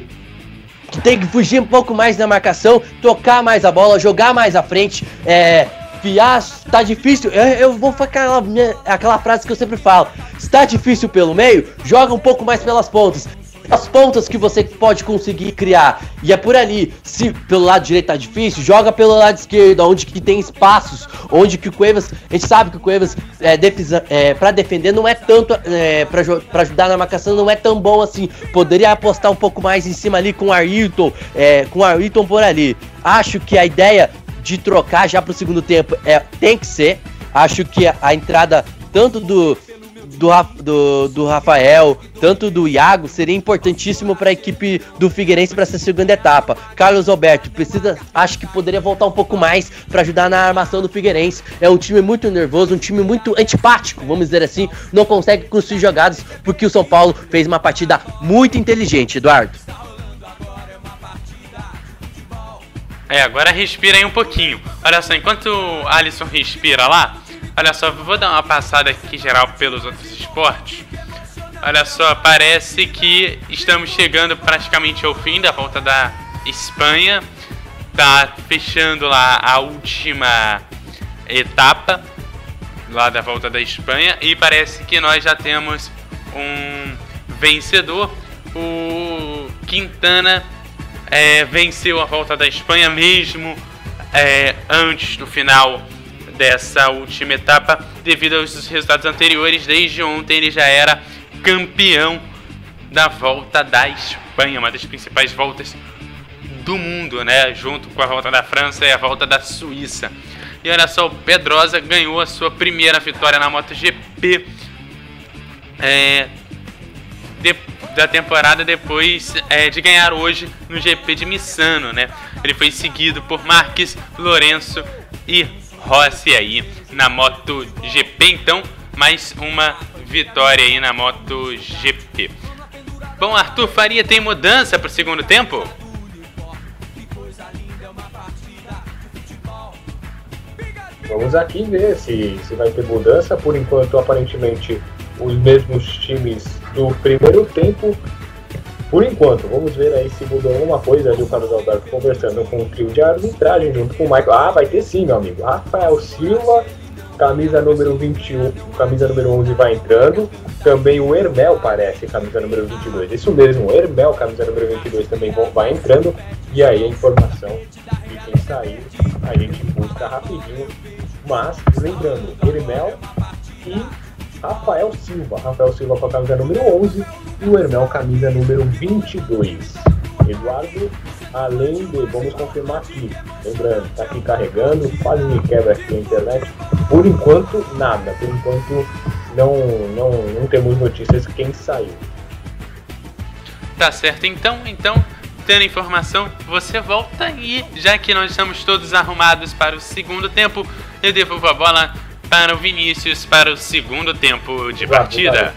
Speaker 4: que tem que fugir um pouco mais da marcação, tocar mais a bola, jogar mais à frente, é, Fiar, tá difícil. Eu, eu vou falar aquela, aquela frase que eu sempre falo: está difícil pelo meio, joga um pouco mais pelas pontas as pontas que você pode conseguir criar. E é por ali. Se pelo lado direito tá difícil, joga pelo lado esquerdo, onde que tem espaços, onde que o Cuevas, a gente sabe que o Cuevas é, é, para defender não é tanto, é, para ajudar na marcação não é tão bom assim. Poderia apostar um pouco mais em cima ali com o Ayrton, é, com o Ayrton por ali. Acho que a ideia de trocar já pro segundo tempo é, tem que ser. Acho que a, a entrada tanto do do, do, do Rafael, tanto do Iago, seria importantíssimo para a equipe do Figueirense para essa segunda etapa. Carlos Alberto precisa, acho que poderia voltar um pouco mais para ajudar na armação do Figueirense. É um time muito nervoso, um time muito antipático, vamos dizer assim, não consegue construir jogadas porque o São Paulo fez uma partida muito inteligente, Eduardo.
Speaker 2: É, agora respira aí um pouquinho. Olha só, enquanto o Alisson respira lá, Olha só, vou dar uma passada aqui geral pelos outros esportes. Olha só, parece que estamos chegando praticamente ao fim da volta da Espanha. Tá fechando lá a última etapa lá da volta da Espanha e parece que nós já temos um vencedor. O Quintana é, venceu a volta da Espanha mesmo é, antes do final dessa última etapa, devido aos resultados anteriores. Desde ontem ele já era campeão da volta da Espanha, uma das principais voltas do mundo, né? Junto com a volta da França e a volta da Suíça. E olha só, o Pedrosa ganhou a sua primeira vitória na MotoGP é, de, da temporada depois é, de ganhar hoje no GP de Missano, né? Ele foi seguido por Marques, Lourenço e Rossi aí na MotoGP. Então, mais uma vitória aí na MotoGP. Bom, Arthur Faria tem mudança para o segundo tempo?
Speaker 5: Vamos aqui ver se, se vai ter mudança. Por enquanto, aparentemente, os mesmos times do primeiro tempo por enquanto, vamos ver aí se mudou alguma coisa ali o Carlos Alberto conversando com o trio de arbitragem junto com o Michael. Ah, vai ter sim, meu amigo. Rafael Silva, camisa número 21, camisa número 11 vai entrando. Também o Hermel parece, camisa número 22. Isso mesmo, o Hermel, camisa número 22 também vai entrando. E aí a informação de quem saiu, a gente busca rapidinho. Mas, lembrando, Hermel e Rafael Silva. Rafael Silva com a camisa número 11 e o Hermel camisa número 22. Eduardo, além de, vamos confirmar aqui, lembrando, tá aqui carregando, quase me quebra aqui a internet. Por enquanto, nada. Por enquanto, não, não, não temos notícias quem saiu.
Speaker 2: Tá certo, então, então, tendo informação, você volta e já que nós estamos todos arrumados para o segundo tempo, eu devolvo a bola para o Vinícius para o segundo tempo de partida.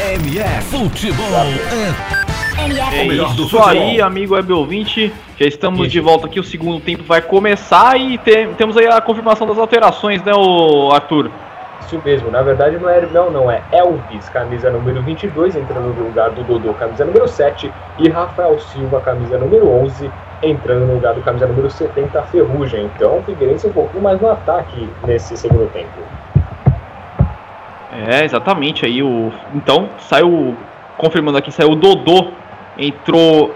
Speaker 1: MF Futebol.
Speaker 3: É isso aí, amigo web ouvinte. Já estamos de volta aqui. O segundo tempo vai começar e te, temos aí a confirmação das alterações, né, o Arthur?
Speaker 5: Isso mesmo, na verdade não é Hermel, não, é Elvis, camisa número 22, entrando no lugar do Dodô, camisa número 7, e Rafael Silva, camisa número 11, entrando no lugar do camisa número 70, Ferrugem. Então, o Figueirense um pouquinho mais no ataque nesse segundo tempo.
Speaker 3: É, exatamente. Aí o. Então, saiu. Confirmando aqui, saiu o Dodô. Entrou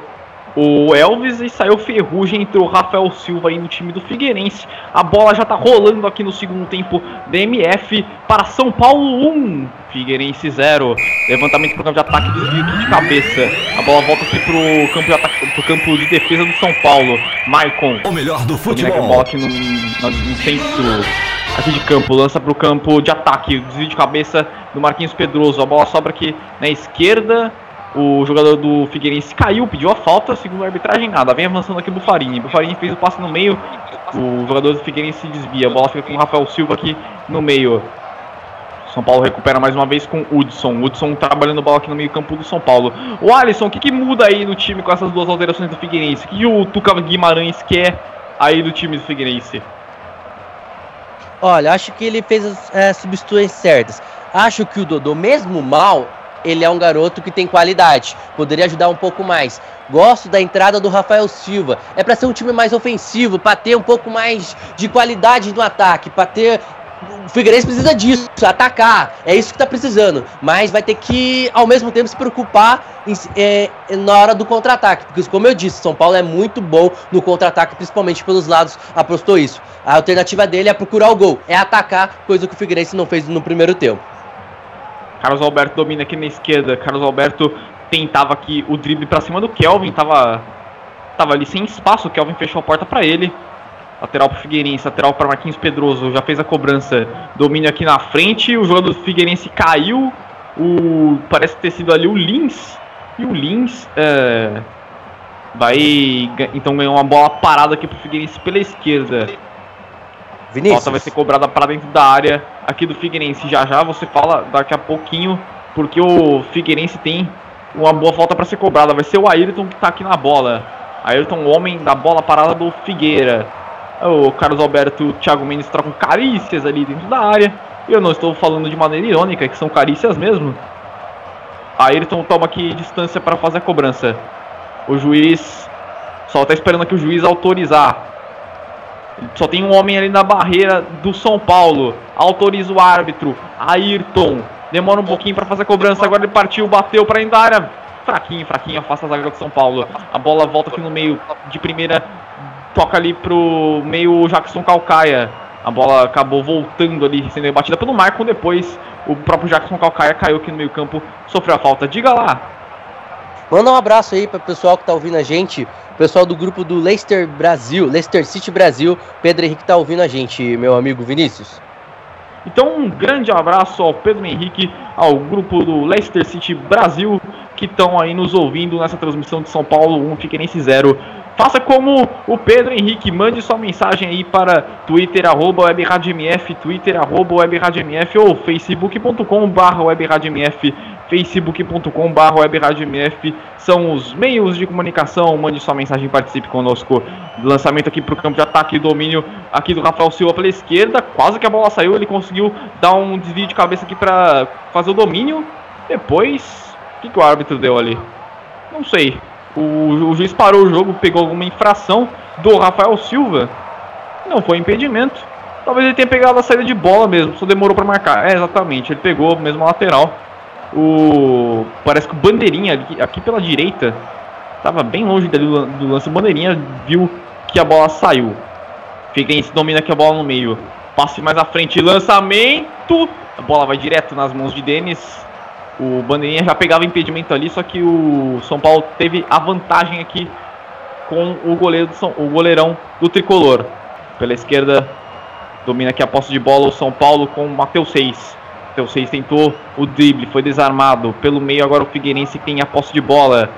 Speaker 3: o Elvis e saiu Ferrugem, entrou o Rafael Silva aí no time do Figueirense. A bola já tá rolando aqui no segundo tempo DMF para São Paulo 1, Figueirense 0. Levantamento pro campo de ataque, desvio de cabeça. A bola volta aqui pro campo de, ataque, pro campo de defesa do São Paulo. Maicon.
Speaker 1: O melhor do futebol.
Speaker 3: A bola aqui no, no centro aqui de campo, lança pro campo de ataque, desvio de cabeça do Marquinhos Pedroso. A bola sobra aqui na esquerda O jogador do Figueirense caiu, pediu a falta, segundo a arbitragem, nada. Vem avançando aqui o Bufarini. Bufarini fez o passe no meio, o jogador do Figueirense se desvia. A bola fica com o Rafael Silva aqui no meio. São Paulo recupera mais uma vez com o Hudson. Hudson trabalhando a bola aqui no meio campo do São Paulo. O Alisson, o que, que muda aí no time com essas duas alterações do Figueirense? O que o Tuca Guimarães quer aí do time do Figueirense?
Speaker 4: Olha, acho que ele fez as é, substituições certas. Acho que o Dodô, mesmo mal, ele é um garoto que tem qualidade, poderia ajudar um pouco mais. Gosto da entrada do Rafael Silva. É para ser um time mais ofensivo, para ter um pouco mais de qualidade no ataque, para ter o Figueirense precisa disso, atacar. É isso que tá precisando. Mas vai ter que, ao mesmo tempo, se preocupar em, é, na hora do contra-ataque. Porque, como eu disse, São Paulo é muito bom no contra-ataque, principalmente pelos lados. Apostou isso. A alternativa dele é procurar o gol, é atacar, coisa que o Figueirense não fez no primeiro tempo.
Speaker 3: Carlos Alberto domina aqui na esquerda. Carlos Alberto tentava aqui o drible para cima do Kelvin. Tava, tava ali sem espaço. O Kelvin fechou a porta para ele. Lateral para Figueirense, lateral para Marquinhos Pedroso. Já fez a cobrança. Domínio aqui na frente. O jogador do Figueirense caiu. O, parece ter sido ali o Lins. E o Lins é, vai. Então ganhou uma bola parada aqui para Figueirense pela esquerda. Vinícius. Falta vai ser cobrada para dentro da área aqui do Figueirense. Já já você fala daqui a pouquinho, porque o Figueirense tem uma boa falta para ser cobrada. Vai ser o Ayrton que está aqui na bola. Ayrton, o homem da bola parada do Figueira. O Carlos Alberto e o Thiago Mendes trocam carícias ali dentro da área. Eu não estou falando de maneira irônica, que são carícias mesmo. Ayrton toma aqui distância para fazer a cobrança. O juiz só está esperando aqui o juiz autorizar. Só tem um homem ali na barreira do São Paulo. Autoriza o árbitro. Ayrton. Demora um pouquinho para fazer a cobrança. Agora ele partiu, bateu para a área. Fraquinho, fraquinho. Afasta a zaga do São Paulo. A bola volta aqui no meio de primeira. Toca ali pro meio Jackson Calcaia. A bola acabou voltando ali, sendo batida pelo Marco. Depois o próprio Jackson Calcaia caiu aqui no meio campo. Sofreu a falta. Diga lá.
Speaker 4: Manda um abraço aí para o pessoal que está ouvindo a gente, pessoal do grupo do Leicester Brasil, Leicester City Brasil. Pedro Henrique está ouvindo a gente, meu amigo Vinícius.
Speaker 3: Então, um grande abraço ao Pedro Henrique, ao grupo do Leicester City Brasil, que estão aí nos ouvindo nessa transmissão de São Paulo 1, Figueirense 0. Faça como o Pedro Henrique, mande sua mensagem aí para Twitter, arroba WebRadioMF, Twitter, arroba WebRadioMF ou facebook.com barra WebRadioMF, facebook.com.br webradiomf são os meios de comunicação. Mande sua mensagem, participe conosco. Lançamento aqui para o campo de ataque, domínio aqui do Rafael Silva pela esquerda. Quase que a bola saiu, ele conseguiu dar um desvio de cabeça aqui para fazer o domínio. Depois, o que, que, o árbitro deu ali? Não sei. O, o juiz parou o jogo, pegou alguma infração do Rafael Silva. Não foi impedimento. Talvez ele tenha pegado a saída de bola mesmo, só demorou para marcar. É, exatamente, ele pegou mesmo a lateral. O parece que o bandeirinha aqui, aqui pela direita estava bem longe do, do lance. O bandeirinha viu que a bola saiu. Figueirense domina aqui a bola no meio. Passe mais à frente, lançamento. A bola vai direto nas mãos de Denis. O bandeirinha já pegava impedimento ali, só que o São Paulo teve a vantagem aqui com o goleiro do São, o goleirão do tricolor. Pela esquerda domina aqui a posse de bola o São Paulo com o Matheus 6. Matheus Reis tentou o drible, foi desarmado. Pelo meio agora o Figueirense tem a posse de bola.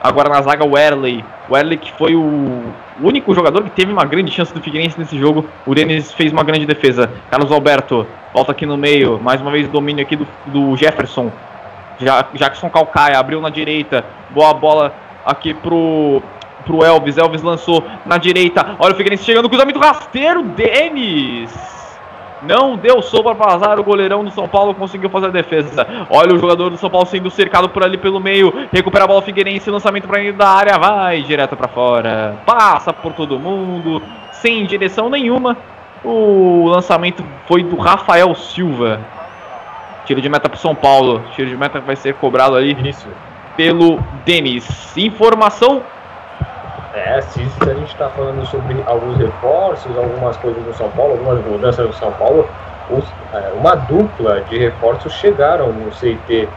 Speaker 3: Agora na zaga o Werley. O Werley que foi o único jogador que teve uma grande chance do Figueirense nesse jogo. O Denis fez uma grande defesa. Carlos Alberto volta aqui no meio. Mais uma vez domínio aqui do, do Jefferson. Ja, Jackson Calcaia abriu na direita. Boa bola aqui pro, pro Elvis. Elvis lançou na direita. Olha o Figueirense chegando. Cruzamento rasteiro. Denis não deu sopa para vazar. O goleirão do São Paulo conseguiu fazer a defesa. Olha o jogador do São Paulo sendo cercado por ali pelo meio. Recupera a bola Figueirense. Lançamento para dentro da área. Vai direto para fora. Passa por todo mundo. Sem direção nenhuma. O lançamento foi do Rafael Silva. Tiro de meta para São Paulo. Tiro de meta vai ser cobrado ali Isso. pelo Denis. Informação
Speaker 5: é, se a gente está falando sobre alguns reforços, algumas coisas do São Paulo, algumas mudanças do São Paulo, os, é, uma dupla de reforços chegaram no CT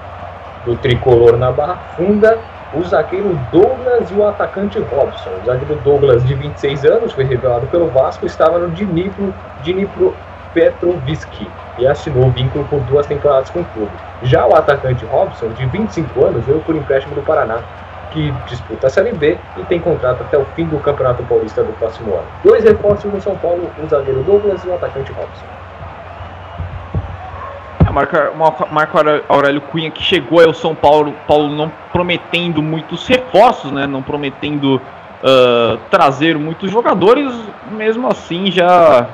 Speaker 5: do tricolor na Barra Funda, o zagueiro Douglas e o atacante Robson. O zagueiro Douglas, de 26 anos, foi revelado pelo Vasco, estava no Dnipro, Dnipro Petrovski. e assinou vínculo por duas temporadas com o clube. Já o atacante Robson, de 25 anos, veio por empréstimo do Paraná, que disputa a Série B e tem contrato até o fim do Campeonato Paulista do próximo ano. Dois reforços no São Paulo, o zagueiro Douglas e o atacante Robson.
Speaker 3: É, Marco Aurélio Cunha que chegou ao São Paulo, Paulo não prometendo muitos reforços, né? Não prometendo uh, trazer muitos jogadores, mesmo assim já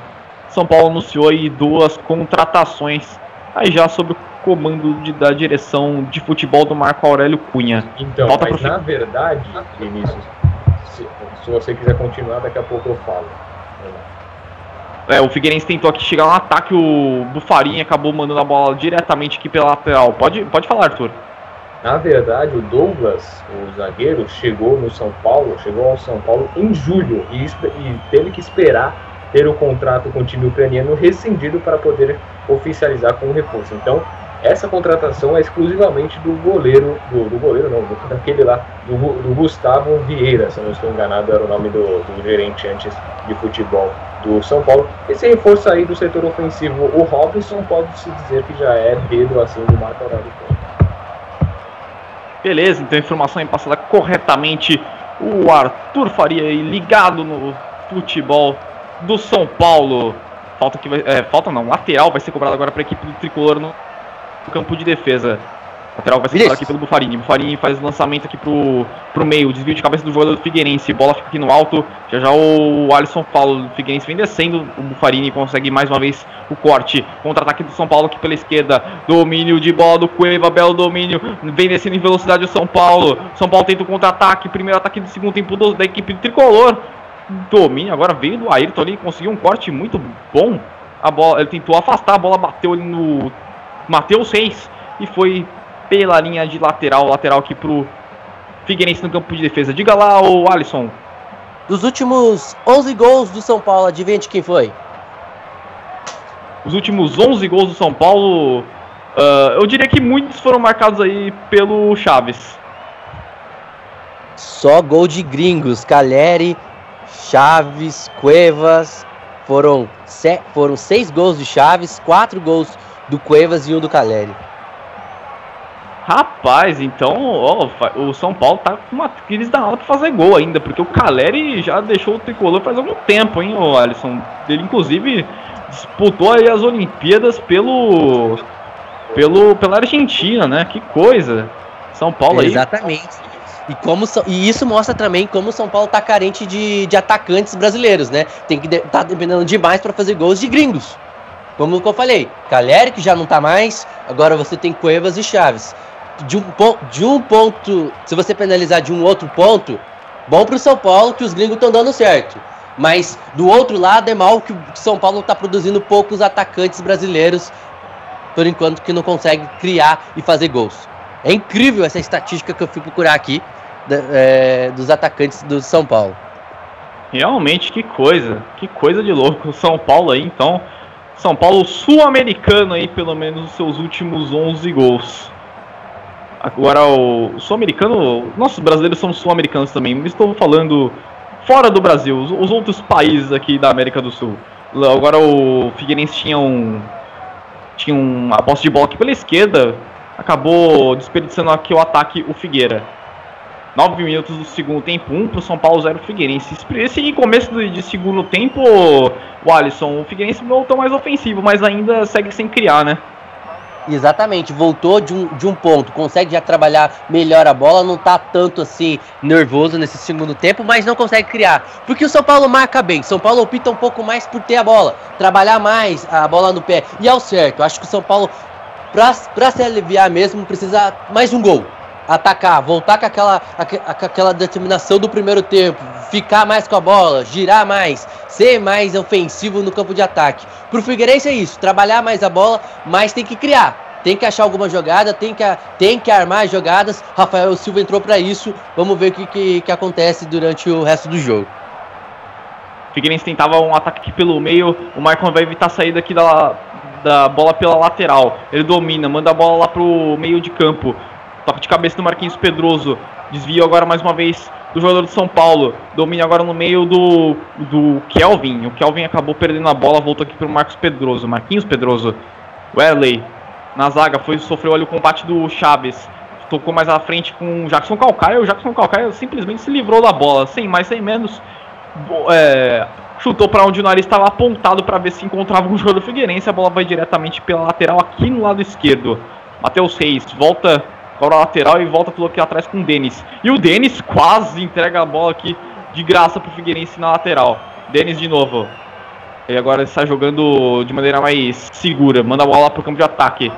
Speaker 3: São Paulo anunciou aí duas contratações aí já sobre o comando de, da direção de futebol do Marco Aurélio Cunha.
Speaker 5: Então, Volta mas na verdade, Vinícius, se, se você quiser continuar, daqui a pouco eu falo.
Speaker 3: É, o Figueirense tentou aqui chegar no ataque, o Bufarinha acabou mandando a bola diretamente aqui pela lateral. Pode, pode falar, Arthur.
Speaker 5: Na verdade, o Douglas, o zagueiro, chegou no São Paulo, chegou ao São Paulo em julho e, e teve que esperar ter o contrato com o time ucraniano rescindido para poder oficializar com o reforço. Então, essa contratação é exclusivamente do goleiro, do, do goleiro não, do, daquele lá, do, do, Gustavo Vieira, se não estou enganado, era o nome do, do gerente antes de futebol do São Paulo. Esse reforço aí do setor ofensivo, o Robinson pode-se dizer que já é dedo assim do Marco Aurélio
Speaker 3: Beleza, então a informação é passada corretamente. O Arthur Faria aí ligado no futebol do São Paulo. Falta que vai, é, falta não, lateral vai ser cobrado agora para a equipe do tricolor no campo de defesa. Lateral vai ser cobrado aqui pelo Bufarini. Bufarini faz o lançamento aqui pro, pro meio. Desvio de cabeça do jogador do Figueirense. Bola fica aqui no alto. Já já o Alisson fala. O Figueirense vem descendo. O Bufarini consegue mais uma vez o corte. Contra-ataque do São Paulo aqui pela esquerda. Domínio de bola do Cueva. Belo domínio. Vem descendo em velocidade o São Paulo. São Paulo tenta o contra-ataque. Primeiro ataque do segundo tempo do, da equipe do tricolor. Domínio agora veio do Ayrton ali. Conseguiu um corte muito bom. A bola, ele tentou afastar. A bola bateu ali no Mateus Reis. E foi pela linha de lateral, lateral aqui pro Figueirense no campo de defesa. Diga lá, o Alisson.
Speaker 4: Dos últimos 11 gols do São Paulo, adivinha de quem foi?
Speaker 3: Os últimos 11 gols do São Paulo, uh, eu diria que muitos foram marcados aí pelo Chaves.
Speaker 4: Só gol de gringos, Caleri, Chaves, Cuevas, foram, foram seis gols de Chaves, quatro gols do Cuevas e um do Caleri.
Speaker 3: Rapaz, então ó, o São Paulo tá com uma crise danada pra fazer gol ainda, porque o Caleri já deixou o tricolor faz algum tempo, hein, o Alisson. Ele inclusive disputou aí as Olimpíadas pelo, pelo pela Argentina, né? Que coisa. São Paulo aí.
Speaker 4: Exatamente. E, como, e isso mostra também como o São Paulo tá carente de, de atacantes brasileiros, né? Tem que de, tá dependendo demais para fazer gols de gringos. Como eu falei, Caleri que já não tá mais, agora você tem Cuevas e Chaves de um, de um ponto, se você penalizar de um outro ponto, bom para o São Paulo que os gringos estão dando certo. Mas do outro lado é mal que o São Paulo está produzindo poucos atacantes brasileiros, por enquanto que não consegue criar e fazer gols. É incrível essa estatística que eu fui procurar aqui é, dos atacantes do São Paulo.
Speaker 3: Realmente, que coisa, que coisa de louco. O São Paulo aí, então, São Paulo sul-americano aí, pelo menos os seus últimos 11 gols. Agora, o sul-americano, nossos brasileiros são sul-americanos também, estou falando fora do Brasil, os, os, outros países aqui da América do Sul. Agora, o Figueirense tinha um. Tinha uma posse de bola aqui pela esquerda, acabou desperdiçando aqui o ataque, o Figueira. 9 minutos do segundo tempo, 1 um para o São Paulo, 0 Figueirense. Esse começo de segundo tempo, o Alisson, o Figueirense voltou mais ofensivo, mas ainda segue sem criar, né?
Speaker 4: Exatamente, voltou de um, de um ponto, consegue já trabalhar melhor a bola, não tá tanto assim nervoso nesse segundo tempo, mas não consegue criar. Porque o São Paulo marca bem, São Paulo opta um pouco mais por ter a bola, trabalhar mais a bola no pé. E é o certo, acho que o São Paulo, pra, pra se aliviar mesmo, precisa mais um gol atacar, voltar com aquela, aquela determinação do primeiro tempo, ficar mais com a bola, girar mais, ser mais ofensivo no campo de ataque. Pro Figueirense é isso, trabalhar mais a bola, mas tem que criar. Tem que achar alguma jogada, tem que, tem que armar jogadas. Rafael Silva entrou para isso. Vamos ver o que, que, que acontece durante o resto do jogo.
Speaker 3: Figueirense tentava um ataque aqui pelo meio. O Marcon vai evitar a saída aqui da, da bola pela lateral. Ele domina, manda a bola lá pro meio de campo. Toque de cabeça do Marquinhos Pedroso. Desvio agora mais uma vez do jogador do São Paulo. Domina agora no meio do, do Kelvin. O Kelvin acabou perdendo a bola, voltou aqui para o Marcos Pedroso. Marquinhos Pedroso. Wesley na zaga foi sofreu ali o combate do Chaves. Tocou mais à frente com o Jackson Calcaia. O Jackson Calcaia simplesmente se livrou da bola, sem mais, sem menos. É, chutou para onde o nariz estava apontado para ver se encontrava um jogador figueirense. A bola vai diretamente pela lateral aqui no lado esquerdo. Matheus Reis volta para a lateral e volta pelo aqui atrás com o Denis. E o Denis quase entrega a bola aqui de graça para o Figueirense na lateral. Denis de novo. E agora está jogando de maneira mais segura. Manda a bola para o campo de ataque.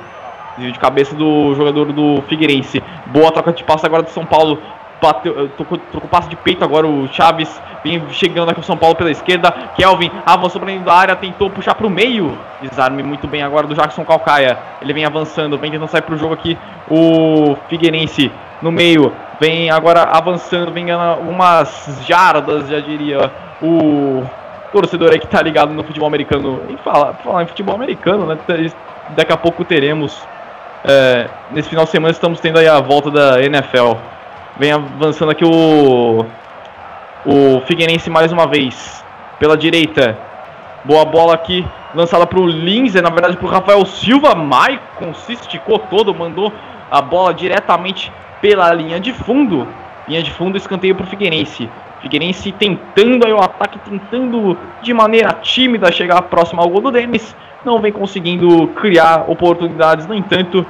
Speaker 3: De cabeça do jogador do Figueirense. Boa troca de passe agora do São Paulo bateu, tocou, trocou passe de peito agora o Chaves, vem chegando aqui o São Paulo pela esquerda, Kelvin avançou para dentro da área, tentou puxar para o meio, desarme muito bem agora do Jackson Calcaia, ele vem avançando, vem tentando sair para o jogo aqui o Figueirense no meio, vem agora avançando, vem ganhando algumas jardas, já diria o torcedor aí que tá ligado no futebol americano, e fala, falar em futebol americano, né, daqui a pouco teremos, é, nesse final de semana estamos tendo aí a volta da NFL, Vem avançando aqui o. O Figueirense mais uma vez. Pela direita. Boa bola aqui. Lançada para o Lindsay. Na verdade para o Rafael Silva. Maicon se esticou todo. Mandou a bola diretamente pela linha de fundo. Linha de fundo, escanteio para o Figueirense. Figueirense tentando aí o ataque, tentando de maneira tímida chegar próximo ao gol do Denis. Não vem conseguindo criar oportunidades, no entanto,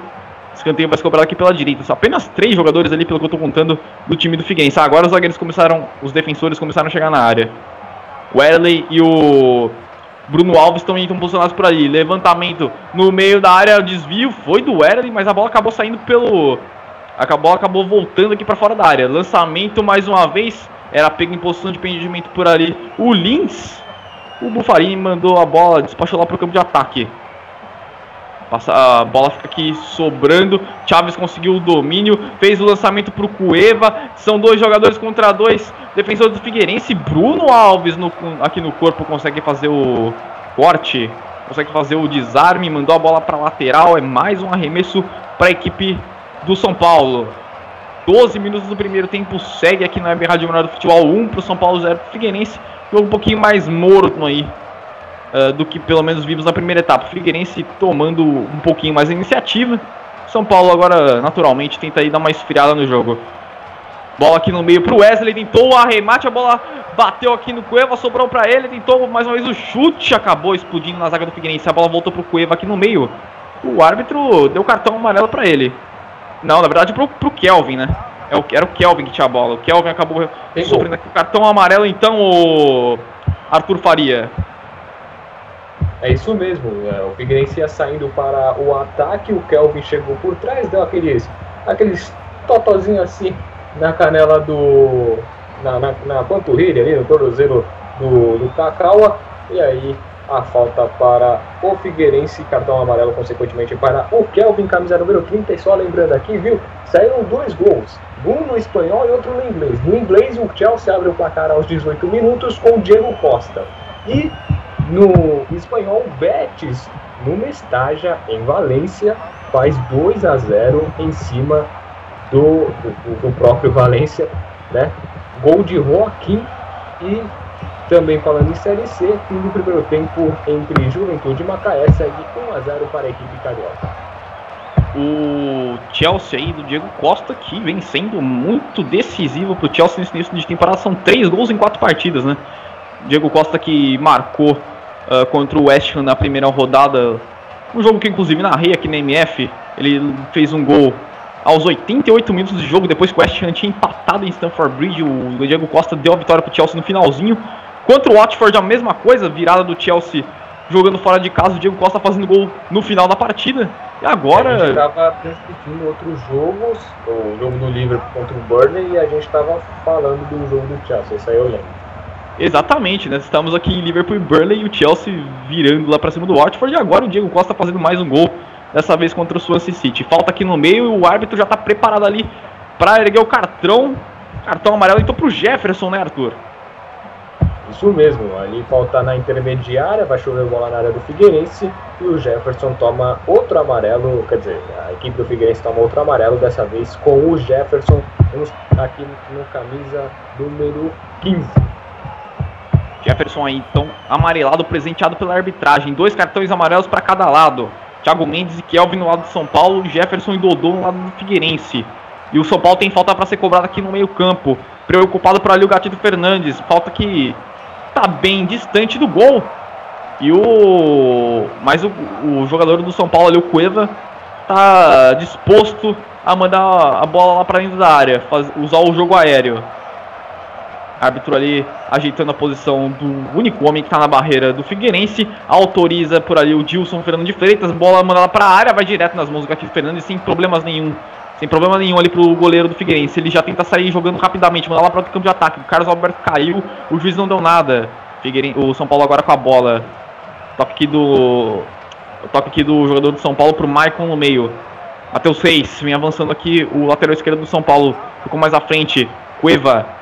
Speaker 3: Escanteio vai ser cobrado aqui pela direita. Só apenas três jogadores ali, pelo que eu estou contando, do time do Figueirense. Ah, agora os zagueiros começaram, os defensores começaram a chegar na área. O Erley e o Bruno Alves estão posicionados por ali. Levantamento no meio da área, desvio foi do Erley, mas a bola acabou saindo pelo. A bola acabou voltando aqui para fora da área. Lançamento mais uma vez. Era pego em posição de pendimento por ali. O Lins. O Bufarini mandou a bola, despachou lá para o campo de ataque. Passa, a bola fica aqui sobrando. Chaves conseguiu o domínio. Fez o lançamento para o Cueva. São dois jogadores contra dois. Defensor do Figueirense. Bruno Alves no, aqui no corpo consegue fazer o corte. Consegue fazer o desarme. Mandou a bola para lateral. É mais um arremesso para a equipe do São Paulo. 12 minutos do primeiro tempo. Segue aqui na Web Rádio Menor do Futebol. 1 para o São Paulo, 0 para o Figueirense. Jogo um pouquinho mais morto aí uh, do que pelo menos vimos na primeira etapa. Figueirense tomando um pouquinho mais a iniciativa. São Paulo agora, naturalmente, tenta aí dar uma esfriada no jogo. Bola aqui no meio pro Wesley, tentou o arremate, a bola bateu aqui no Cueva, sobrou para ele, tentou mais uma vez o chute, acabou explodindo na zaga do Figueirense. A bola voltou pro Cueva aqui no meio. O árbitro deu cartão amarelo para ele. Não, na verdade pro, pro Kelvin, né? É era o Kelvin que tinha a bola. O Kelvin acabou Pegou. sofrendo aqui o cartão amarelo, então o Arthur Faria.
Speaker 5: É isso mesmo, é, o Figueirense ia saindo para o ataque, o Kelvin chegou por trás, deu aqueles, aqueles totozinhos assim na canela do. na, na, na panturrilha ali, no tornozelo do, do Cacau, e aí a falta para o Figueirense, cartão amarelo consequentemente para o Kelvin, camisa número 30, e só lembrando aqui, viu, saíram dois gols, um no espanhol e outro no inglês. No inglês, o Chelsea abre o placar aos 18 minutos com o Diego Costa. E no espanhol, Betis, no Mestaja, em Valência, faz 2 a 0 em cima do, do, do próprio Valência, né? Gol de Joaquim e também falando em Série C, fim do primeiro tempo entre Juventude e Macaé, segue 1 a 0 para a equipe carioca.
Speaker 3: O Chelsea aí do Diego Costa que vem sendo muito decisivo para o Chelsea nesse início de temporada, são três gols em quatro partidas, né? Diego Costa que marcou uh, contra o West Ham na primeira rodada. Um jogo que inclusive narrei aqui na MF. Ele fez um gol aos 88 minutos de jogo, depois que o West Ham tinha empatado em Stamford Bridge. O Diego Costa deu a vitória para o Chelsea no finalzinho. Contra o Watford, a mesma coisa, virada do Chelsea jogando fora de casa, o Diego Costa fazendo gol no final da partida. E agora.
Speaker 5: A gente estava transmitindo outros jogos, o jogo do Liverpool contra o Burnley, e a gente estava falando do jogo do Chelsea, isso aí eu lembro.
Speaker 3: Exatamente, né? Estamos aqui em Liverpool e Burnley o Chelsea virando lá para cima do Watford. E agora o Diego Costa fazendo mais um gol, dessa vez contra o Swansea City. Falta aqui no meio e o árbitro já está preparado ali para erguer o cartão. Cartão amarelo então para o Jefferson, né, Arthur?
Speaker 5: Isso mesmo, ali falta na intermediária, vai chover bola na área do Figueirense e o Jefferson toma outro amarelo, quer dizer, a equipe do Figueirense toma outro amarelo, dessa vez com o Jefferson, aqui no camisa número 15.
Speaker 3: Jefferson aí, então, amarelado, presenteado pela arbitragem. Dois cartões amarelos para cada lado. Thiago Mendes e Kelvin no lado de São Paulo, Jefferson e Dodô no lado do Figueirense. E o São Paulo tem falta para ser cobrada aqui no meio-campo. Preocupado por ali o Gatito Fernandes. Falta que tá bem distante do gol. E o. Mas o, o jogador do São Paulo ali, o Cueva, tá disposto a mandar a bola lá para dentro da área, faz, usar o jogo aéreo. Árbitro ali ajeitando a posição do único homem que está na barreira do Figueirense. Autoriza por ali o Dilson Fernando de Freitas. Bola mandada para a área, vai direto nas mãos do Gatito Fernandes sem problemas nenhum. Sem problema nenhum ali pro goleiro do Figueirense. Ele já tenta sair jogando rapidamente, mandar lá para o campo de ataque. O Carlos Alberto caiu, o juiz não deu nada. Figueirense, o São Paulo agora com a bola. Toque aqui do. Toque aqui do jogador do São Paulo pro Maicon no meio. Matheus Reis vem avançando aqui. O lateral esquerdo do São Paulo ficou mais à frente. Cueva.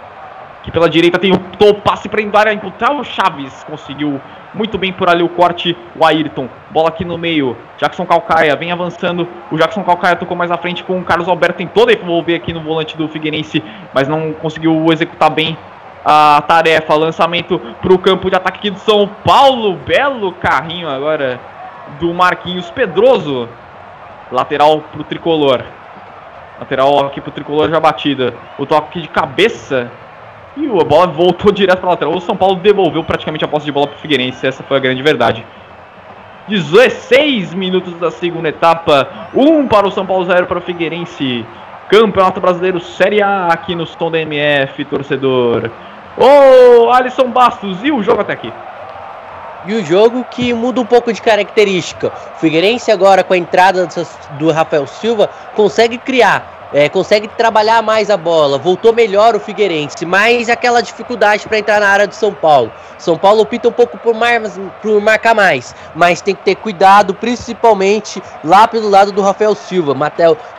Speaker 3: Que pela direita tem o passe para a área. Encontrar o Chaves. Conseguiu muito bem por ali o corte. O Ayrton. Bola aqui no meio. Jackson Calcaia vem avançando. O Jackson Calcaia tocou mais à frente com o Carlos Alberto. Tentou devolver aqui no volante do Figueirense. Mas não conseguiu executar bem a tarefa. Lançamento para o campo de ataque do São Paulo. Belo carrinho agora do Marquinhos Pedroso. Lateral para o tricolor. Lateral aqui para o tricolor já batida. O toque de cabeça. E a bola voltou direto para lateral. O São Paulo devolveu praticamente a posse de bola para o Figueirense. Essa foi a grande verdade. 16 minutos da segunda etapa. 1 para o São Paulo, 0 para o Figueirense. Campeonato Brasileiro Série A aqui no Som da MF, torcedor. Ô, Alisson Bastos, e o jogo até aqui?
Speaker 4: E o jogo que muda um pouco de característica. O Figueirense agora com a entrada do Rafael Silva consegue criar é, consegue trabalhar mais a bola, voltou melhor o Figueirense, mas aquela dificuldade para entrar na área do São Paulo. São Paulo opta um pouco por, mar, por marcar mais, mas tem que ter cuidado, principalmente lá pelo lado do Rafael Silva.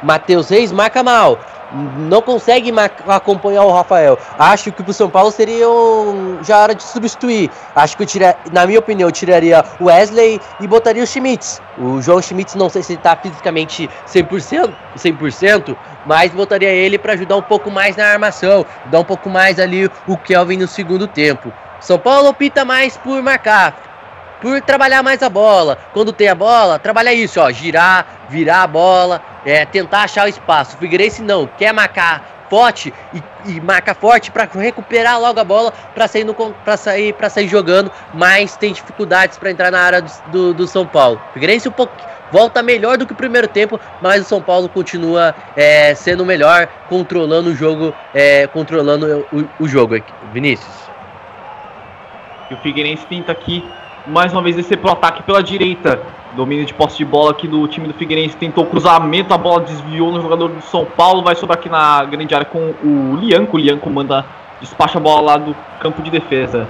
Speaker 4: Matheus Reis marca mal, não consegue acompanhar o Rafael. Acho que pro São Paulo seria um, já hora de substituir. Acho que eu tira, na minha opinião, eu tiraria o Wesley e botaria o Schmitz. O João Schmitz não sei se ele tá fisicamente 100%, 100% mas botaria ele para ajudar um pouco mais na armação, dar um pouco mais ali o Kelvin no segundo tempo. São Paulo opta mais por marcar, por trabalhar mais a bola. Quando tem a bola, trabalha isso, ó, girar, virar a bola, é, tentar achar o espaço. O Figueirense não, quer marcar forte e, e marca forte para recuperar logo a bola para sair para sair para sair jogando, mas tem dificuldades para entrar na área do, do, do São Paulo. O Figueirense um pouco volta melhor do que o primeiro tempo, mas o São Paulo continua é, sendo melhor, controlando o jogo, é, controlando o, o jogo. Vinícius.
Speaker 3: E o Figueirense tenta aqui mais uma vez descer pro ataque pela direita. Domínio de posse de bola aqui do time do Figueirense. Tentou cruzamento, a bola desviou no jogador do São Paulo. Vai sobrar aqui na grande área com o Lianco. O Lianco manda, despacha a bola lá do campo de defesa.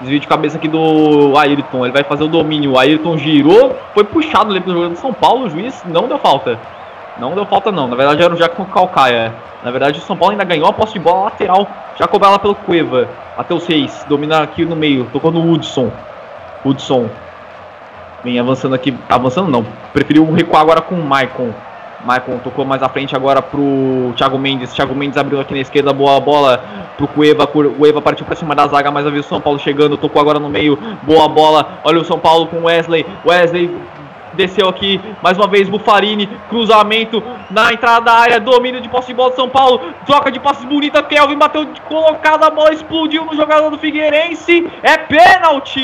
Speaker 3: Desvio de cabeça aqui do Ayrton. Ele vai fazer o domínio. O Ayrton girou, foi puxado ali pelo jogador do São Paulo. O juiz não deu falta. Não deu falta não. Na verdade era o Jackson Calcaia. Na verdade o São Paulo ainda ganhou a posse de bola lateral. Já cobrada pelo Cueva. Até os seis. Domina aqui no meio. Tocou no Hudson. Hudson vem avançando aqui. Avançando não. Preferiu recuar agora com o Maicon. Maicon tocou mais à frente agora pro Thiago Mendes. Thiago Mendes abriu aqui na esquerda, boa bola pro Cueva. Cueva partiu para cima da zaga, mas havia o São Paulo chegando. Tocou agora no meio, boa bola. Olha o São Paulo com Wesley. Wesley desceu aqui mais uma vez Bufarini, cruzamento na entrada da área, domínio de posse de bola de São Paulo, troca de passes bonita, Kelvin bateu colocada, a bola explodiu no jogador do Figueirense, é pênalti!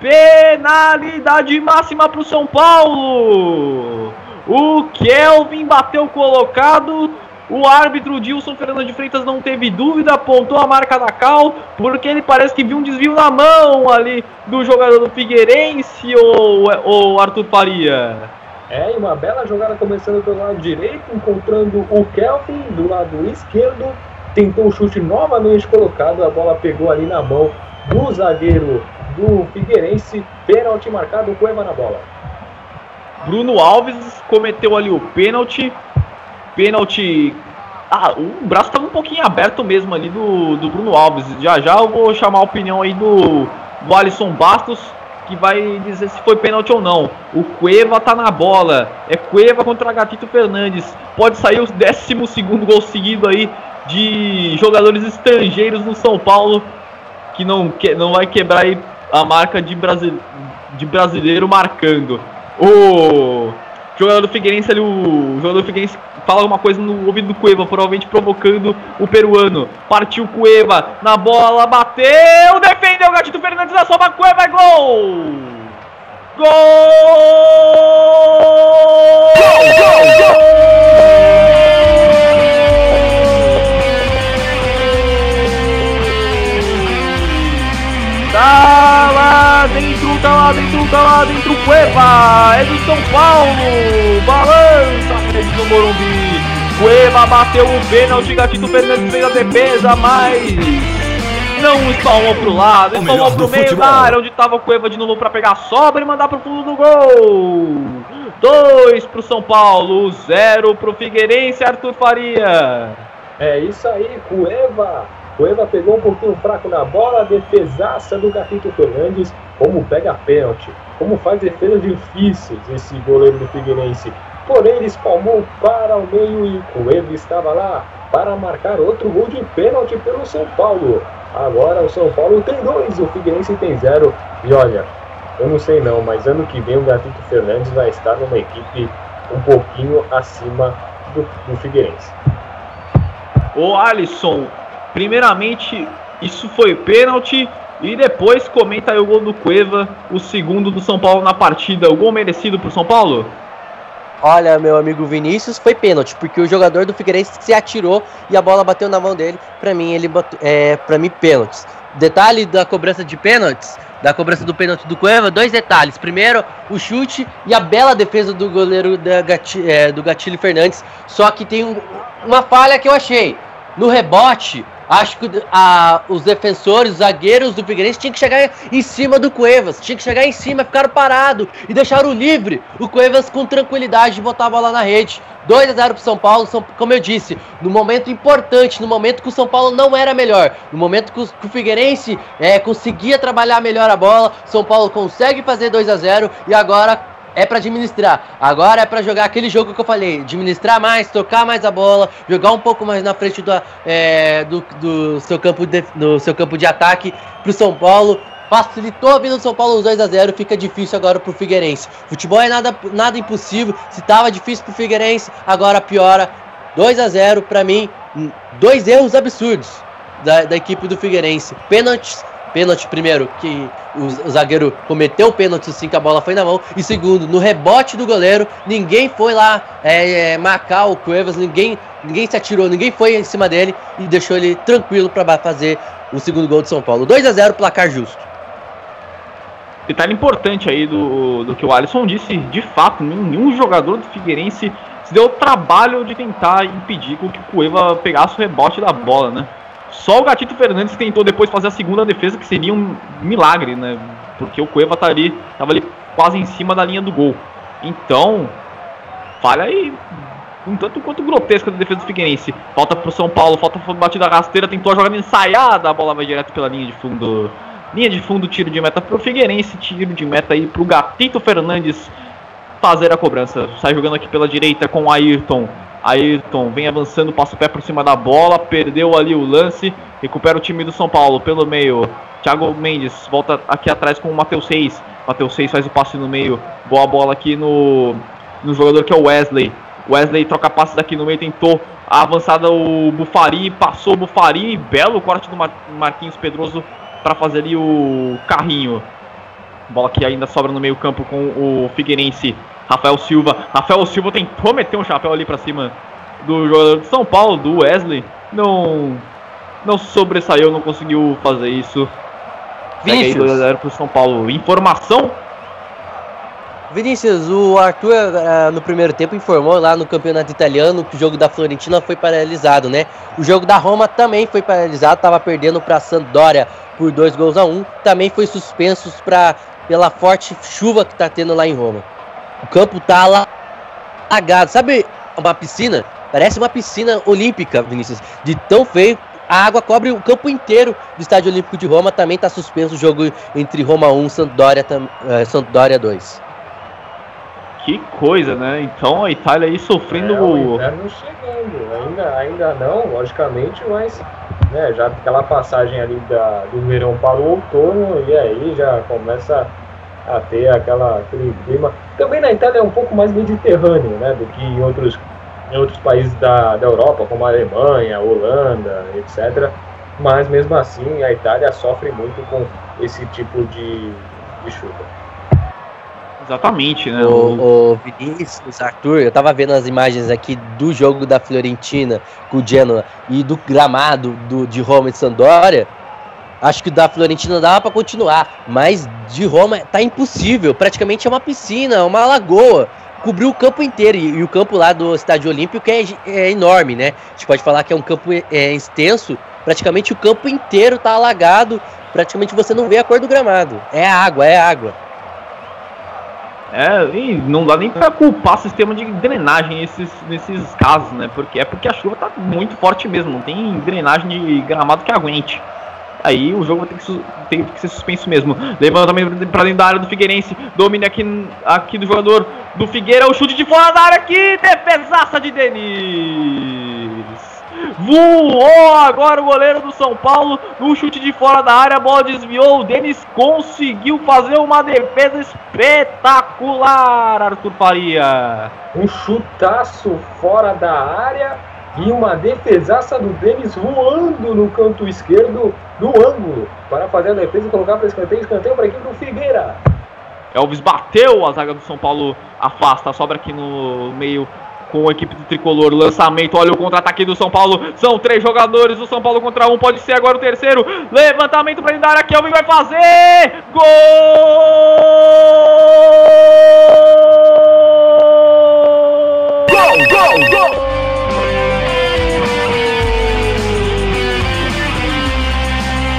Speaker 3: Penalidade máxima para o São Paulo! O Kelvin bateu colocado, o árbitro Dilson Fernando de Freitas não teve dúvida, apontou a marca da Cal, porque ele parece que viu um desvio na mão ali do jogador do Figueirense, ou, ou Arthur Faria.
Speaker 5: É, e uma bela jogada começando pelo lado direito, encontrando o Kelvin do lado esquerdo, tentou o chute novamente colocado, a bola pegou ali na mão do zagueiro do Figueirense, pênalti marcado, Cueva na bola.
Speaker 3: Bruno Alves cometeu ali o pênalti, pênalti. Ah, o braço estava um pouquinho aberto mesmo ali do, do Bruno Alves. Já já eu vou chamar a opinião aí do, do Alisson Bastos, que vai dizer se foi pênalti ou não. O Cueva tá na bola. É Cueva contra Gatito Fernandes. Pode sair o 12 gol seguido aí de jogadores estrangeiros no São Paulo. Que não, que, não vai quebrar aí a marca de, Brasil, de brasileiro marcando. O jogador do Figueirense ali, o jogador do Figueirense fala alguma coisa no ouvido do Cueva, provavelmente provocando o peruano. Partiu Cueva, na bola, bateu, defendeu o Gatito Fernandes na sobra, Cueva, é gol! Gol! Gol, gol, gol! Tá lá dentro, tá lá dentro, tá lá dentro, Cueva, é do São Paulo, balança do Morumbi, Cueva bateu o pênalti, Gatito Fernandes fez a defesa, mas não espalmou pro lado, espalmou pro meio futebol. da área, onde tava o Cueva de novo pra pegar a sobra e mandar pro fundo do gol. 2 pro São Paulo, 0 pro Figueirense, Arthur Faria.
Speaker 5: É isso aí, Cueva Cueva pegou um pouquinho fraco na bola, defesaça do Gatito Fernandes, como pega pênalti, como faz defesas difíceis esse goleiro do Figueirense. Porém, ele espalmou para o meio e Cueva estava lá para marcar outro gol de pênalti pelo São Paulo. Agora o São Paulo tem dois, o Figueirense tem zero. E olha, eu não sei não, mas ano que vem o Gatito Fernandes vai estar numa equipe um pouquinho acima do, do Figueirense.
Speaker 3: O Alisson, Primeiramente, isso foi pênalti. E depois comenta aí o gol do Cueva, o segundo do São Paulo na partida. O gol merecido pro São Paulo?
Speaker 4: Olha, meu amigo Vinícius, foi pênalti, porque o jogador do Figueirense se atirou e a bola bateu na mão dele. Para mim, ele é, para mim pênaltis. Detalhe da cobrança de pênaltis, da cobrança do pênalti do Cueva, dois detalhes. Primeiro, o chute e a bela defesa do goleiro da Gati, é, do Gatilho Fernandes. Só que tem um, uma falha que eu achei. No rebote, Acho que a, os defensores, os zagueiros do Figueirense tinham que chegar em cima do Cuevas. Tinha que chegar em cima, ficar parado e deixar o livre. O Cuevas com tranquilidade botar a bola na rede. 2 a 0 para São Paulo, São, como eu disse, no momento importante, no momento que o São Paulo não era melhor, no momento que o, que o Figueirense é, conseguia trabalhar melhor a bola, São Paulo consegue fazer 2 a 0 e agora é para administrar. Agora é para jogar aquele jogo que eu falei, administrar mais, tocar mais a bola, jogar um pouco mais na frente do, é, do, do, seu, campo de, do seu campo de ataque pro São Paulo. Facilitou a vida do São Paulo os 2 a 0 fica difícil agora pro Figueirense. Futebol é nada, nada impossível. Se tava difícil pro Figueirense, agora piora. 2 a 0 para mim, dois erros absurdos da, da equipe do Figueirense. Pênaltis Pênalti, primeiro, que o, zagueiro cometeu o pênalti assim que a bola foi na mão. E segundo, no rebote do goleiro, ninguém foi lá é, é, marcar o Cuevas, ninguém, ninguém se atirou, ninguém foi em cima dele e deixou ele tranquilo para fazer o segundo gol de São Paulo. 2 a 0 placar justo.
Speaker 3: Detalhe importante aí do, do que o Alisson disse, de fato, nenhum jogador do Figueirense se deu o trabalho de tentar impedir que o Cueva pegasse o rebote da bola, né? Só o Gatito Fernandes tentou depois fazer a segunda defesa, que seria um milagre, né? Porque o Cueva tá ali, tava ali quase em cima da linha do gol. Então, falha aí um tanto quanto grotesca da defesa do Figueirense. Falta pro São Paulo, falta batida rasteira, tentou a jogada ensaiada, a bola vai direto pela linha de fundo. Linha de fundo, tiro de meta pro Figueirense, tiro de meta aí pro Gatito Fernandes fazer a cobrança. Sai jogando aqui pela direita com o Ayrton. Ayrton vem avançando, passa o pé por cima da bola, perdeu ali o lance, recupera o time do São Paulo pelo meio. Thiago Mendes volta aqui atrás com o Matheus Seis. Matheus Seis faz o passe no meio. Boa bola aqui no, no jogador que é o Wesley. Wesley troca passes daqui no meio, tentou a avançada o Bufari, passou o Bufari, belo corte do Mar Marquinhos Pedroso para fazer ali o carrinho. Bola que ainda sobra no meio campo com o Figueirense. Rafael Silva. Rafael Silva tentou meter um chapéu ali para cima do jogador de São Paulo, do Wesley. Não não sobressaiu, não conseguiu fazer isso. Vinícius. 2x0 pro São Paulo. Informação?
Speaker 4: Vinícius, o Arthur uh, no primeiro tempo informou lá no campeonato italiano que o jogo da Florentina foi paralisado, né? O jogo da Roma também foi paralisado, estava perdendo para Sampdoria por dois gols a um. Também foi suspenso pra, pela forte chuva que está tendo lá em Roma. O campo tá lá alagado. Sabe uma piscina? Parece uma piscina olímpica, Vinícius. De tão feio, a água cobre o campo inteiro do Estádio Olímpico de Roma. Também está suspenso o jogo entre Roma 1 e Sampdoria, uh, Sampdoria 2.
Speaker 3: Que coisa, né? Então a Itália aí sofrendo
Speaker 5: é, o inverno chegando, ainda, ainda não, logicamente, mas né, já aquela passagem ali da, do verão para o outono e aí já começa a ter aquela, aquele clima. Também na Itália é um pouco mais mediterrâneo né, do que em outros, em outros países da, da Europa, como a Alemanha, a Holanda, etc. Mas mesmo assim a Itália sofre muito com esse tipo de, de chuva.
Speaker 3: Exatamente, né?
Speaker 4: O, o Vinícius, Arthur, eu tava vendo as imagens aqui do jogo da Fiorentina com o Genoa e do gramado do, de Roma e Sampdoria. Acho que da Florentina dava para continuar, mas de Roma tá impossível. Praticamente é uma piscina, uma lagoa. Cobriu o campo inteiro e, e o campo lá do Estádio Olímpico é, é, enorme, né? A gente pode falar que é um campo é, extenso. Praticamente o campo inteiro tá alagado. Praticamente você não vê a cor do gramado. É água, é água.
Speaker 3: É, e não dá nem para culpar o sistema de drenagem nesses, nesses casos, né? Porque é porque a chuva tá muito forte mesmo, não tem drenagem de gramado que aguente. Aí o jogo ter que, tem que ser suspenso mesmo. Levantamento para dentro da área do Figueirense. Domínio aqui, aqui do jogador do Figueira. O chute de fora da área aqui. Defesaça de Denis. Voou agora o goleiro do São Paulo no chute de fora da área, a bola desviou. O Denis conseguiu fazer uma defesa espetacular, Arthur Faria.
Speaker 5: Um chutaço fora da área e uma defesaça do Denis voando no canto esquerdo do ângulo para fazer a defesa e colocar para escanteio. Escanteio para a equipe do Figueira.
Speaker 3: Elvis bateu, a zaga do São Paulo afasta, sobra aqui no meio com a equipe do tricolor. Lançamento, olha o contra-ataque do São Paulo. São três jogadores, o São Paulo contra um, pode ser agora o terceiro. Levantamento para dar aqui, Elvin vai fazer! Gol! Gol, gol, gol!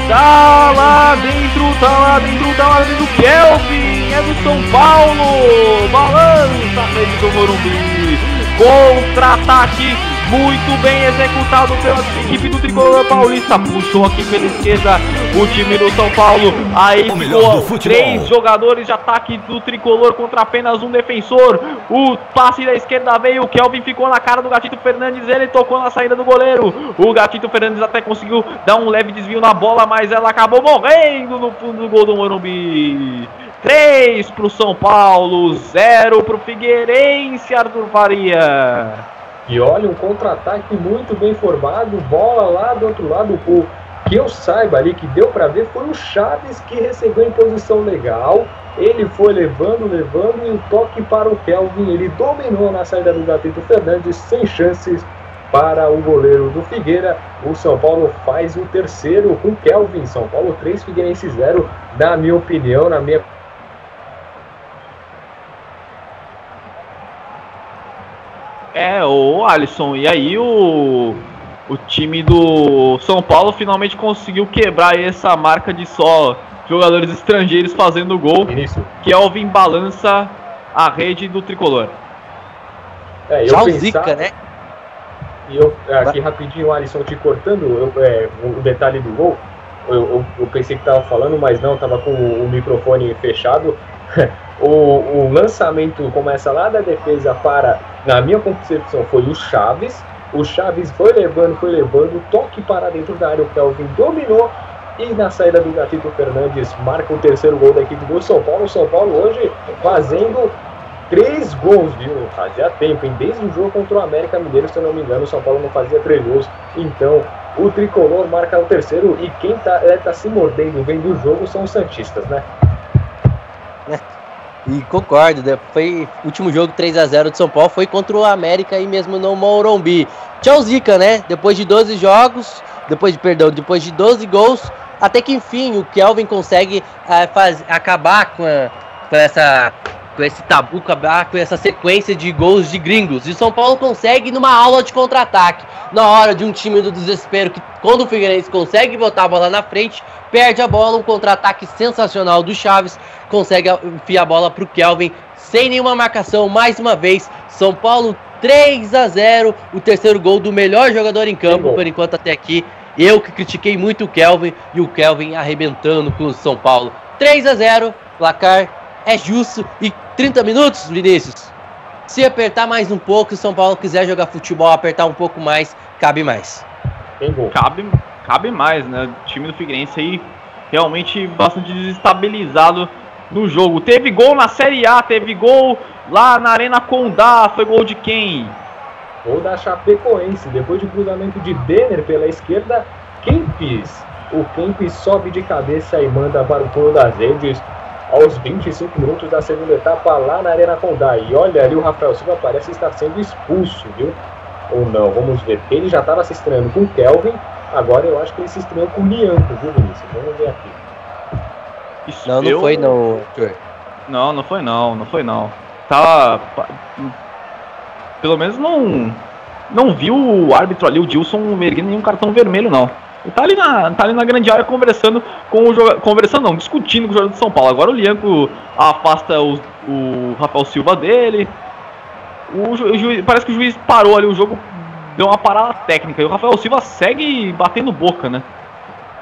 Speaker 3: Tá lá dentro, tá lá dentro, tá lá dentro. Kelvin é do São Paulo. Balança a do Morumbi. Contra-ataque muito bem executado pela equipe do Tricolor Paulista. Puxou aqui pela esquerda o time do São Paulo. Aí ficou três jogadores de ataque do Tricolor contra apenas um defensor. O passe da esquerda veio. O Kelvin ficou na cara do Gatito Fernandes. Ele tocou na saída do goleiro. O Gatito Fernandes até conseguiu dar um leve desvio na bola, mas ela acabou morrendo no fundo do gol do Morumbi. 3 para o São Paulo, 0 para o Figueirense, Arthur Faria.
Speaker 5: E olha, um contra-ataque muito bem formado, bola lá do outro lado. O que eu saiba ali, que deu para ver, foi o Chaves que recebeu em posição legal. Ele foi levando, levando e o toque para o Kelvin. Ele dominou na saída do Gatito Fernandes, sem chances para o goleiro do Figueira. O São Paulo faz o terceiro com Kelvin. São Paulo 3, Figueirense 0. Na minha opinião, na minha
Speaker 3: É, o Alisson, e aí o, o time do São Paulo finalmente conseguiu quebrar essa marca de só jogadores estrangeiros fazendo gol, Isso. que Elvin balança a rede do tricolor.
Speaker 5: É, eu pensava, zica, né? E eu, aqui rapidinho, Alisson, te cortando, eu, é, o detalhe do gol, eu, eu, eu pensei que tava falando, mas não, tava com o microfone fechado. o, o lançamento começa lá da defesa para, na minha concepção, foi o Chaves. O Chaves foi levando, foi levando, toque para dentro da área, o Kelvin dominou. E na saída do Gatito Fernandes marca o terceiro gol da equipe do São Paulo. O São Paulo hoje fazendo três gols, viu? Fazia tempo, hein? Desde o jogo contra o América Mineiro, se eu não me engano, o São Paulo não fazia três gols. Então, o tricolor marca o terceiro e quem tá, é, tá se mordendo vendo o jogo são os Santistas, né?
Speaker 4: E concordo, né? foi último jogo 3 a 0 de São Paulo foi contra o América e mesmo no Morumbi. Tchau Zica, né? Depois de 12 jogos, depois de perdão, depois de 12 gols, até que enfim o Kelvin consegue uh, faz, acabar com, a, com essa com esse tabu, com essa sequência de gols de gringos. E São Paulo consegue numa aula de contra-ataque, na hora de um time do desespero, que quando o Figueirense consegue botar a bola na frente, perde a bola, um contra-ataque sensacional do Chaves, consegue enfiar a bola para o Kelvin, sem nenhuma marcação, mais uma vez, São Paulo 3 a 0 o terceiro gol do melhor jogador em campo, por enquanto até aqui, eu que critiquei muito o Kelvin, e o Kelvin arrebentando com o São Paulo. 3 a 0 placar é justo e 30 minutos, Vinícius. Se apertar mais um pouco, se o São Paulo quiser jogar futebol, apertar um pouco mais, cabe mais.
Speaker 3: Cabe, cabe mais, né? O time do Figueirense aí realmente bastante desestabilizado no jogo. Teve gol na Série A, teve gol lá na Arena Condá. Foi gol de quem?
Speaker 5: Gol da Chapecoense. Depois de cruzamento de Denner pela esquerda, Kempis. O Kempis sobe de cabeça e manda para o pulo das redes aos 25 minutos da segunda etapa lá na Arena Condá. E olha ali, o Rafael Silva parece estar sendo expulso, viu? Ou não, vamos ver. Ele já estava se estreando com o Kelvin, agora eu acho que ele se estreou com o Lianco, viu, Vinícius? Vamos ver aqui.
Speaker 4: Isso não, não eu... foi não.
Speaker 3: Não, não foi não, não foi não. Tava. Pelo menos não. Não viu o árbitro ali, o Dilson, erguendo nenhum cartão vermelho, não. Tá ali na, tá ali na grande área conversando com o jogador. Conversando não, discutindo com o jogador de São Paulo. Agora o Lianco afasta o, o Rafael Silva dele. O, o juiz, parece que o juiz parou ali o jogo, deu uma parada técnica. E o Rafael Silva segue batendo boca, né?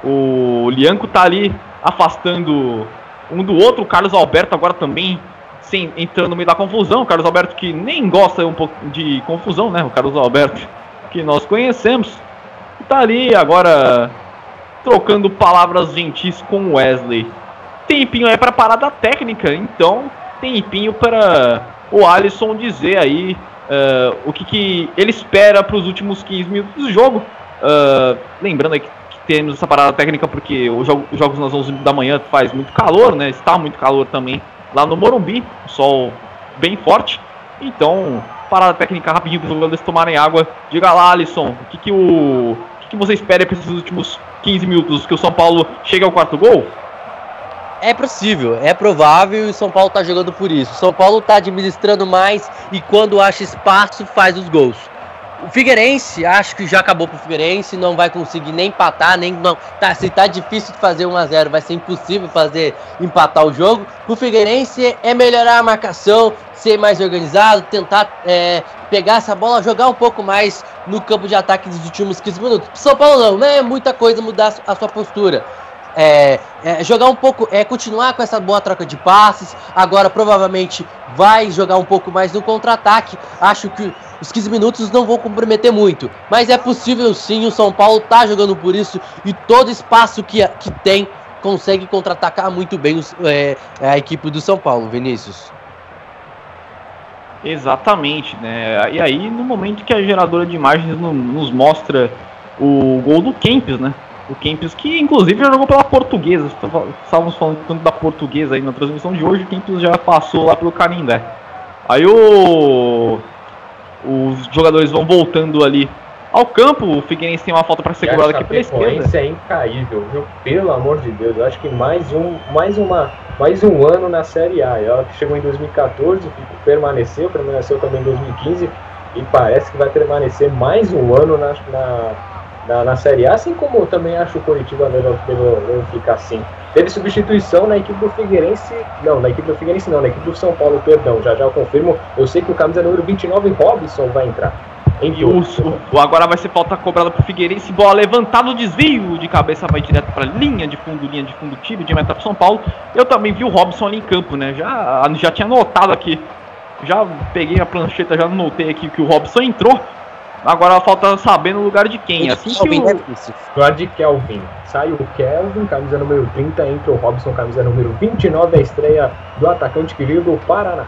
Speaker 3: O Lianco tá ali afastando um do outro. O Carlos Alberto agora também sem, entrando no meio da confusão. O Carlos Alberto que nem gosta um pouco de confusão, né? O Carlos Alberto que nós conhecemos. Tá ali agora trocando palavras gentis com o Wesley. Tempinho é para parada técnica, então tempinho para o Alisson dizer aí uh, o que, que ele espera para os últimos 15 minutos do jogo. Uh, lembrando aí que temos essa parada técnica porque os jogos nas 11 da manhã faz muito calor, né? Está muito calor também lá no Morumbi, sol bem forte. Então, parada técnica rapidinho para os jogadores tomarem água. Diga lá, Alisson, o que, que, o, o que, você espera para esses últimos 15 minutos? Que o São Paulo chegue ao quarto gol?
Speaker 4: É possível, é provável e o São Paulo está jogando por isso. O São Paulo está administrando mais e quando acha espaço faz os gols. O Figueirense, acho que já acabou pro Figueirense, não vai conseguir nem empatar, nem não. Tá, se tá difícil de fazer 1 a 0, vai ser impossível fazer empatar o jogo. O Figueirense é melhorar a marcação, ser mais organizado, tentar é, pegar essa bola, jogar um pouco mais no campo de ataque nos últimos 15 minutos. São Paulo não, não é muita coisa mudar a sua postura. É, é, jogar um pouco, é continuar com essa boa troca de passes. Agora provavelmente vai jogar um pouco mais no contra-ataque. Acho que os 15 minutos não vão comprometer muito, mas é possível sim. O São Paulo tá jogando por isso e todo espaço que, que tem consegue contra-atacar muito bem os, é, a equipe do São Paulo, Vinícius.
Speaker 3: Exatamente, né? E aí, no momento que a geradora de imagens nos mostra o gol do Kempis, né? O Kempis, que inclusive já jogou pela portuguesa. Estávamos falando tanto da portuguesa aí na transmissão de hoje. O Kempis já passou lá pelo Canindé. Aí o os jogadores vão voltando ali ao campo. O Figueirense tem uma falta para segurar aqui para esquerda.
Speaker 5: é incaível, viu? Pelo amor de Deus, eu acho que mais um, mais uma, mais um ano na Série A. Ela chegou em 2014, permaneceu, permaneceu também em 2015 e parece que vai permanecer mais um ano na, na, na, na Série A, assim como também acho o Curitiba melhor, melhor ficar assim. Teve substituição na equipe do Figueirense. Não, na equipe do Figueirense não, na equipe do São Paulo, perdão. Já já eu confirmo. Eu sei que o camisa número 29, Robson, vai entrar.
Speaker 3: E o, o, agora vai ser falta cobrada pro Figueirense, bola levantada, desvio de cabeça vai direto para linha de fundo, linha de fundo, tiro de meta pro São Paulo. Eu também vi o Robson ali em campo, né? Já, já tinha notado aqui, já peguei a prancheta, já notei aqui que o Robson entrou. Agora falta saber no lugar de quem. Assim que o...
Speaker 5: É lugar de Kelvin. Sai o Kelvin, camisa número 30, entra o Robson, camisa número 29, a estreia do atacante querido do Paraná.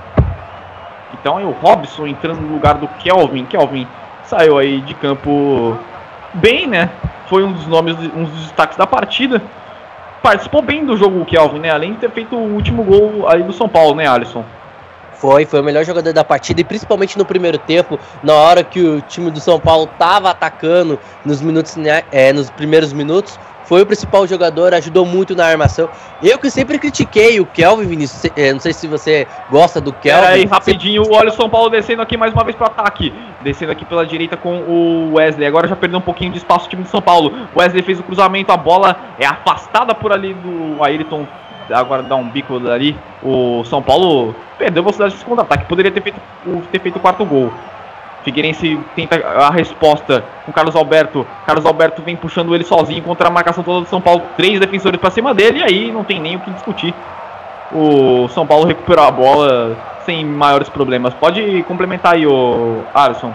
Speaker 3: Então é o Robson entrando no lugar do Kelvin. Kelvin saiu aí de campo bem, né? Foi um dos nomes, um dos destaques da partida. Participou bem do jogo o Kelvin, né? Além de ter feito o último gol aí do São Paulo, né, Alisson?
Speaker 4: Foi, foi o melhor jogador da partida e principalmente no primeiro tempo, na hora que o time do São Paulo estava atacando nos minutos, né, é, nos primeiros minutos, foi o principal jogador, ajudou muito na armação. Eu que sempre critiquei o Kelvin, Vinícius, é, não sei se você gosta do Kelvin.
Speaker 3: aí, rapidinho, olha o São Paulo descendo aqui mais uma vez para ataque. Descendo aqui pela direita com o Wesley. Agora já perdeu um pouquinho de espaço o time de São Paulo. Wesley fez o cruzamento, a bola é afastada por ali do Ayrton agora dá um bico ali. O São Paulo perdeu velocidade de contra-ataque. Poderia ter feito, ter feito o quarto gol. Figueirense tenta a resposta com Carlos Alberto. Carlos Alberto vem puxando ele sozinho contra a marcação toda do São Paulo. Três defensores para cima dele e aí não tem nem o que discutir. O São Paulo recuperou a bola sem maiores problemas. Pode complementar aí, o Alisson.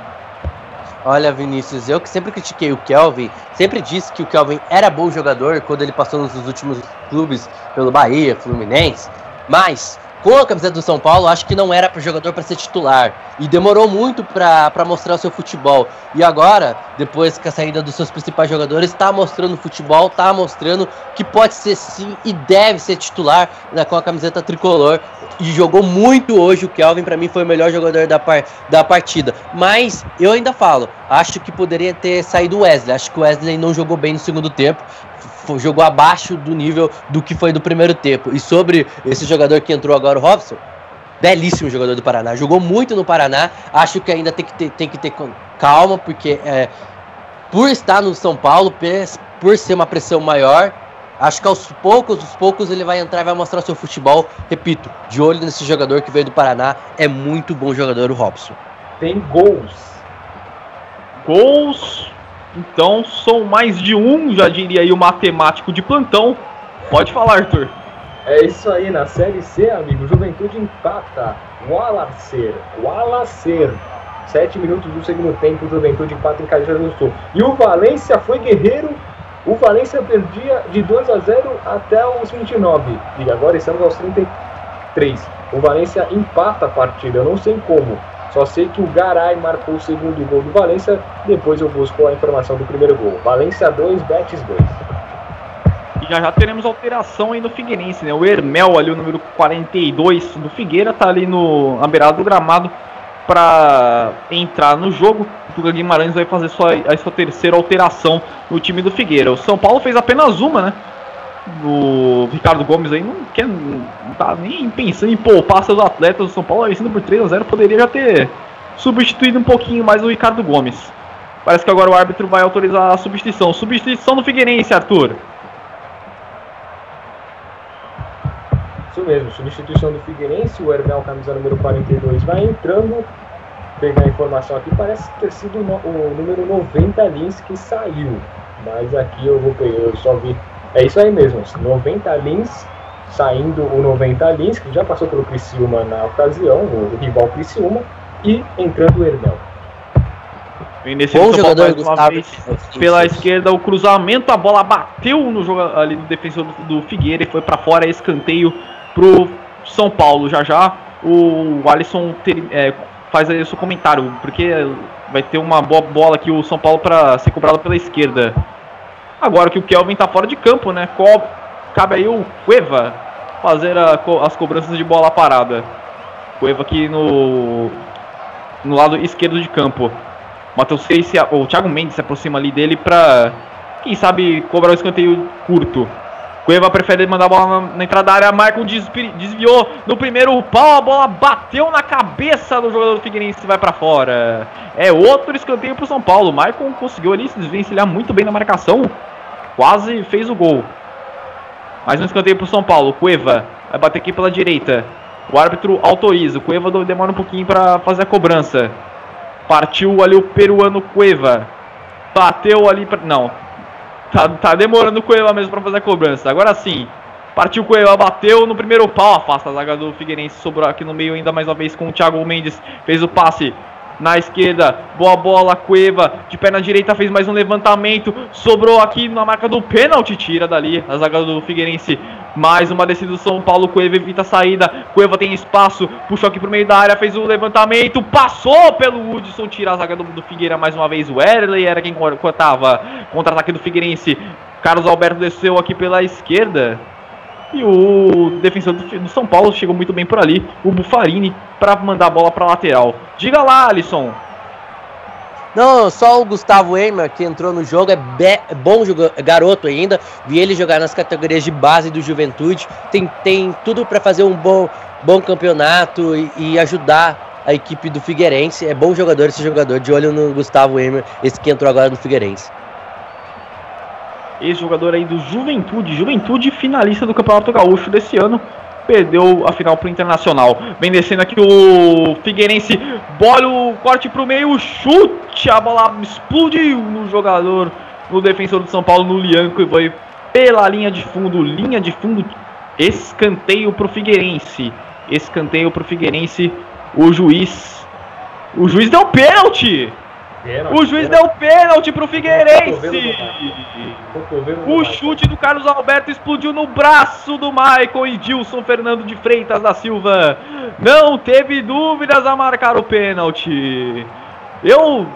Speaker 4: Olha, Vinícius, eu que sempre critiquei o Kelvin, sempre disse que o Kelvin era bom jogador quando ele passou nos últimos clubes pelo Bahia, Fluminense. Mas com a camiseta do São Paulo, acho que não era para jogador para ser titular. E demorou muito para mostrar o seu futebol. E agora, depois que a saída dos seus principais jogadores, está mostrando futebol, está mostrando que pode ser sim e deve ser titular né, com a camiseta tricolor. E jogou muito hoje. O Kelvin, para mim, foi o melhor jogador da, par da partida. Mas eu ainda falo, acho que poderia ter saído o Wesley. Acho que o Wesley não jogou bem no segundo tempo jogou abaixo do nível do que foi do primeiro tempo. E sobre esse jogador que entrou agora, o Robson, belíssimo jogador do Paraná. Jogou muito no Paraná. Acho que ainda tem que ter, tem que ter calma, porque é, por estar no São Paulo, por ser uma pressão maior, acho que aos poucos, aos poucos ele vai entrar e vai mostrar seu futebol. Repito, de olho nesse jogador que veio do Paraná. É muito bom jogador o Robson.
Speaker 5: Tem gols.
Speaker 3: Gols então, sou mais de um, já diria aí o matemático de plantão. Pode falar, Arthur.
Speaker 5: É isso aí, na Série C, amigo, Juventude empata. Wallacer, Wallacer. Sete minutos do segundo tempo, Juventude empata em Caxias do Sul. E o Valência foi guerreiro. O Valência perdia de 2 a 0 até os 29. E agora estamos aos 33. O Valência empata a partida, eu não sei como. Só sei que o Garay marcou o segundo gol do Valência. Depois eu busco a informação do primeiro gol. Valência 2, Betis 2.
Speaker 3: E já já teremos alteração aí no Figueirense, né? O Hermel ali, o número 42 do Figueira, tá ali no, na beirada do gramado para entrar no jogo. O Tuga Guimarães vai fazer sua, a sua terceira alteração no time do Figueira. O São Paulo fez apenas uma, né? O Ricardo Gomes aí não quer não tá nem pensando em poupar seus atletas. O São Paulo vencendo por 3 a 0 poderia já ter substituído um pouquinho mais o Ricardo Gomes. Parece que agora o árbitro vai autorizar a substituição. Substituição do Figueirense, Arthur.
Speaker 5: Isso mesmo, substituição do Figueirense. O Hermel, camisa número 42, vai entrando. Pegar a informação aqui, parece ter sido o número 90 Lins que saiu. Mas aqui eu vou eu só vi é isso aí mesmo, 90 lins, saindo o 90 lins, que já passou pelo Criciúma na ocasião, o rival Criciúma, e entrando o Hernel.
Speaker 3: Bom jogador Gustavo. Pela esquerda, o cruzamento, a bola bateu no jogo ali do defensor do, do Figueira e foi para fora, escanteio pro São Paulo. Já já o Alisson ter, é, faz aí o seu comentário, porque vai ter uma boa bola aqui o São Paulo para ser cobrado pela esquerda. Agora que o Kelvin tá fora de campo, né? Cabe aí o Cueva fazer a, as cobranças de bola parada. Cueva aqui no, no lado esquerdo de campo. Matheus Reis, o Thiago Mendes se aproxima ali dele pra, quem sabe, cobrar o escanteio curto. Cueva prefere mandar a bola na, na entrada da área. Marco desviou no primeiro pau. A bola bateu na cabeça do jogador do Figueirense e vai para fora. É outro escanteio para o São Paulo. Maicon conseguiu ali se desvencilhar muito bem na marcação. Quase fez o gol. Mais um escanteio para o São Paulo. Cueva vai bater aqui pela direita. O árbitro autoriza. Cueva demora um pouquinho para fazer a cobrança. Partiu ali o peruano Cueva. Bateu ali para. Não. Tá, tá demorando o Cueva mesmo para fazer a cobrança. Agora sim. Partiu Cueva, bateu no primeiro pau. Afasta a zaga do Figueirense. Sobrou aqui no meio ainda mais uma vez com o Thiago Mendes. Fez o passe na esquerda, boa bola, Cueva, de perna direita fez mais um levantamento, sobrou aqui na marca do pênalti, tira dali a zaga do Figueirense, mais uma descida do São Paulo, Cueva evita a saída, Cueva tem espaço, puxou aqui pro meio da área, fez o um levantamento, passou pelo Hudson, tira a zaga do, do Figueira mais uma vez, o Erley era quem cortava, contra-ataque do Figueirense, Carlos Alberto desceu aqui pela esquerda, e o defensor do, São Paulo chegou muito bem por ali, o Bufarini, para mandar a bola para lateral. Diga lá, Alisson.
Speaker 4: Não, só o Gustavo Eimer que entrou no jogo, é, é bom garoto ainda. Vi ele jogar nas categorias de base do Juventude. Tem, tem tudo para fazer um bom, bom campeonato e, e, ajudar a equipe do Figueirense. É bom jogador esse jogador. De olho no Gustavo Eimer, esse que entrou agora no Figueirense
Speaker 3: ex-jogador aí do Juventude, Juventude finalista do Campeonato Gaúcho desse ano, perdeu a final pro Internacional. Vem descendo aqui o Figueirense, bola o corte pro meio, chute, a bola explodiu no jogador, no defensor do São Paulo, no Lianco, e foi pela linha de fundo, linha de fundo, escanteio pro Figueirense, escanteio pro Figueirense, o juiz, o juiz deu pênalti, o juiz deu pênalti pro Figueirense. O chute do Carlos Alberto explodiu no braço do Michael e Dilson Fernando de Freitas da Silva. Não teve dúvidas a marcar o pênalti. Eu.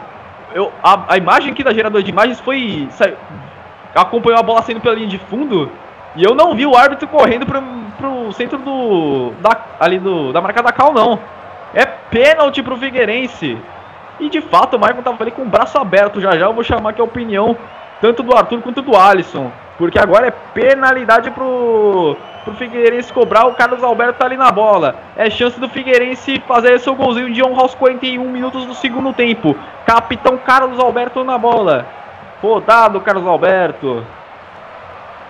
Speaker 3: eu a, a imagem aqui da geradora de imagens foi. acompanhou a bola saindo pela linha de fundo. E eu não vi o árbitro correndo pro, pro centro do. Da, ali do, da marca da Cal, não. É pênalti pro Figueirense. E de fato o Michael tava ali com o braço aberto. Já já eu vou chamar aqui a opinião tanto do Arthur quanto do Alisson. Porque agora é penalidade pro, pro Figueirense cobrar. O Carlos Alberto tá ali na bola. É chance do Figueirense fazer seu golzinho de honra aos 41 minutos do segundo tempo. Capitão Carlos Alberto na bola. Rodado Carlos Alberto.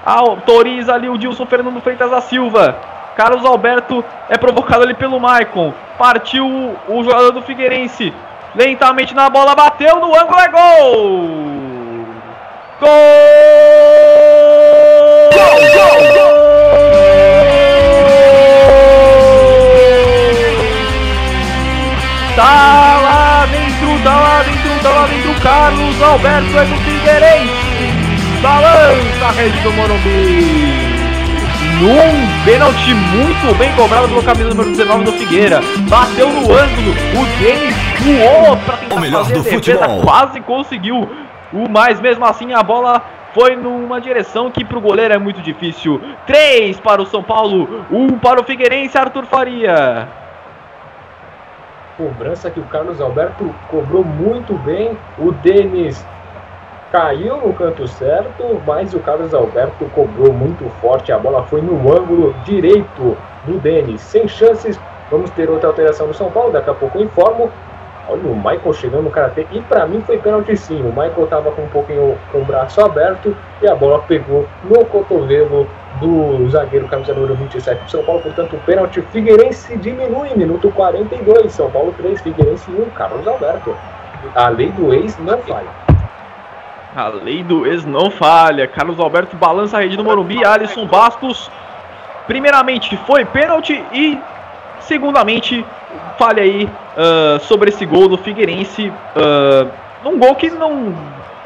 Speaker 3: Autoriza ali o Dilson Fernando Freitas da Silva. Carlos Alberto é provocado ali pelo Maicon. Partiu o jogador do Figueirense. Lentamente na bola, bateu no ângulo, é gol! Gol! Gol, gol, gol! Tá lá dentro, tá lá dentro, tá lá dentro, Carlos Alberto é do Figueirense. Balança a rede do Morumbi num pênalti muito bem cobrado pelo camisa número 19 do Figueira. Bateu no ângulo, o Denis voou para tentar
Speaker 1: o melhor fazer do defesa, futebol.
Speaker 3: quase conseguiu. O mais mesmo assim a bola foi numa direção que para o goleiro é muito difícil. 3 para o São Paulo, 1 um para o Figueirense, Arthur Faria.
Speaker 5: Cobrança que o Carlos Alberto cobrou muito bem. O Denis caiu no canto certo, mas o Carlos Alberto cobrou muito forte. A bola foi no ângulo direito do Denis. Sem chances, vamos ter outra alteração no São Paulo. Daqui a pouco eu informo. Olha o Michael chegando no karatê. E para mim foi pênalti sim. O Michael tava com um pouquinho com o braço aberto e a bola pegou no cotovelo do zagueiro camisa número 27 do São Paulo. Portanto, o pênalti Figueirense diminui. Minuto 42. São Paulo 3, Figueirense 1. Carlos Alberto. A lei do ex não falha.
Speaker 3: A lei do ex não falha. Carlos Alberto balança a rede do Morumbi. Alisson Bastos. Primeiramente foi pênalti e segundamente falha aí uh, sobre esse gol do Figueirense. Uh, um gol que não,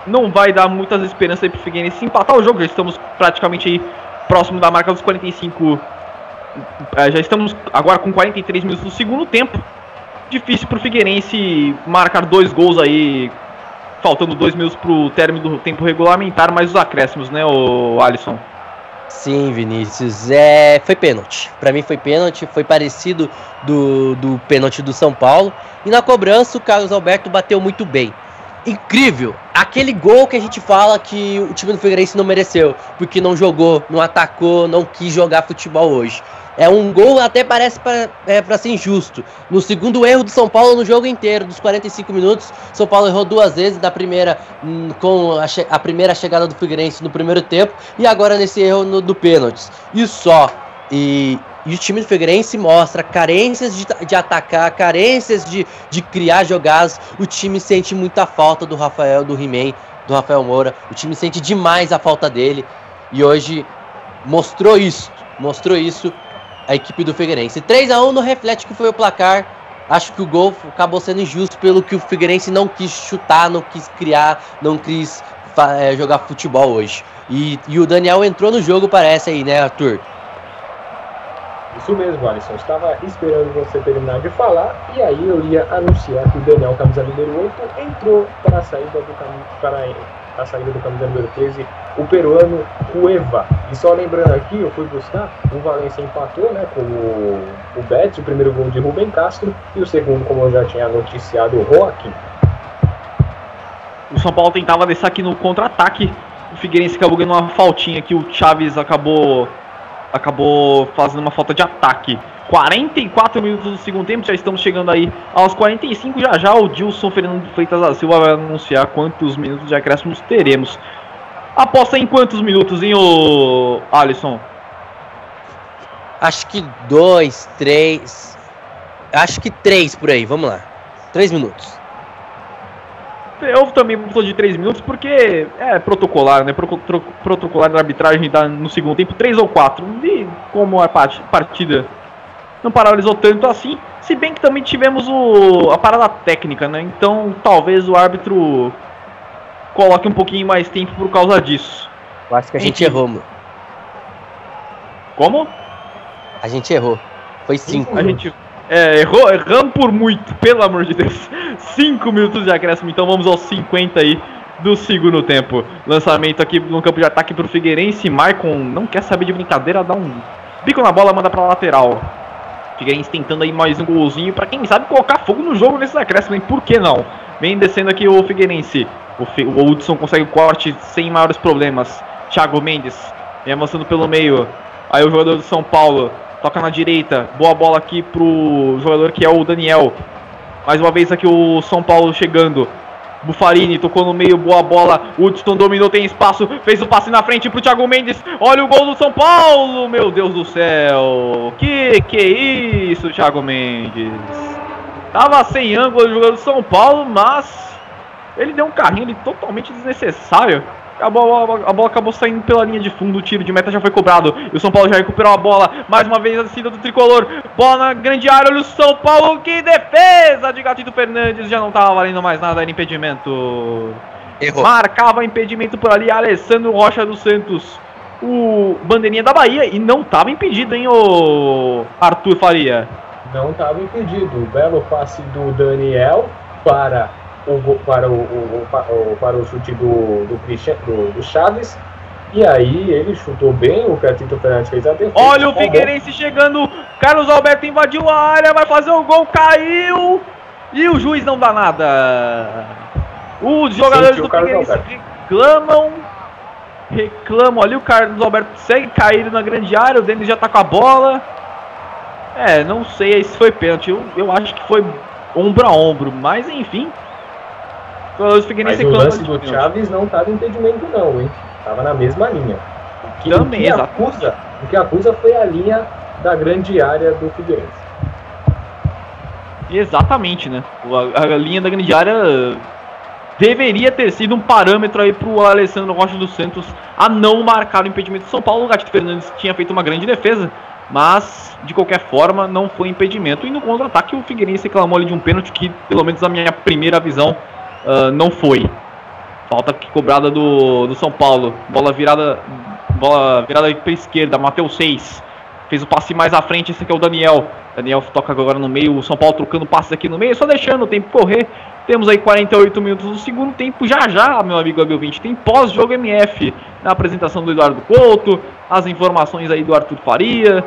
Speaker 3: não vai dar muitas esperanças aí pro Figueirense empatar o jogo. Já estamos praticamente aí próximo da marca dos 45. Uh, já estamos agora com 43 minutos do segundo tempo. Difícil pro Figueirense marcar dois gols aí faltando dois minutos para o término do tempo regulamentar, mais os acréscimos, né, o Alisson?
Speaker 4: Sim, Vinícius. É, foi pênalti. Para mim foi pênalti, foi parecido do, do pênalti do São Paulo. E na cobrança o Carlos Alberto bateu muito bem. Incrível! Aquele gol que a gente fala que o time do Figueirense não mereceu, porque não jogou, não atacou, não quis jogar futebol hoje. É um gol até parece para é, ser injusto. No segundo erro do São Paulo no jogo inteiro, dos 45 minutos, São Paulo errou duas vezes, da primeira hum, com a, a, primeira chegada do Figueirense no primeiro tempo e agora nesse erro no, do pênaltis. E só. E, e o time do Figueirense mostra carências de, de atacar, carências de, de criar jogadas. O time sente muita falta do Rafael, do He-Man, do Rafael Moura. O time sente demais a falta dele. E hoje mostrou isso. Mostrou isso a equipe do Figueirense. 3 a 1 não reflete que foi o placar. Acho que o gol acabou sendo injusto pelo que o Figueirense não quis chutar, não quis criar, não quis é, jogar futebol hoje. E, e o Daniel entrou no jogo, parece aí, né, Arthur?
Speaker 5: Isso mesmo, Alisson. Estava esperando você terminar de falar e aí eu ia anunciar que o Daniel, camisa número 8, entrou para a saída do caminho para a saída do camisa número 13, o peruano Cueva. E só lembrando aqui, eu fui buscar, o Valência empatou né, com o, o Betis, o primeiro gol de Rubem Castro, e o segundo, como eu já tinha noticiado, o Joaquim.
Speaker 3: O São Paulo tentava descer aqui no contra-ataque, o Figueirense acabou ganhando uma faltinha que o Chaves acabou acabou fazendo uma falta de ataque. 44 minutos do segundo tempo, já estamos chegando aí aos 45. Já já o Dilson Fernando Freitas da Silva vai anunciar quantos minutos de acréscimos teremos. Aposta em quantos minutos, hein, o Alisson?
Speaker 4: Acho que dois, três. Acho que três por aí, vamos lá. Três minutos.
Speaker 3: Eu também vou de 3 minutos porque é protocolar, né? Protocolar da arbitragem dá no segundo tempo 3 ou 4. E como a partida não paralisou tanto assim. Se bem que também tivemos o, a parada técnica, né? Então talvez o árbitro coloque um pouquinho mais tempo por causa disso.
Speaker 4: Eu acho que a gente errou, mano.
Speaker 3: Como?
Speaker 4: A gente errou. Foi 5.
Speaker 3: A gente é, errou, erramos por muito, pelo amor de Deus. 5 minutos de acréscimo, então vamos aos 50 aí do segundo tempo. Lançamento aqui no campo de ataque pro Figueirense. Maicon não quer saber de brincadeira, dá um bico na bola, manda pra lateral. Figueirense tentando aí mais um golzinho para quem sabe colocar fogo no jogo nesses acréscimos, hein? Por que não? Vem descendo aqui o Figueirense. O, o Hudson consegue o corte sem maiores problemas. Thiago Mendes vem avançando pelo meio. Aí o jogador do São Paulo toca na direita. Boa bola aqui pro jogador que é o Daniel. Mais uma vez aqui o São Paulo chegando. Bufarini tocou no meio, boa bola. Hudson dominou, tem espaço, fez o passe na frente pro Thiago Mendes. Olha o gol do São Paulo, meu Deus do céu. Que que é isso, Thiago Mendes? Tava sem ângulo o jogador do São Paulo, mas ele deu um carrinho totalmente desnecessário a bola, a bola acabou saindo pela linha de fundo, o tiro de meta já foi cobrado. E o São Paulo já recuperou a bola. Mais uma vez a descida do tricolor. Bola na grande área, olha o São Paulo. Que defesa de Gatito Fernandes. Já não estava valendo mais nada, era impedimento. Errou. Marcava impedimento por ali, Alessandro Rocha dos Santos. O bandeirinha da Bahia e não estava impedido, hein, o Arthur Faria?
Speaker 5: Não estava impedido. Belo passe do Daniel para o, para, o, o, para o chute do, do, Christian, do, do Chaves. E aí ele chutou bem, o Catito Fernandes fez a defesa.
Speaker 3: Olha o Figueirense chegando, Carlos Alberto invadiu a área, vai fazer o gol, caiu e o juiz não dá nada. Os jogadores do Figueirense reclamam, reclamam ali, o Carlos Alberto segue caído na grande área, o Denis já tá com a bola. É, não sei se foi pênalti, eu, eu acho que foi ombro a ombro, mas enfim,
Speaker 5: os Mas o lance do Chaves não estava impedimento não, hein? Tava na mesma linha. O que, Também, o que acusa, o que acusa foi a linha da grande área do Figueirense.
Speaker 3: Exatamente, né? A, a, linha da grande área deveria ter sido um parâmetro aí pro Alessandro Rocha dos Santos a não marcar o impedimento de São Paulo. O Gatito Fernandes tinha feito uma grande defesa, mas de qualquer forma não foi impedimento. E no contra-ataque o Figueirense reclamou ali de um pênalti que, pelo menos na minha primeira visão, uh, não foi. Falta cobrada do, do São Paulo. Bola virada bola virada para esquerda. Mateus 6. Fez o passe mais à frente. Esse aqui é o Daniel. Daniel toca agora no meio. O São Paulo trocando passes aqui no meio. Só deixando o tempo correr. Temos aí 48 minutos do segundo tempo. Já já, meu amigo Abel 20. Tem pós-jogo MF. Na apresentação do Eduardo Couto. As informações aí do Arthur Faria.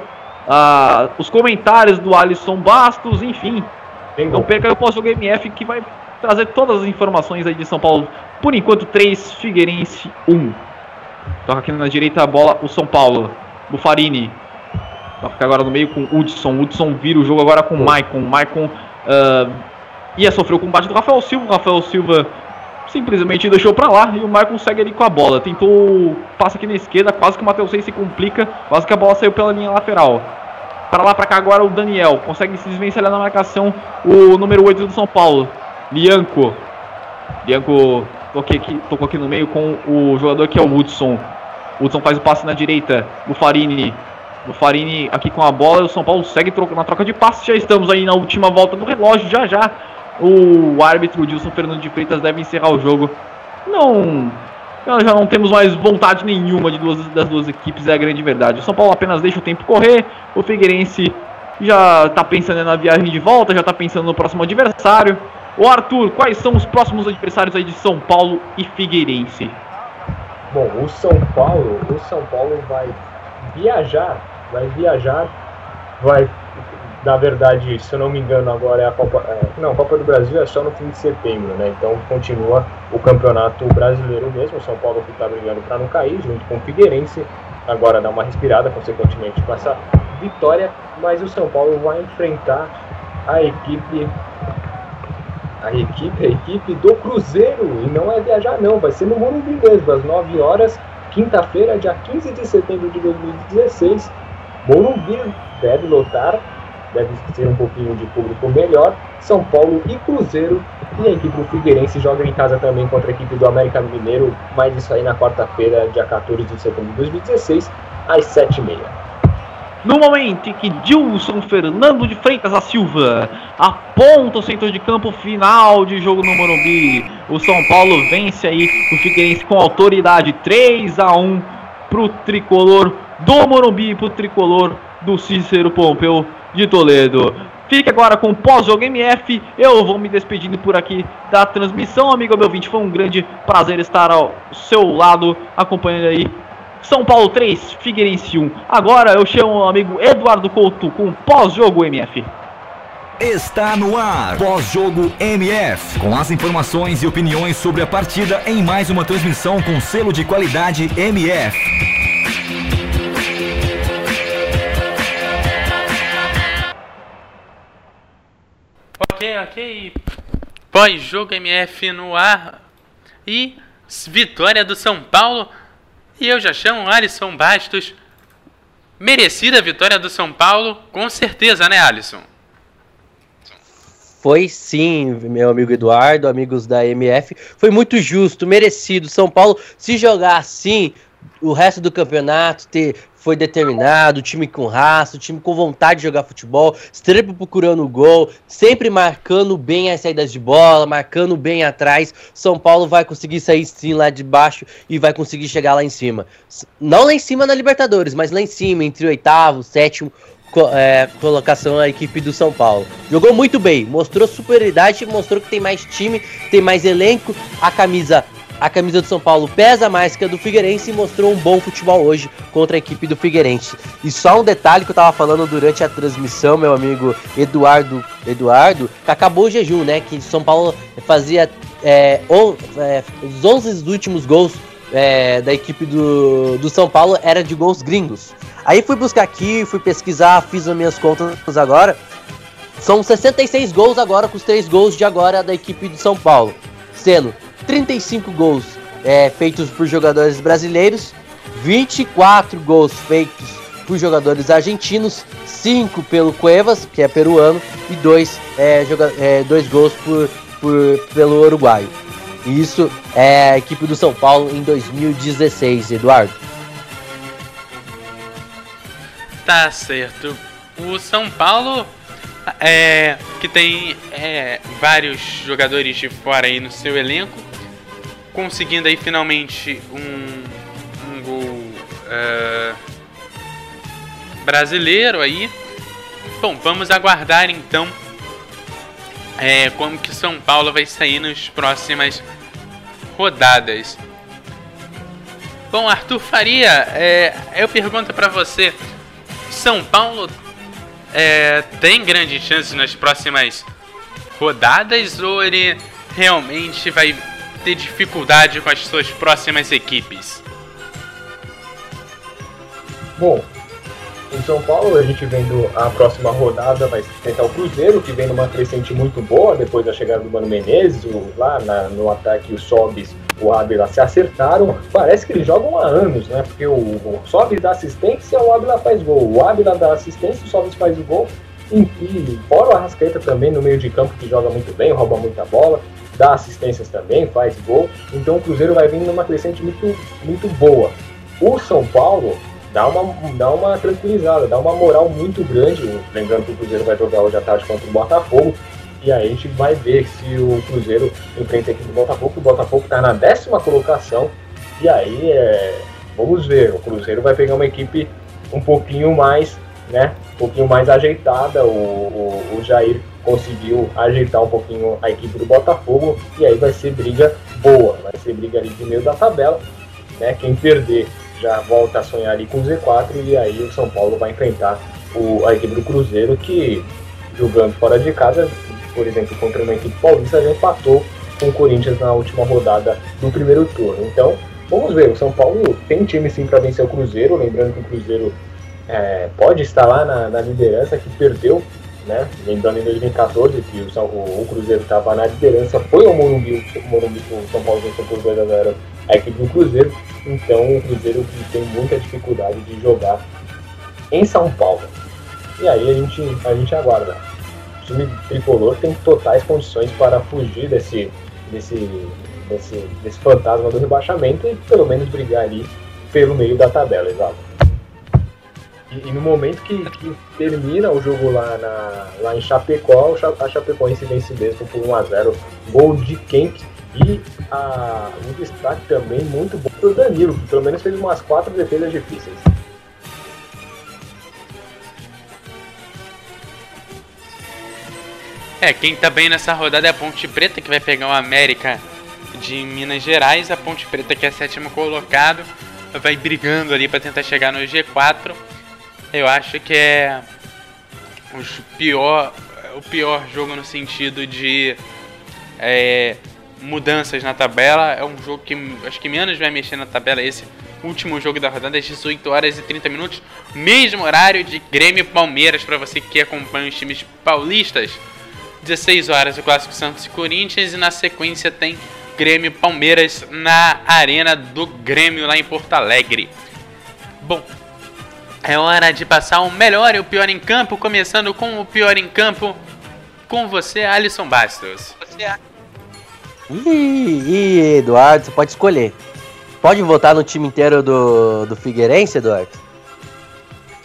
Speaker 3: Os comentários do Alisson Bastos. Enfim. Não perca o pós-jogo MF que vai trazer todas as informações aí de São Paulo. Por enquanto, 3, Figueirense 1. Toca aqui na direita a bola o São Paulo. Bufarini. Toca agora no meio com o Hudson. Hudson vira o jogo agora com o Maicon. Maicon uh, ia sofrer o combate do Rafael Silva. O Rafael Silva simplesmente deixou para lá e o Maicon segue ali com a bola. Tentou, passa aqui na esquerda, quase que o Matheus se complica, quase que a bola saiu pela linha lateral. Para lá, para cá agora o Daniel, consegue se desvencilhar na marcação o número 8 do São Paulo. Lianco. Lianco toquei aqui, tocou aqui no meio com o jogador que é o Hudson. Hudson faz o passe na direita. O Farini. O Farini aqui com a bola. O São Paulo segue na troca de passe. Já estamos aí na última volta do relógio. Já já o árbitro Dilson Fernando de Freitas deve encerrar o jogo. Não. Já não temos mais vontade nenhuma de duas, das duas equipes, é a grande verdade. O São Paulo apenas deixa o tempo correr. O Figueirense já está pensando na viagem de volta, já está pensando no próximo adversário. O Arthur, quais são os próximos adversários aí de São Paulo e Figueirense?
Speaker 5: Bom, o São Paulo, o São Paulo vai viajar, vai viajar, vai, na verdade, se eu não me engano, agora é a Copa, é, não, a Copa do Brasil é só no fim de setembro, né? Então continua o Campeonato Brasileiro mesmo, o São Paulo que está brigando para não cair, junto com o Figueirense, agora dá uma respirada, consequentemente com essa vitória, mas o São Paulo vai enfrentar a equipe a equipe, a equipe do Cruzeiro. E não é viajar não, vai ser no Morumbi mesmo, às 9 horas, quinta-feira, dia 15 de setembro de 2016. Morumbi deve lotar, deve ser um pouquinho de público melhor. São Paulo e Cruzeiro. E a equipe do Figueirense joga em casa também contra a equipe do América Mineiro, mas isso aí na quarta-feira, dia 14 de setembro de 2016, às 7h30.
Speaker 3: No momento em que Dilson Fernando de Freitas da Silva aponta o centro de campo final de jogo no Morumbi. O São Paulo vence aí o Figueirense com autoridade 3 a 1 pro tricolor do Morumbi, pro tricolor do Cícero Pompeu de Toledo. Fique agora com o pós-jogo MF. Eu vou me despedindo por aqui da transmissão, amigo meu ouvinte. Foi um grande prazer estar ao seu lado, acompanhando aí São Paulo 3, Figueirense 1. Agora eu chamo o amigo Eduardo Couto com o pós-jogo MF.
Speaker 1: Está no ar, pós-jogo MF, com as informações e opiniões sobre a partida em mais uma transmissão com selo de qualidade MF.
Speaker 2: Ok, ok. Pós-jogo MF no ar. E vitória do São Paulo. E eu já chamo Alisson Bastos. Merecida vitória do São Paulo, com certeza, né, Alisson?
Speaker 4: Foi sim, meu amigo Eduardo, amigos da MF. Foi muito justo, merecido. São Paulo, se jogar assim, o resto do campeonato ter foi determinado, time com raça, time com vontade de jogar futebol, sempre procurando o gol, sempre marcando bem as saídas de bola, marcando bem atrás. São Paulo vai conseguir sair sim lá de baixo e vai conseguir chegar lá em cima. Não lá em cima na Libertadores, mas lá em cima, entre o oitavo, sétimo, é, colocação a equipe do São Paulo. Jogou muito bem, mostrou superioridade, mostrou que tem mais time, tem mais elenco, a camisa a camisa do São Paulo pesa mais que a do Figueirense e mostrou um bom futebol hoje contra a equipe do Figueirense. E só um detalhe que eu tava falando durante a transmissão, meu amigo Eduardo, Eduardo, que acabou o jejum, né? Que São Paulo fazia é, on, é, os 11 últimos gols é, da equipe do, do São Paulo era de gols gringos. Aí fui buscar aqui, fui pesquisar, fiz as minhas contas agora. São 66 gols agora com os três gols de agora da equipe de São Paulo. Sendo 35 gols é, feitos por jogadores brasileiros, 24 gols feitos por jogadores argentinos, 5 pelo Cuevas, que é peruano, e 2 é, é, dois gols por, por, pelo uruguaio. Isso é a equipe do São Paulo em 2016, Eduardo.
Speaker 2: Tá certo. O São Paulo é, que tem é, vários jogadores de fora aí no seu elenco, conseguindo aí finalmente um, um gol uh, brasileiro aí. Bom, vamos aguardar então é, como que São Paulo vai sair nas próximas rodadas. Bom, Arthur Faria, é, eu pergunto para você, São Paulo é, tem grandes chances nas próximas rodadas ou ele realmente vai ter dificuldade com as suas próximas equipes?
Speaker 5: Bom, em São Paulo a gente vendo a próxima rodada vai tentar o Cruzeiro, que vem numa crescente muito boa depois da chegada do Mano Menezes, lá na, no ataque o Sobis, o Ávila se acertaram. Parece que eles jogam há anos, né? Porque o, o Sobis dá assistência, o Ávila faz gol. O Ávila dá assistência, o Sobis faz o gol. E, fora o Arrascaeta também no meio de campo que joga muito bem, rouba muita bola dá assistências também, faz gol. Então o Cruzeiro vai vindo numa crescente muito, muito boa. O São Paulo dá uma, dá uma tranquilizada, dá uma moral muito grande. Lembrando que o Cruzeiro vai jogar hoje à tarde contra o Botafogo. E aí a gente vai ver se o Cruzeiro enfrenta a equipe do Botafogo. O Botafogo está na décima colocação. E aí é, vamos ver. O Cruzeiro vai pegar uma equipe um pouquinho mais, né? Um pouquinho mais ajeitada. O, o, o Jair conseguiu ajeitar um pouquinho a equipe do Botafogo e aí vai ser briga boa, vai ser briga ali de meio da tabela, né? Quem perder já volta a sonhar ali com o Z4 e aí o São Paulo vai enfrentar o, a equipe do Cruzeiro que jogando fora de casa, por exemplo, contra uma equipe paulista já empatou com o Corinthians na última rodada do primeiro turno. Então, vamos ver, o São Paulo tem time sim para vencer o Cruzeiro, lembrando que o Cruzeiro é, pode estar lá na, na liderança, que perdeu né? Lembrando em 2014 que o, o, o Cruzeiro estava na liderança, foi ao Morumbi, o Morumbi o São Paulo venceu por 2 a 0 a equipe do Cruzeiro. Então o Cruzeiro tem muita dificuldade de jogar em São Paulo. E aí a gente, a gente aguarda. O time tricolor tem totais condições para fugir desse, desse, desse, desse fantasma do rebaixamento e pelo menos brigar ali pelo meio da tabela, exato. E, e no momento que, que, termina o jogo lá, na, lá em Chapecó, a Chapecoense vence mesmo por 1x0. Gol de Kemp e a, um destaque também muito bom pro Danilo, que pelo menos fez umas quatro defesas difíceis.
Speaker 2: É, quem tá bem nessa rodada é a Ponte Preta, que vai pegar o América de Minas Gerais. A Ponte Preta, que é sétimo colocado, vai brigando ali para tentar chegar no G4. Eu acho que é o pior, o pior jogo no sentido de é, mudanças na tabela. É um jogo que acho que menos vai mexer na tabela. Esse último jogo da rodada às 18 horas e 30 minutos, mesmo horário de Grêmio Palmeiras para você que acompanha os times paulistas. 16 horas o clássico Santos e Corinthians e na sequência tem Grêmio Palmeiras na Arena do Grêmio lá em Porto Alegre. Bom, é hora de passar o melhor e o pior em campo, começando com o pior em campo com você, Alisson Bastos. Você...
Speaker 4: Ih, ih, Eduardo, você pode escolher. Pode votar no time inteiro do, do Figueirense, Eduardo?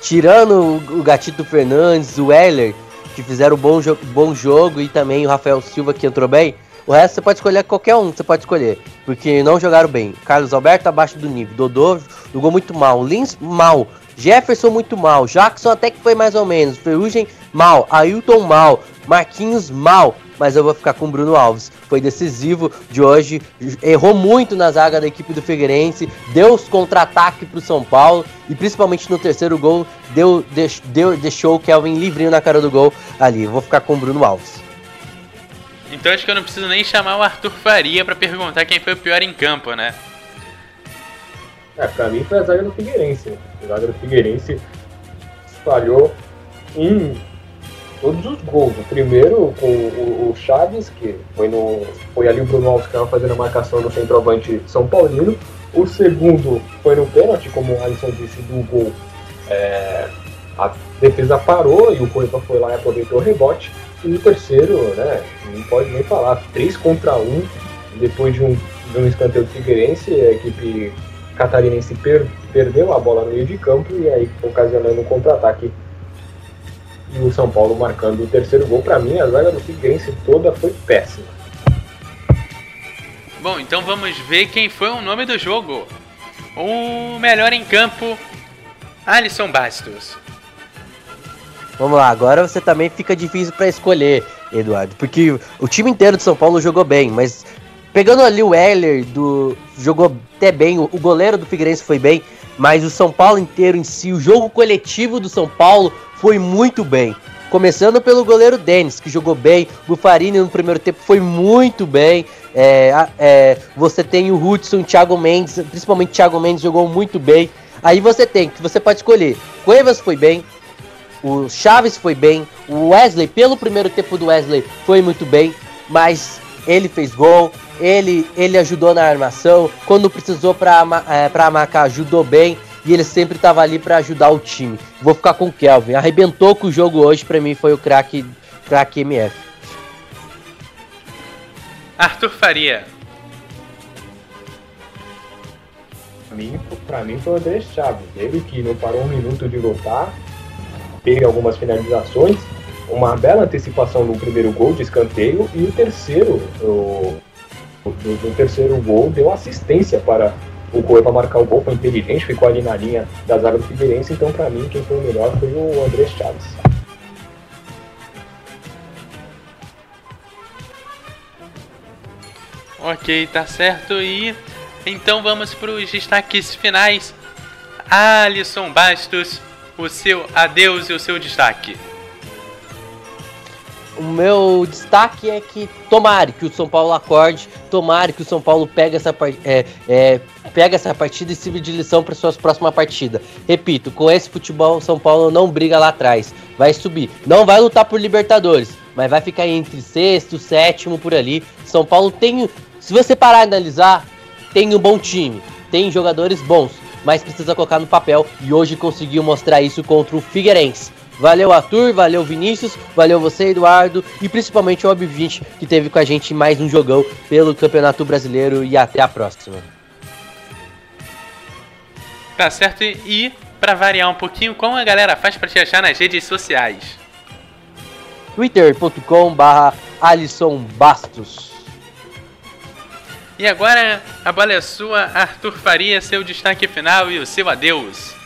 Speaker 4: Tirando o Gatito Fernandes, o Heller, que fizeram bom, jo bom jogo, e também o Rafael Silva, que entrou bem, o resto você pode escolher qualquer um, você pode escolher. Porque não jogaram bem. Carlos Alberto abaixo do nível. Dodô jogou muito mal. Lins mal. Jefferson muito mal. Jackson até que foi mais ou menos. Ferrugem mal. Ailton mal. Marquinhos mal. Mas eu vou ficar com o Bruno Alves. Foi decisivo de hoje. Errou muito na zaga da equipe do Figueirense. Deu os contra-ataque pro São Paulo. E principalmente no terceiro gol, deu, deu, deixou o Kelvin livrinho na cara do gol ali. Eu vou ficar com o Bruno Alves.
Speaker 2: Então acho que eu não preciso nem chamar o Arthur Faria para perguntar quem foi o pior em campo, né?
Speaker 5: É, pra mim foi a zaga do Figueirense. A zaga do Figueirense falhou em todos os gols. O primeiro com o, o Chaves, que foi, no, foi ali o Bruno Alves que fazendo a marcação no centroavante São Paulino. O segundo foi no pênalti, como o Alisson disse, do gol. É, a defesa parou e o Coipa foi lá e aproveitou o rebote. E o terceiro, né, não pode nem falar, 3 contra 1, depois de um, de um escanteio do Figueirense, a equipe catarinense per, perdeu a bola no meio de campo e aí ocasionando um contra-ataque. E o São Paulo marcando o terceiro gol. Para mim, a zaga do Figueirense toda foi péssima.
Speaker 2: Bom, então vamos ver quem foi o nome do jogo. O melhor em campo, Alisson Bastos.
Speaker 4: Vamos lá, agora você também fica difícil para escolher, Eduardo, porque o time inteiro de São Paulo jogou bem, mas Pegando ali o Heller, do, jogou até bem, o, goleiro do Figueirense foi bem, mas o São Paulo inteiro em si, o jogo coletivo do São Paulo foi muito bem. Começando pelo goleiro Denis, que jogou bem. Bufarini no primeiro tempo foi muito bem. É, é, você tem o Hudson, o Thiago Mendes, principalmente o Thiago Mendes jogou muito bem. Aí você tem, que você pode escolher. Cuevas foi bem, o Chaves foi bem, o Wesley, pelo primeiro tempo do Wesley, foi muito bem, mas ele fez gol, ele, ele ajudou na armação, quando precisou para é, pra marcar, ajudou bem. E ele sempre estava ali para ajudar o time. Vou ficar com o Kelvin. Arrebentou com o jogo hoje, para mim foi o craque craque MF.
Speaker 2: Arthur Faria.
Speaker 5: Pra mim, pra mim foi o André Chaves. Ele que não parou um minuto de lutar, teve algumas finalizações, uma bela antecipação no primeiro gol de escanteio e o terceiro, o, do, terceiro gol, deu assistência para o Cueva marcar o gol, foi inteligente, ficou ali na linha da zaga do Figueirense, então para mim quem foi o melhor foi o André Chaves.
Speaker 2: Ok, tá certo. E então vamos para os destaques finais. Alisson Bastos, o seu adeus e o seu destaque
Speaker 4: o meu destaque é que tomare que o São Paulo acorde, tomare que o São Paulo pegue essa, é, é, pega essa partida e sirva de lição para suas próximas partidas. Repito, com esse futebol, o São Paulo não briga lá atrás, vai subir. Não vai lutar por Libertadores, mas vai ficar entre sexto, sétimo por ali. São Paulo tem, se você parar de analisar, tem um bom time, tem jogadores bons, mas precisa colocar no papel e hoje conseguiu mostrar isso contra o Figueirense. Valeu, Arthur, valeu, Vinícius, valeu você, Eduardo, e principalmente o Ob20, que teve com a gente mais um jogão pelo Campeonato Brasileiro e até a próxima.
Speaker 2: Tá certo, e para variar um pouquinho, como a galera faz para te achar nas redes sociais?
Speaker 4: twitter.com barra Alisson Bastos.
Speaker 2: E agora a bola é sua, Arthur Faria, seu destaque final e o seu adeus.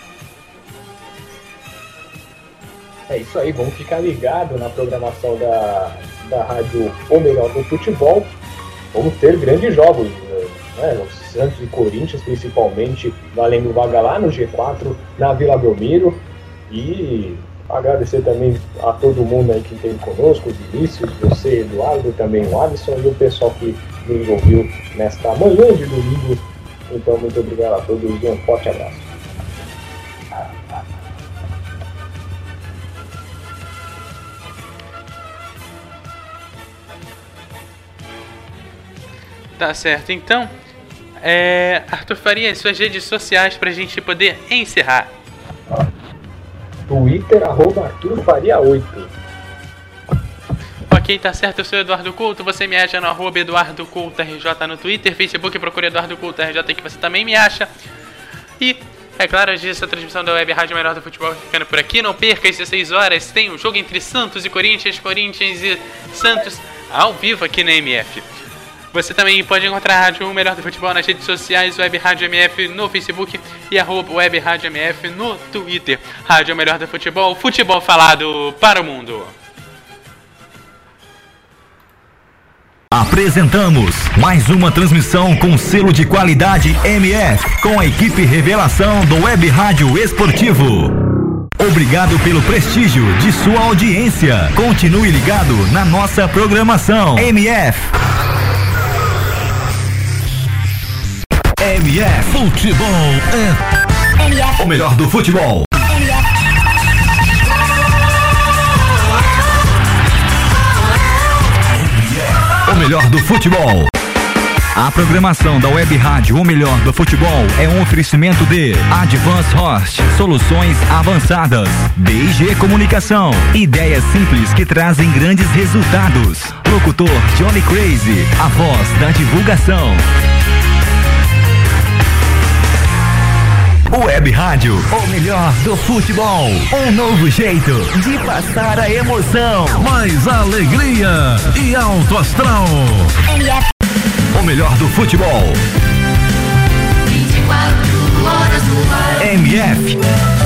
Speaker 5: É isso aí, vamos ficar ligado na programação da, da rádio O Melhor do Futebol. Vamos ter grandes jogos, né? O Santos e Corinthians, principalmente, valendo vaga lá no G4, na Vila Belmiro. E agradecer também a todo mundo aí que esteve conosco, o Vinícius, você, Eduardo, também o Alisson e o pessoal que nos ouviu nesta manhã de domingo. Então, muito obrigado a todos e um forte abraço.
Speaker 2: Tá certo, então. É, Arthur Faria, suas redes sociais para a gente poder encerrar.
Speaker 5: Twitter, arroba Arthur Faria 8.
Speaker 2: Ok, tá certo, eu sou Eduardo Couto, você me acha no arroba Eduardo Couto RJ no Twitter, Facebook, procure Eduardo Couto RJ que você também me acha. E, é claro, essa transmissão da Web Rádio Melhor do Futebol ficando por aqui, não perca às 16 horas, tem o um jogo entre Santos e Corinthians, Corinthians e Santos ao vivo aqui na MF. Você também pode encontrar a Rádio Melhor do Futebol nas redes sociais, Web Rádio MF no Facebook e arroba Web Rádio MF no Twitter. Rádio Melhor do Futebol, futebol falado para o mundo.
Speaker 1: Apresentamos mais uma transmissão com selo de qualidade MF, com a equipe revelação do Web Rádio Esportivo. Obrigado pelo prestígio de sua audiência. Continue ligado na nossa programação. MF. MF Futebol é
Speaker 7: MF.
Speaker 1: o melhor do futebol. O melhor do futebol. A programação da Web Rádio O Melhor do Futebol é um oferecimento de Advance Host, soluções avançadas, BG Comunicação, ideias simples que trazem grandes resultados. Locutor Johnny Crazy, a voz da divulgação. Web Rádio, o melhor do futebol. Um novo jeito de passar a emoção.
Speaker 10: Mais alegria e alto astral.
Speaker 7: MF.
Speaker 1: O melhor do futebol.
Speaker 9: 24 horas no ar.
Speaker 1: MF.